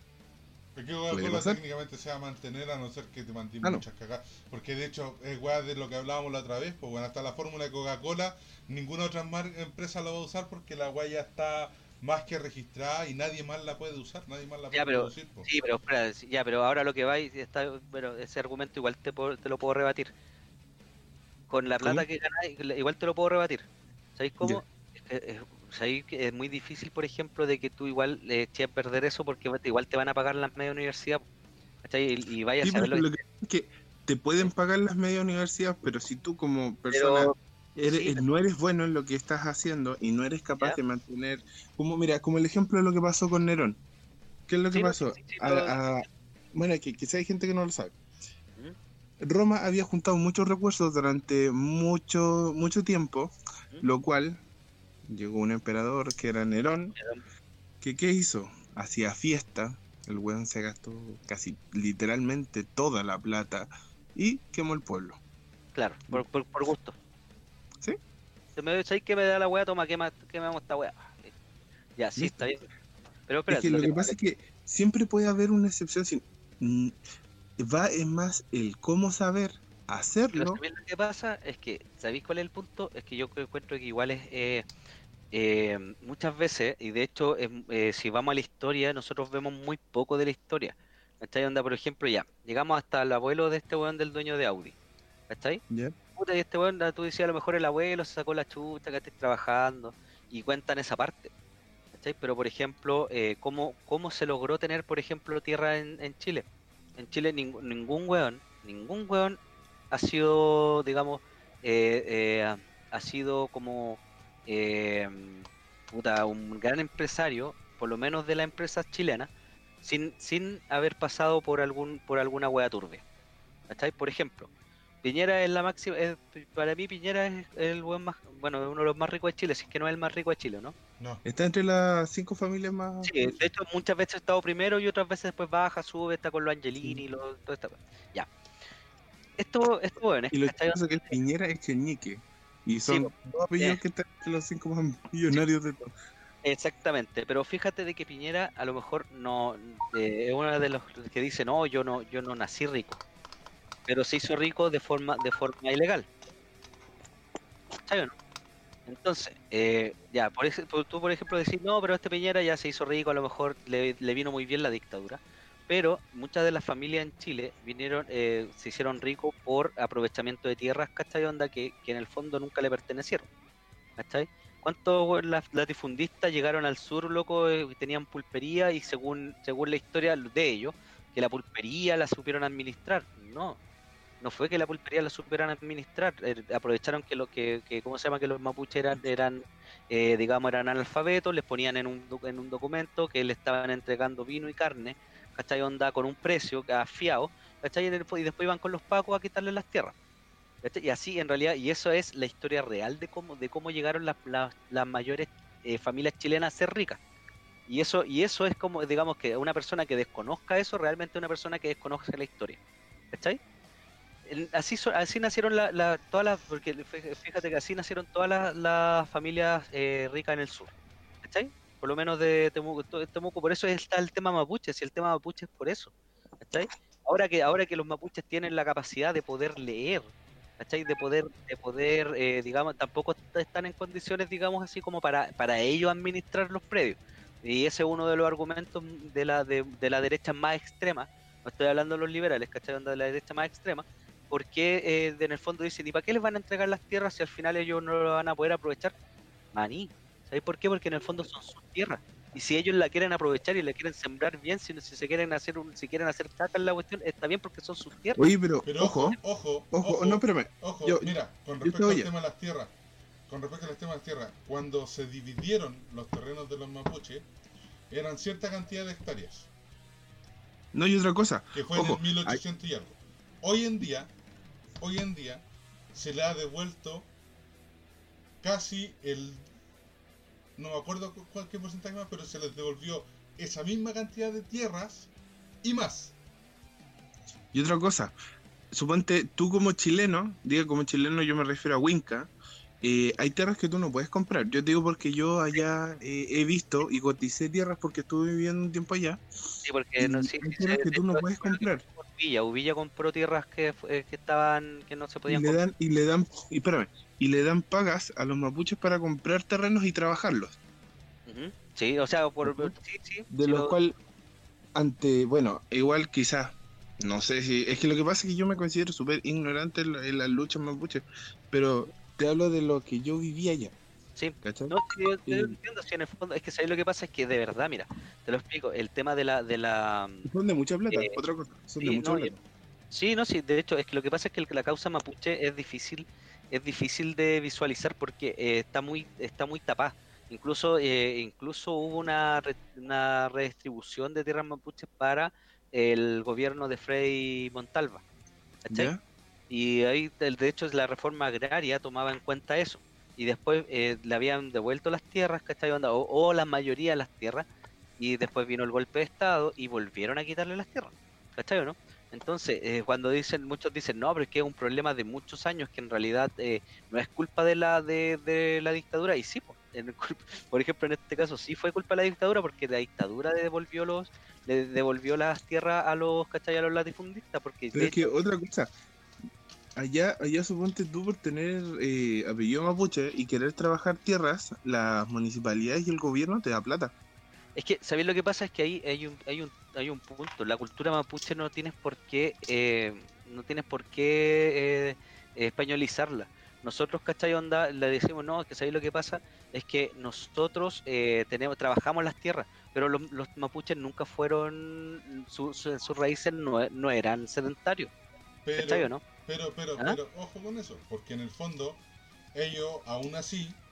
Es que ¿Puede Coca-Cola técnicamente se va a mantener a no ser que te mantenga Ah, no. muchas cagadas. Porque de hecho, es weá de lo que hablábamos la otra vez, pues bueno, hasta la fórmula de Coca-Cola, ninguna otra mar- empresa la va a usar porque la weá ya está más que registrada y nadie más la puede usar, nadie más la puede Ya, pero- producir. pues. Sí, pero espera, ya, pero ahora lo que va y está, bueno, ese argumento igual te, puedo- te lo puedo rebatir. Con la plata ¿Cómo? que ganáis, igual te lo puedo rebatir. ¿Sabéis cómo? Es es- sabéis que es muy difícil, por ejemplo, de que tú igual le eches a perder eso porque igual te van a pagar las media universidad. ¿cachai? Y, y vaya a Sí, saber pero lo que... que es que te pueden pagar las media universidades, pero si tú como persona Pero, eres- sí, no eres bueno en lo que estás haciendo y no eres capaz Ya. de mantener, como mira, como el ejemplo de lo que pasó con Nerón. ¿Qué es lo que Sí, pasó? sí, A- a- bueno, que quizá hay gente que no lo sabe. ¿Mm? Roma había juntado muchos recursos durante mucho mucho tiempo, ¿Mm? lo cual llegó un emperador que era Nerón, que ¿qué hizo? Hacía fiesta, el weón se gastó casi literalmente toda la plata y quemó el pueblo. Claro, por, por, por gusto. ¿Sí? Se me ¿sabéis que me da la weá? Toma, quema, quemamos esta weá. Ya, sí, Listo. está bien. Pero espera, es que lo que pasa es que siempre puede haber una excepción. sin- va es más el cómo saber Pero hacerlo. ¿sabéis lo que pasa? Es que, ¿sabéis cuál es el punto? Es que yo encuentro que igual es. eh, eh, muchas veces, y de hecho, eh, si vamos a la historia, nosotros vemos muy poco de la historia. ¿Cachai? Onda, por ejemplo, ya, llegamos hasta el abuelo de este weón del dueño de Audi. ¿Cachai? ¿ya? Puta, y este weón, ah, tú decías, a lo mejor el abuelo se sacó la chucha, que estés trabajando, y cuentan esa parte. ¿Cachai? Pero, por ejemplo, eh, ¿cómo, ¿cómo se logró tener, por ejemplo, tierra en, en Chile? En Chile ningún ningún weón, ningún weón ha sido, digamos, eh, eh, ha sido como eh, puta, un gran empresario, por lo menos de las empresas chilenas, sin, sin haber pasado por algún por alguna wea turbia. ¿Cachai? Por ejemplo, Piñera es la máxima, es- para mí Piñera es el buen más, bueno, es uno de los más ricos de Chile, si es que no es el más rico de Chile, ¿no? No. Está entre las cinco familias más. Sí, de hecho muchas veces ha estado primero y otras veces después baja, sube, está con los Angelini, lo, todo esta Ya. Esto, esto bueno, es Y lo que pasa es que el Piñera es Cheñique. Y son po. dos apellidos Eh. que están entre los cinco más millonarios de todos. Exactamente, pero fíjate de que Piñera a lo mejor no eh, es uno de los que dice no, yo no, yo no nací rico, pero se hizo rico de forma, de forma ilegal. ¿Sabes no? Entonces, eh, ya, por tú por ejemplo decís, no, pero este Piñera ya se hizo rico, a lo mejor le, le vino muy bien la dictadura, pero muchas de las familias en Chile vinieron, eh, se hicieron ricos por aprovechamiento de tierras, ¿cachai? Que, que en el fondo nunca le pertenecieron, ¿cachai? ¿Cuántos latifundistas llegaron al sur, loco, eh, tenían pulpería y según, según la historia de ellos, que la pulpería la supieron administrar? No, no fue que la pulpería la supieran administrar, eh, aprovecharon que lo que, que ¿cómo se llama? Que los mapuches eran, eran eh, digamos, eran analfabetos, les ponían en un, en un documento que le estaban entregando vino y carne, ¿cachai? Onda con un precio afiado, ¿cachai? Y después iban con los pacos a quitarle las tierras. Y así en realidad, y eso es la historia real de cómo, de cómo llegaron las, las, mayores eh, familias chilenas a ser ricas. Y eso, y eso es como, digamos que una persona que desconozca eso, realmente una persona que desconoce la historia. ¿Cachai? Así, así nacieron la, todas las, porque fí- fíjate que así nacieron todas las, las familias eh, ricas en el sur. ¿Cachai? Por lo menos de Temuco, Temuco, por eso está el tema mapuche, si el tema mapuche es por eso. ¿Cachai? Ahora que, ahora que los mapuches tienen la capacidad de poder leer, ¿cachai? De poder, de poder, eh, digamos, tampoco est- están en condiciones, digamos, así como para, para ellos administrar los predios. Y ese es uno de los argumentos de la, de, la derecha más extrema, no estoy hablando de los liberales, ¿cachai? De la derecha más extrema, ¿por qué eh, en el fondo dicen, ¿y para qué les van a entregar las tierras si al final ellos no lo van a poder aprovechar? Maní. ¿Sabéis por qué? Porque en el fondo son sus tierras. Y si ellos la quieren aprovechar y la quieren sembrar bien, si, si se quieren hacer un, si quieren hacer caca en la cuestión, está bien porque son sus tierras. Oye, pero, Pero ojo, ojo, ojo, ojo, no, espérame. ojo, yo- mira, con respecto al tema de las tierras, con respecto al tema de las tierras, cuando se dividieron los terrenos de los mapuches, eran cierta cantidad de hectáreas, No hay otra cosa. que fue Ojo, en el 1800 y algo. Hoy en día, hoy en día, se le ha devuelto casi el, no me acuerdo cu- cuál qué porcentaje más, pero se les devolvió esa misma cantidad de tierras y más. Y otra cosa, suponte tú como chileno, diga como chileno yo me refiero a Winca, eh, hay tierras que tú no puedes comprar. Yo te digo porque yo allá eh, he visto y coticé tierras porque estuve viviendo un tiempo allá. Sí, porque no, sí, hay tierras sí, que tú no puedes comprar. Uvilla compró tierras que, eh, que estaban, que no se Y podían le comprar. dan, y le dan, y espérame, y le dan pagas a los mapuches para comprar terrenos y trabajarlos. Sí, o sea, por, Ujú. sí, sí. De sí, lo lo- cual, ante, bueno, igual quizás, no sé si, es que lo que pasa es que yo me considero súper ignorante en, la- en las luchas mapuches, pero te hablo de lo que yo vivía allá. Sí. ¿Cachai? No, sí, yo, yo Y- entiendo, sí, en el fondo, es que ¿sabes lo que pasa? Es que de verdad, mira, te lo explico, el tema de la, de la, Son de mucha plata, Eh, otra cosa, son sí, de mucha no, plata. Sí, no, sí, de hecho, es que lo que pasa es que la causa mapuche es difícil, es difícil de visualizar porque eh, está muy, está muy tapada. Incluso, eh, incluso hubo una, re- una redistribución de tierras mapuches para el gobierno de Frei Montalva. ¿cachai? Y ahí, de hecho, la reforma agraria tomaba en cuenta eso. Y después eh, le habían devuelto las tierras, ¿cachai? Onda, O, o la mayoría de las tierras. Y después vino el golpe de Estado y volvieron a quitarle las tierras. ¿Cachai o no? Entonces, eh, cuando dicen, muchos dicen, no, pero es que es un problema de muchos años que en realidad eh, no es culpa de la de, de la dictadura. Y sí, po, en *laughs* por ejemplo, en este caso sí fue culpa de la dictadura porque la dictadura le devolvió los le devolvió las tierras a los, ¿cachai? A los latifundistas. Porque Pero es que otra cosa, allá, allá suponte tú por tener eh, apellido mapuche y querer trabajar tierras, las municipalidades y el gobierno te da plata. Es que, ¿sabéis lo que pasa? Es que ahí hay un, hay un, hay un punto. La cultura mapuche no tienes por qué, eh, no tienes por qué eh, españolizarla. Nosotros, ¿cachai? Onda, le decimos, no, que ¿sabéis lo que pasa? Es que nosotros eh, tenemos, trabajamos las tierras, pero los, los mapuches nunca fueron, su- su- sus raíces no, no eran sedentarios, ¿cachai o Pero, no? Pero, pero, ¿Ah? pero, ojo con eso, porque en el fondo, ellos aún así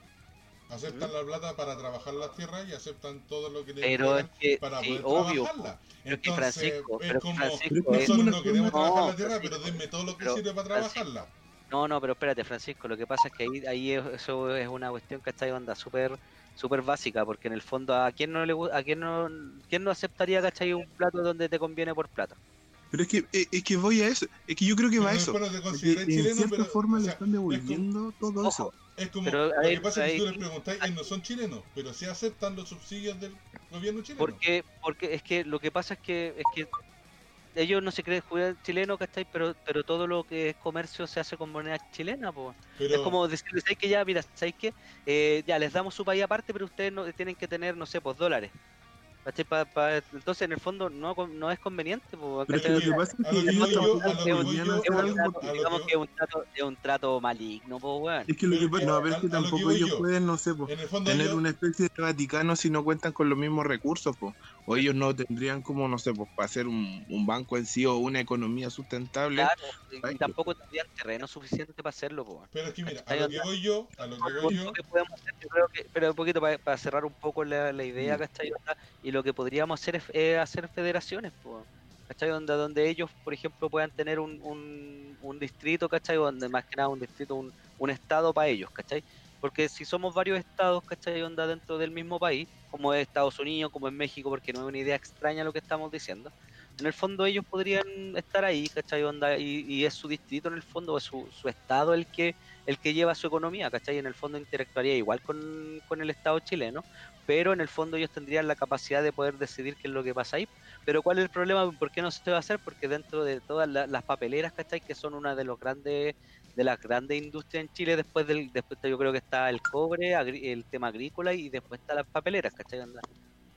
aceptan la plata para trabajar las tierras y aceptan todo lo que les Pero es que, para sí, poder obvio. trabajarla. Pero es que Entonces, es pero como, Francisco, es nosotros una no queremos trabajar No, la tierra, pero Francisco, denme todo lo que pero, sirve para trabajarla. No, no, pero espérate, Francisco, lo que pasa es que ahí, ahí es- eso es una cuestión, ¿cachai? Onda súper súper básica, porque en el fondo, ¿a quién no le a quién no, quién no aceptaría, ¿cachai? Un plato donde te conviene por plata. Pero es que, eh, es que voy a eso, es que yo creo que va a eso. consideras en cierta pero, forma o le están devolviendo todo Ojo, eso. Es como, Pero lo ahí- que pasa es que tú les preguntáis, ellos no son chilenos, pero sí aceptan los subsidios del gobierno chileno. Porque, porque es que lo que pasa es que, es que ellos no se creen jugar chileno, ¿cachai? Pero, pero todo lo que es comercio se hace con moneda chilena, pues. Pero, Es como decirles, ¿sabes que ya, mira, ¿sabes qué? Eh, ya les damos su país aparte, pero ustedes no tienen que tener, no sé, pues dólares. ¿Cachai? Pa- pa- entonces, en el fondo, no, no es conveniente. pues, Pero es que lo que pasa es que que que digamos que- que es un trato, es un trato maligno, pues, weón. Es que lo que pasa, que no, a- que que tampoco voy ellos yo. pueden, no sé, po, tener yo- una especie de Vaticano si no cuentan con los mismos recursos, po. o ellos no tendrían como, no sé, pues para hacer un, un banco en sí o una economía sustentable. Claro, y tampoco tendrían terreno suficiente para hacerlo, pues. weón. Pero es que mira, a lo que voy yo, a lo que voy yo, que podemos hacer, yo creo que, pero un poquito para, cerrar un poco la, la idea, Mm. ¿cachai? Onda, Lo que podríamos hacer es eh, hacer federaciones, ¿cachai? Donde, ellos, por ejemplo, puedan tener un, distrito, ¿cachai? Donde más que nada un distrito, un, estado para ellos, ¿cachai? Porque si somos varios estados, ¿cachai? Onda dentro del mismo país, como es Estados Unidos, como es México, porque no es una idea extraña lo que estamos diciendo. En el fondo ellos podrían estar ahí, ¿cachai? Y, es su distrito en el fondo, es su, estado el que el que lleva su economía, ¿cachai? En el fondo interactuaría igual con el Estado chileno, pero en el fondo ellos tendrían la capacidad de poder decidir qué es lo que pasa ahí. Pero ¿cuál es el problema? ¿Por qué no se va a hacer? Porque dentro de todas la- las papeleras, ¿cachai? Que son una de los grandes de las grandes industrias en Chile, después del después yo creo que está el cobre, agri- el tema agrícola y después está las papeleras, ¿cachai? Andan-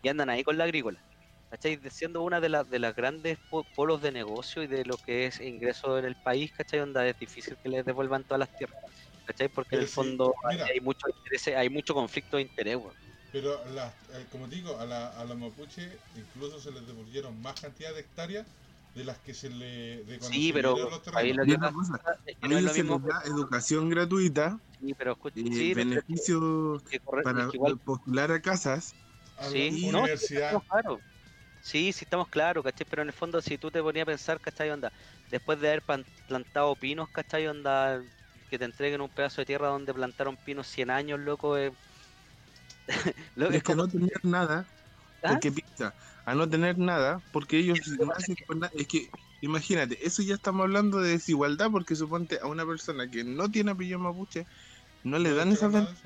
y andan ahí con la agrícola. ¿cachai? Siendo una de, las de las grandes po- polos de negocio y de lo que es ingreso en el país, ¿cachai? Onda es difícil que les devuelvan todas las tierras, ¿cachai? Porque en el sí, fondo hay, mucho interés, hay mucho conflicto de interés, weón. Pero, las- eh, como te digo, a la, a la mapuche incluso se les devolvieron más cantidad de hectáreas de las que se le. De Sí, se pero los ahí lo que pasa cosa, es que a no es lo ellos se mismo. les da educación gratuita, Sí, pero escucha, eh, sí, pero es que- beneficios que corre- es para igual postular a casas. A la Sí, no, universidad. estamos claros. Sí, sí estamos claros, ¿cachai? Pero en el fondo, si tú te ponías a pensar, ¿cachai? Onda, después de haber plantado pinos, ¿cachai? Onda, que te entreguen un pedazo de tierra donde plantaron pinos 100 años, loco, eh, *laughs* lo- Es es que como- no tener nada, ¿Ah? porque piensa, a no tener nada, porque ellos no hacen. Es que, imagínate, eso ya estamos hablando de desigualdad, porque suponte a una persona que no tiene apellido mapuche, no le No dan de ventajas.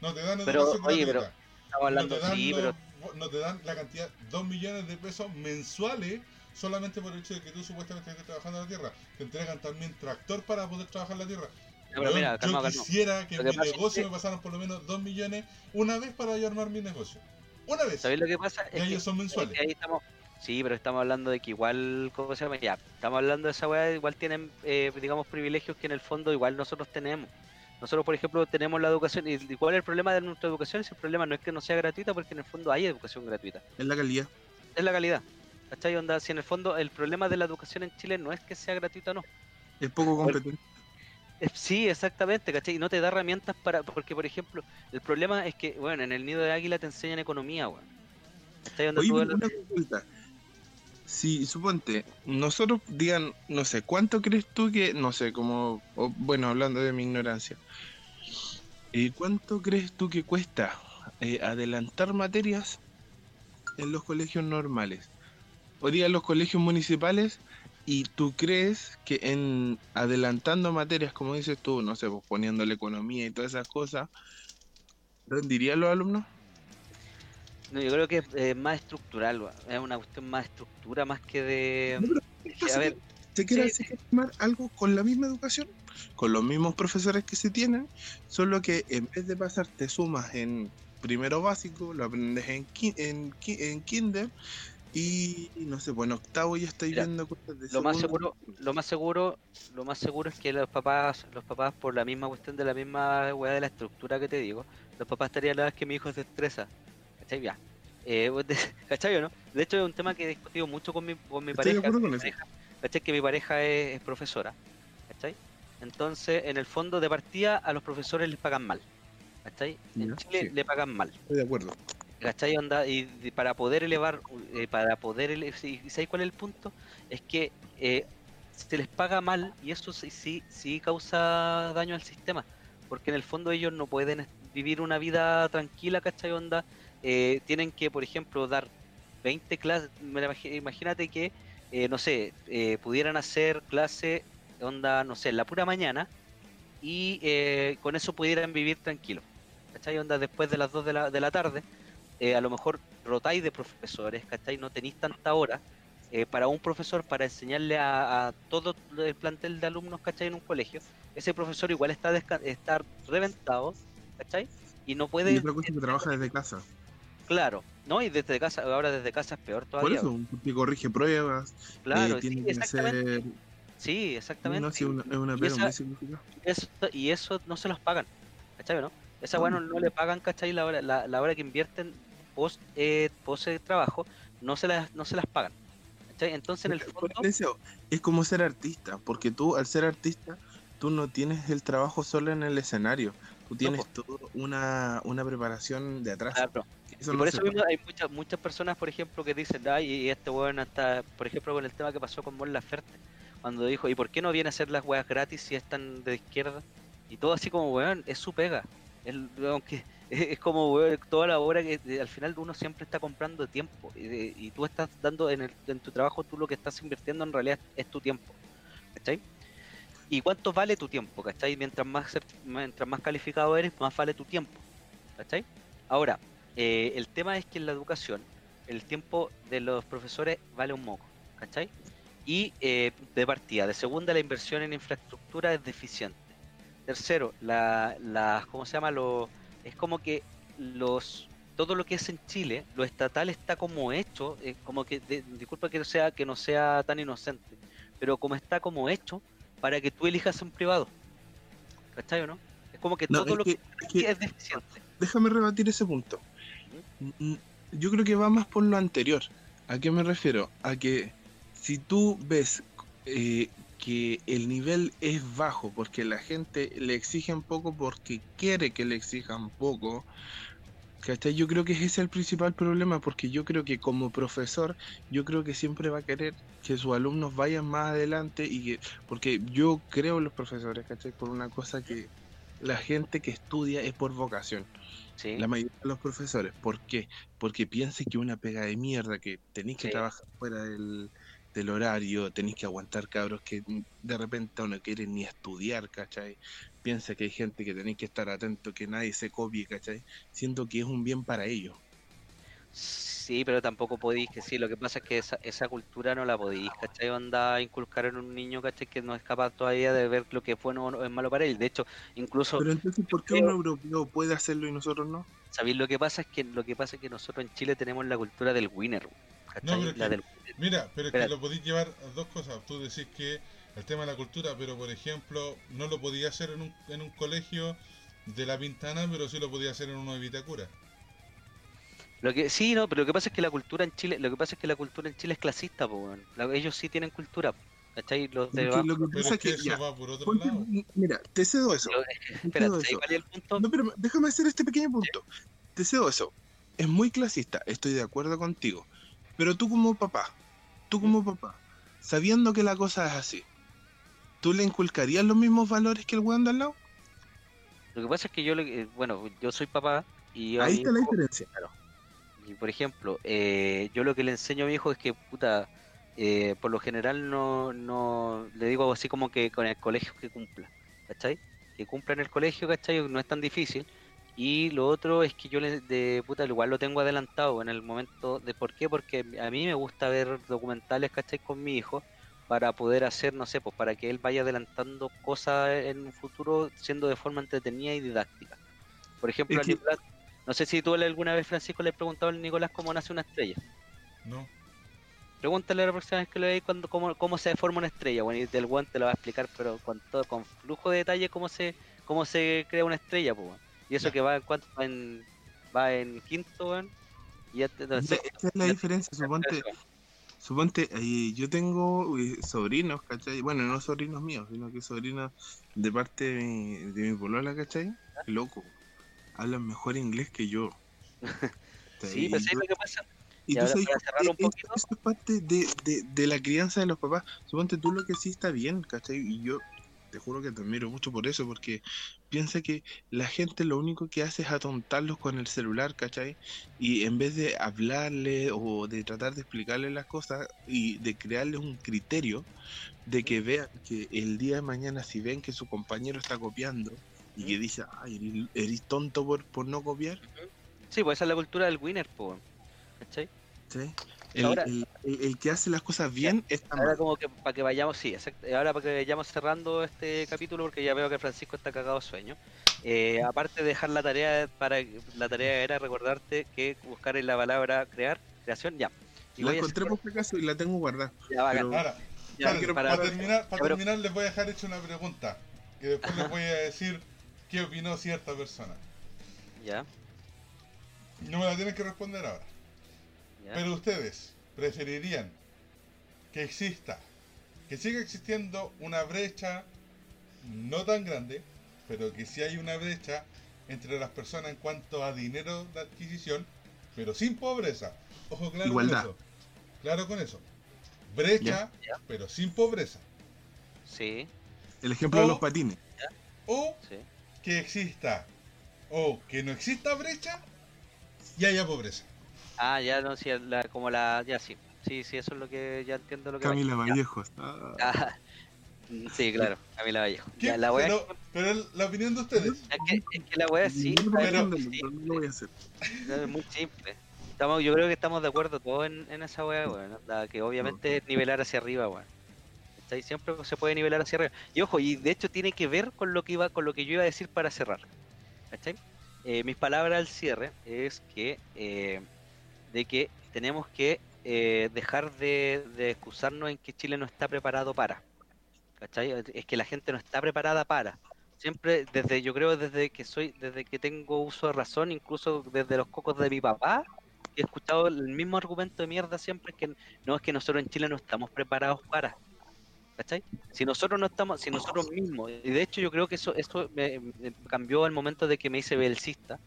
No te dan Pero, oye, pero- estamos hablando, no te dan sí, los- pero no te dan la cantidad, 2 millones de pesos mensuales solamente por el hecho de que tú supuestamente estés trabajando en la tierra. Te entregan también tractor para poder trabajar en la tierra. No, pero yo calma, quisiera que en mi es negocio que- me pasaran por lo menos 2 millones una vez para yo armar mi negocio. Una vez. ¿Sabéis lo que pasa? Es que, ellos son es mensuales. que ahí estamos, sí, pero estamos hablando de que igual, ¿cómo se llama? Ya, estamos hablando de esa weá, igual tienen, eh, digamos, privilegios que en el fondo igual nosotros tenemos. Nosotros, por ejemplo, tenemos la educación, y y ¿cuál es el problema de nuestra educación? Si el problema no es que no sea gratuita, porque en el fondo hay educación gratuita. Es la calidad. es la calidad. ¿Cachai? Onda, si en el fondo el problema de la educación en Chile no es que sea gratuita o no. Es poco competente. *laughs* Sí, exactamente, ¿cachai? Y no te da herramientas para. Porque, por ejemplo, el problema es que, bueno, en el nido de águila te enseñan economía, weón. Oye, una consulta. Si, suponte, nosotros digan, no sé, ¿cuánto crees tú que, no sé, como, o, bueno, hablando de mi ignorancia, eh, ¿cuánto crees tú que cuesta eh, adelantar materias en los colegios normales? O diga en los colegios municipales, y tú crees que en adelantando materias, como dices tú, no sé, pues poniendo la economía y todas esas cosas, ¿rendirían los alumnos? No, yo creo que es eh, más estructural, es una cuestión más de estructura más que de. No, que, a ver, ¿Se quiere Sí. hacer algo con la misma educación? Con los mismos profesores que se tienen, solo que en vez de pasarte sumas en primero básico, lo aprendes en, en, en kinder y no sé, pues en octavo ya Mira, viendo cosas de lo más seguro, lo más seguro, lo más seguro es que los papás, los papás por la misma cuestión de la misma weá de la estructura que te digo, los papás estarían la vez que mi hijo se estresa. ¿Cachai? Ya. Eh, *laughs* ¿Cachai o no? De hecho es un tema que he discutido mucho con mi, con mi Estoy pareja. mi con eso. pareja- ¿Cachai? Que mi pareja es, es profesora. ¿Cachai? Entonces, en el fondo de partida a los profesores les pagan mal. ¿Cachai? En Chile sí. le pagan mal. Estoy de acuerdo. ¿Cachai? Onda, y para poder elevar, eh, para poder ele- sí, ¿sabes cuál es el punto? Es que eh, se les paga mal y eso sí, sí, sí causa daño al sistema, porque en el fondo ellos no pueden vivir una vida tranquila, ¿cachai? Onda, eh, tienen que, por ejemplo, dar 20 clases, imagínate que, eh, no sé, eh, pudieran hacer clase, onda, no sé, en la pura mañana y con eso pudieran vivir tranquilos. ¿Cachai? Onda, después de las 2 de la, de la tarde, eh, a lo mejor rotáis de profesores, ¿cachai? No tenéis tanta hora eh, para un profesor para enseñarle a, a todo el plantel de alumnos, ¿cachai? En un colegio. Ese profesor igual está, está reventado, ¿cachai? Y no puede, Y otra cosa que trabaja desde casa. claro, ¿no? Y desde casa, ahora desde casa es peor Por todavía. eso, porque corrige pruebas, claro, eh, sí, tiene que exactamente. Sí, exactamente. No, sí, una, es una Y pega esa- muy eso, y eso no se los pagan, ¿cachai? ¿no? Esa weá no, no le pagan, ¿cachai? La hora, la, la hora que invierten post, eh, post eh, trabajo, no se las, no se las pagan. ¿cachai? Entonces en el fondo, es como ser artista, porque tú al ser artista, tú no tienes el trabajo solo en el escenario, tú tienes toda una, una preparación de atrás. claro, Eso y no por eso mismo hay muchas, muchas personas, por ejemplo, que dicen, ay, y este weón está, por ejemplo, con el tema que pasó con Mon Laferte, cuando dijo, ¿y por qué no viene a hacer las weas gratis si están de izquierda? Y todo así como, weón, es su pega. El, aunque es, como, toda la hora que al final uno siempre está comprando tiempo y, y tú estás dando en, el, en tu trabajo, tú lo que estás invirtiendo en realidad es tu tiempo. ¿Cachai? ¿Y cuánto vale tu tiempo? ¿Cachai? Mientras más, mientras más calificado eres, más vale tu tiempo. ¿Cachai? Ahora, eh, el tema es que en la educación el tiempo de los profesores vale un moco, ¿cachai? Y eh, de partida, de segunda, la inversión en infraestructura es deficiente. Tercero, la, la ¿cómo se llama? Lo, es como que los todo lo que es en Chile, lo estatal está como hecho, eh, como que, de- disculpa que no sea que no sea tan inocente, pero como está como hecho para que tú elijas un privado. ¿Cachai o no? Es como que No, todo lo que- que, es que- es deficiente. déjame rebatir ese punto. Mm, Yo creo que va más por lo anterior. ¿A qué me refiero? A que si tú ves eh, que el nivel es bajo porque la gente le exigen poco porque quiere que le exijan poco, ¿cachai? Yo creo que ese es el principal problema porque yo creo que como profesor, yo creo que siempre va a querer que sus alumnos vayan más adelante y que, porque yo creo en los profesores, ¿cachai? Por una cosa que la gente que estudia es por vocación. Sí, La mayoría de los profesores. ¿Por qué? Porque piensen que una pega de mierda, que tenéis que Sí. trabajar fuera del, del horario, tenéis que aguantar cabros que de repente no quieren ni estudiar, ¿cachai? Piensa que hay gente que tenéis que estar atento, que nadie se copie, ¿cachai? Siento que es un bien para ellos. sí, pero tampoco podéis que sí, lo que pasa es que esa, esa cultura no la podéis, ¿cachai? Onda a inculcar en un niño, ¿cachai? Que no es capaz todavía de ver lo que es bueno o es malo para él. De hecho, incluso Pero entonces, ¿por qué un europeo puede hacerlo y nosotros no? ¿Sabéis lo que pasa? Es que lo que pasa es que nosotros en Chile tenemos la cultura del winner. No, pero la que- del. Mira, pero es que lo podéis llevar a dos cosas. Tú decís que el tema de la cultura, pero por ejemplo, no lo podía hacer en un, en un colegio de La Pintana, pero sí lo podía hacer en uno de Vitacura. Lo que sí, no, pero lo que pasa es que la cultura en Chile, lo que pasa es que la cultura en Chile es clasista. La- ellos sí tienen cultura, ¿cachai? Los de lo que Pero pasa es que es eso ya, va por otro ponte- lado. mira, te cedo eso. ¿sabes eso. cuál es el punto? No, pero déjame hacer este pequeño punto. Te cedo eso. Es muy clasista, estoy de acuerdo contigo. Pero tú como papá, tú como papá, sabiendo que la cosa es así, ¿tú le inculcarías los mismos valores que el weón de al lado? Lo que pasa es que yo, le- eh, bueno, yo soy papá y Ahí está la diferencia. Y por ejemplo, eh, yo lo que le enseño a mi hijo es que, puta, eh, por lo general no, no, le digo así como que con el colegio que cumpla, ¿cachai? Que cumpla en el colegio, ¿cachai? No es tan difícil. Y lo otro es que yo le, de puta, igual lo tengo adelantado en el momento de por qué, porque a mí me gusta ver documentales, ¿cachai? Con mi hijo para poder hacer, no sé, pues para que él vaya adelantando cosas en un futuro siendo de forma entretenida y didáctica. Por ejemplo, a que- Nicolás, no sé si tú alguna vez, Francisco, le has preguntado al Nicolás cómo nace una estrella. ¿No? Pregúntale la próxima vez que lo veáis cuando, cómo, cómo se forma una estrella. Bueno, y el weón te lo va a explicar, pero con todo, con flujo de detalle cómo se, cómo se crea una estrella, pues. Y eso que va en cuánto, va en, va en quinto, weón. Y no esa es la diferencia. Suponte, suponte eh, yo tengo eh, sobrinos, ¿cachai? Bueno, no sobrinos míos, sino que sobrinos de parte de mi, de mi polola, ¿cachai? Loco, hablan mejor inglés que yo. *laughs* Sí, Y pero ¿sabes yo- lo que pasa? Y Y tú sabes, un poquito. Eso es parte de, de, de la crianza de los papás. Suponte tú lo que sí está bien, ¿cachai? Y yo te juro que te admiro mucho por eso, porque piensa que la gente lo único que hace es atontarlos con el celular, ¿cachai? Y en vez de hablarle o de tratar de explicarles las cosas y de crearles un criterio de que vean que el día de mañana si ven que su compañero está copiando y que dice, ay, eres, eres tonto por, por no copiar, Sí, pues esa es la cultura del winner, weón. ¿Cachai? ¿sí? El, Ahora- el- el- el que hace las cosas bien está Ahora mal. como que para que vayamos, sí, exacto, ahora para que vayamos cerrando este capítulo porque ya veo que Francisco está cagado de sueño. Eh, aparte de dejar la tarea para la tarea era recordarte que buscar en la palabra crear, creación, ya. Y La encontré por si acaso y la tengo guardada. ya, bacán. pero- Ahora, Ya, para- para, terminar, para ya, pero- terminar les voy a dejar hecho una pregunta. Y después les voy a decir qué opinó cierta persona. ya, No me la tienen que responder ahora. ya. Pero ustedes preferirían que exista, que siga existiendo una brecha no tan grande, pero que sí hay una brecha entre las personas en cuanto a dinero de adquisición, pero sin pobreza. Ojo, claro Igualdad. con eso. Claro con eso. Brecha, pero sin pobreza. Sí, El ejemplo de los patines. O sí. que exista, o que no exista brecha y haya pobreza. Ah, ya no, sí, la, como la, ya sí. Sí, sí, eso es lo que ya entiendo lo que Camila. Vallejos. Ah. Ah, *laughs* sí, claro, Camila Vallejo. Ya, la wea pero, la opinión de ustedes. es que, es que la wea sí, No pero- no lo voy a hacer. Es muy simple. Estamos, yo creo que estamos de acuerdo todos en, en esa weá, weón. onda, Que obviamente es nivelar hacia arriba, weón. ¿Cachai? Siempre se puede nivelar hacia arriba. Y ojo, y de hecho tiene que ver con lo que iba, con lo que yo iba a decir para cerrar. ¿Cachai? eh, mis palabras al cierre es que eh, de que tenemos que eh, dejar de, excusarnos en que Chile no está preparado para. ¿Cachai? Es que la gente no está preparada para. Siempre, desde, yo creo desde que soy, desde que tengo uso de razón, incluso desde los cocos de mi papá, he escuchado el mismo argumento de mierda siempre que no es que nosotros en Chile no estamos preparados para. ¿Cachai? Si nosotros no estamos, si nosotros mismos, y de hecho yo creo que eso, eso me, cambió al momento de que me hice belcista,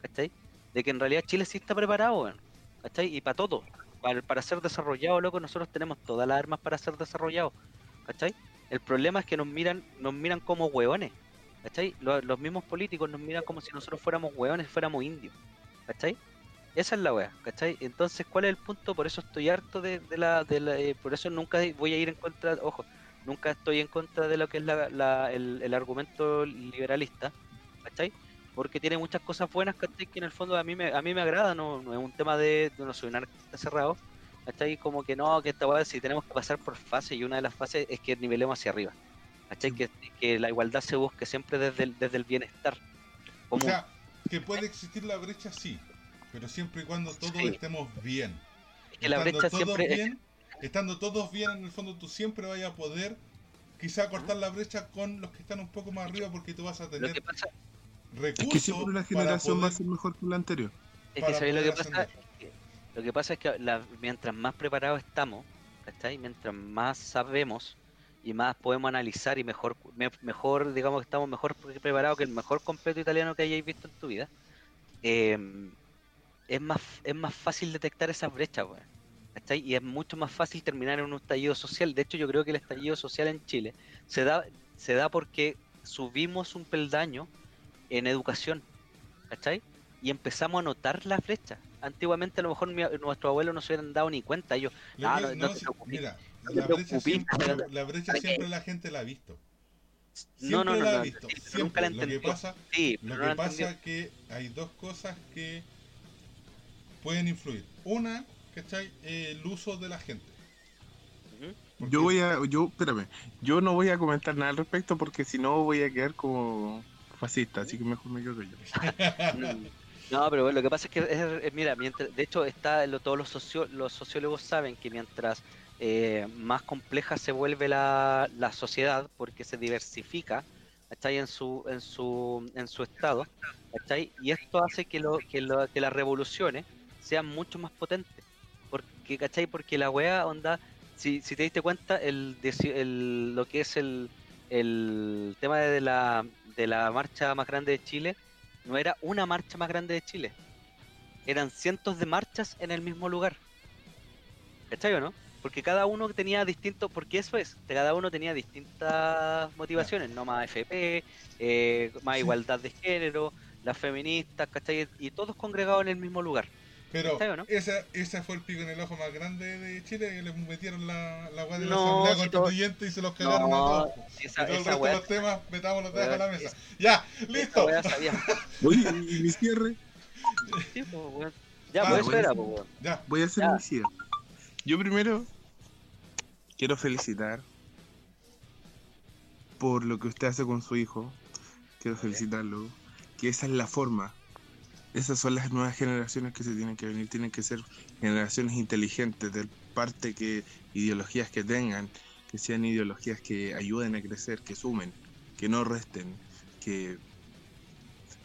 ¿cachai? De que en realidad Chile sí está preparado, weón, ¿cachai? Y para todo, para, para ser desarrollado, loco, nosotros tenemos todas las armas para ser desarrollados, ¿cachai? El problema es que nos miran, nos miran como hueones, ¿cachai? Los, mismos políticos nos miran como si nosotros fuéramos hueones, fuéramos indios, ¿cachai? Esa es la wea, ¿cachai? Entonces, ¿cuál es el punto? Por eso estoy harto de, la, de la- eh, por eso nunca voy a ir en contra, ojo, nunca estoy en contra de lo que es la, la- el, el argumento liberalista, ¿cachai? Porque tiene muchas cosas buenas, ¿cachai? Que en el fondo a mí me, a mí me agrada, no, no es un tema de, de no soy un artista cerrado, ¿cachai? Como que no, que esta weá, si tenemos que pasar por fases, y una de las fases es que nivelemos hacia arriba, ¿cachai? Que, que la igualdad se busque siempre desde el, desde el bienestar. O común. sea, que puede existir la brecha, sí, pero siempre y cuando todos Sí. estemos bien. es que la brecha todos siempre... bien, estando todos bien, en el fondo tú siempre vayas a poder quizá cortar la brecha con los que están un poco más arriba porque tú vas a tener recursos Es que siempre la para generación va a poder- ser mejor que la anterior. Es que ¿sabéis lo que poder pasa? ascender. Es que lo que pasa es que la- mientras más preparados estamos, ¿cachai? Mientras más sabemos y más podemos analizar y mejor, me- mejor digamos que estamos mejor pre- preparados que el mejor completo italiano que hayáis visto en tu vida, eh, es, más, es más fácil detectar esas brechas, weón, ¿cachai? Y es mucho más fácil terminar en un estallido social. De hecho, yo creo que el estallido social en Chile se da, se da porque subimos un peldaño en educación, ¿cachai? y empezamos a notar la flecha. Antiguamente a lo mejor mi- nuestros abuelos no se hubieran dado ni cuenta, ellos, Lo Ah, no, no, no mira, la brecha siempre, la brecha ¿para qué? siempre la gente la ha visto. Siempre No, no, no, la ha no, visto. siempre. nunca la Lo que pasa, sí, lo no que pasa es que hay dos cosas que pueden influir. Una, ¿cachai? Eh, el uso de la gente. Porque- Yo voy a, yo, espérame, yo no voy a comentar nada al respecto porque si no voy a quedar como fascista, así que mejor me quedo yo. *laughs* No, pero bueno, lo que pasa es que, mira, de hecho, está lo- todos los, socio- los sociólogos saben que mientras eh, más compleja se vuelve la, la sociedad, porque se diversifica, ¿cachai? En su, en su, en su estado, ¿cachai? Y esto hace que, lo, que, lo- que las revoluciones sean mucho más potentes. Porque, ¿cachai? Porque la weá, onda, si, si te diste cuenta, el, el- lo que es el, el tema de la, de la marcha más grande de Chile, no era una marcha más grande de Chile. Eran cientos de marchas en el mismo lugar. ¿Cachai o no? Porque cada uno tenía distinto, porque eso es, cada uno tenía distintas motivaciones, no más FP, eh, más igualdad de género, las feministas, ¿cachai? Y todos congregados en el mismo lugar. Pero ¿Cachai o no? esa, ese fue el pico en el ojo más grande de Chile que les metieron la, la weá de la Asamblea si todo- Constituyente y se los cagaron a No, todos. si Y esa, todo el esa resto weá, de los temas, metamos los dedos a la mesa. Ya, esa listo. *laughs* y mi cierre, Sí, pues. Ya, Ah, pues eso bueno. era, pues, weón. Ya, voy a hacer Ya. mi cierre. Yo primero quiero felicitar por lo que usted hace con su hijo. Quiero felicitarlo. Que esa es la forma. Esas son las nuevas generaciones que se tienen que venir. Tienen que ser generaciones inteligentes, de parte que ideologías que tengan, que sean ideologías que ayuden a crecer, que sumen, que no resten, que,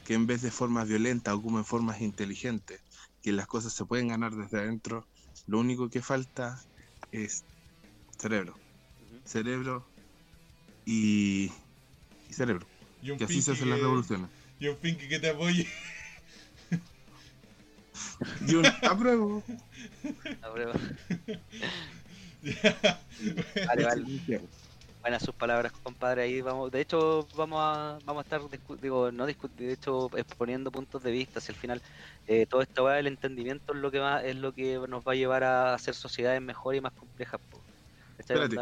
que en vez de formas violentas ocupen formas inteligentes, que las cosas se pueden ganar desde adentro. Lo único que falta es cerebro. Cerebro y, y cerebro. y Que así se hacen las revoluciones. Y un pinky que te apoye. *laughs* Yo apruebo. Ya. Vale, vale. Buenas sus palabras, compadre. Ahí vamos. De hecho, vamos a, vamos a estar, discu- digo, no discutir, de hecho, exponiendo puntos de vista. Si al final eh, todo esto va del entendimiento es lo que va, es lo que nos va a llevar a hacer sociedades mejores y más complejas. entendimiento-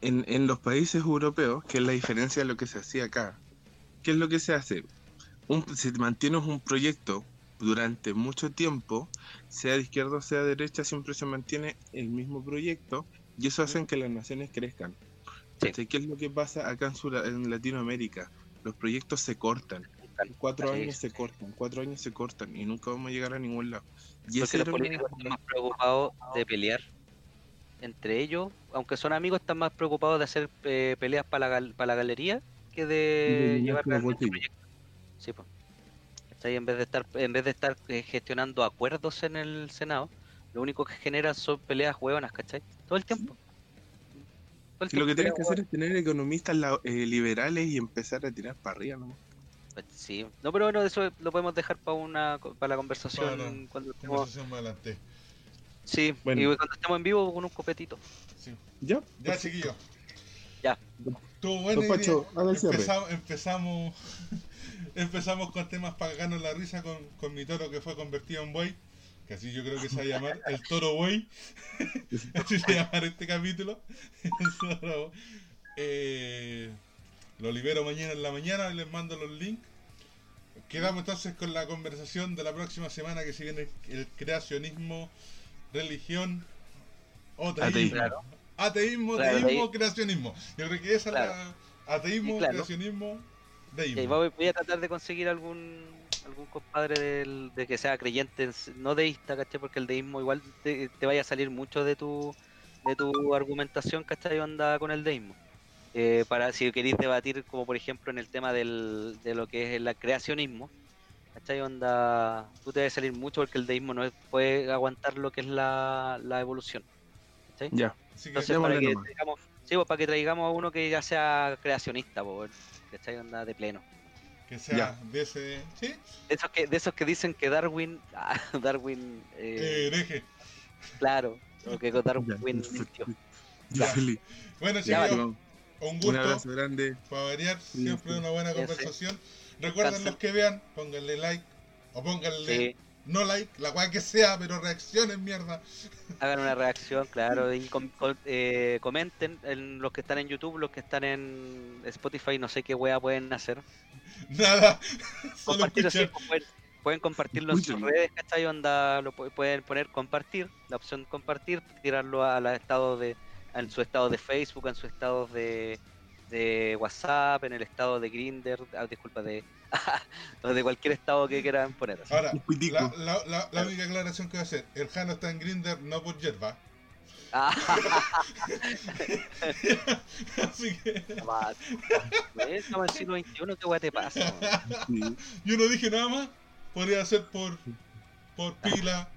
En, en los países europeos, que es la diferencia de lo que se hacía acá, ¿qué es lo que se hace? Un, se mantiene un proyecto durante mucho tiempo, sea de izquierda o sea de derecha, siempre se mantiene el mismo proyecto y eso hace que las naciones crezcan. Sí. ¿Qué es lo que pasa acá en, Sura- en Latinoamérica? Los proyectos se cortan. cortan. Cuatro años se cortan, cuatro años se cortan y nunca vamos a llegar a ningún lado. Y Porque los políticos están más preocupados de pelear entre ellos, aunque son amigos, están más preocupados de hacer eh, peleas para la, para la galería que de de llevar bolsillos. proyectos. Sí, pues. ¿Cachai? En vez de estar, en vez de estar eh, gestionando acuerdos en el Senado, lo único que genera son peleas hueonas, ¿cachai? Todo el tiempo. Todo el Si lo que tienes que hacer es tener economistas la- eh, liberales y empezar a tirar para arriba, ¿no? Pues Sí, no, pero bueno, eso lo podemos dejar para una para la conversación Para cuando estemos, Conversación más adelante. sí, Bueno. y cuando estemos en vivo con un copetito. Sí. Ya, Ya, perfecto. chiquillos. Ya. Estuvo bueno. Empezamos, empezamos, empezamos con temas para cagarnos la risa con, con mi toro que fue convertido en buey. Que así yo creo que se va a llamar el toro buey. *laughs* así se va a llamar este capítulo. El *laughs* toro- Eh, lo libero mañana en la mañana y les mando los links. Quedamos entonces con la conversación de la próxima semana que se viene el creacionismo, religión, o Ateísmo. ateísmo. Claro. Ateísmo, Claro, ahí- creacionismo. Yo creo que esa Claro. es la ateísmo, creacionismo, Y voy, voy a tratar de conseguir algún algún compadre del- de que sea creyente, no deísta, ¿cachai? Porque el deísmo igual te, te vaya a salir mucho de tu de tu argumentación, ¿cachai? Onda con el deísmo. Eh, para si queréis debatir, como por ejemplo en el tema del, de lo que es el creacionismo, ¿cachai? Onda, tú te a salir mucho porque el deísmo no es- puede aguantar lo que es la, la evolución. ¿cachai? Ya, Entonces, para démosle que, nomás. traigamos, sí, pues, para que traigamos a uno que ya sea creacionista, pues, ¿cachai? Onda de pleno. que sea Ya. de ese. ¿Sí? De esos que, de esos que dicen que Darwin, *laughs* ah, Darwin, Eh, eh, hereje. claro, o que Darwin mintió. Bueno, chicos, un Un gusto. abrazo grande. Para variar, siempre sí. una buena conversación. Recuerden los que vean, pónganle like o pónganle Sí, no like, la cual que sea, pero reaccionen, mierda. hagan una reacción, claro, y com- com- eh, comenten en los que están en YouTube, los que están en Spotify, no sé qué wea pueden hacer. Nada, *laughs* solo Compartirlo, sí, pues, pueden, pueden compartirlo en sus redes, ¿cachai? Onda, lo pu- pueden poner compartir, la opción compartir, tirarlo a la estado de, en su estado de Facebook, en su estado de, de WhatsApp, en el estado de Grinder, ah, disculpa, de, *laughs* o de cualquier estado que quieran poner. así. Ahora, la, la, la, la única aclaración que voy a hacer: el Jano está en Grinder no por yerba. Ah, *laughs* Así que Estamos en el siglo XXI, ¿qué te pasa? *laughs* yo no dije nada más. Podría ser por, por pila.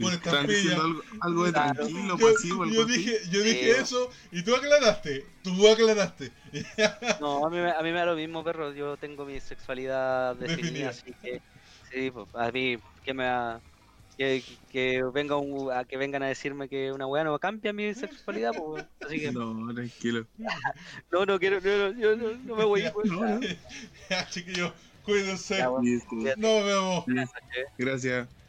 Por Están diciendo algo, algo de Claro. tranquilo, Yo, pasivo, yo así. dije, yo dije Sí. eso y tú aclaraste. Tú aclaraste. *laughs* No, a mí, me- a mí me da lo mismo, perro. Yo tengo mi sexualidad Definida. definida, así que sí, pues, a mí que me va- que, que venga un- a que vengan a decirme que una weá no cambia mi sexualidad, pues, así que no, *laughs* No, tranquilo. no quiero, no, no, yo no, no me voy. pues, No, no. *laughs* ya, chiquillos, cuídense. Ya, bueno. Nos vemos. Gracias.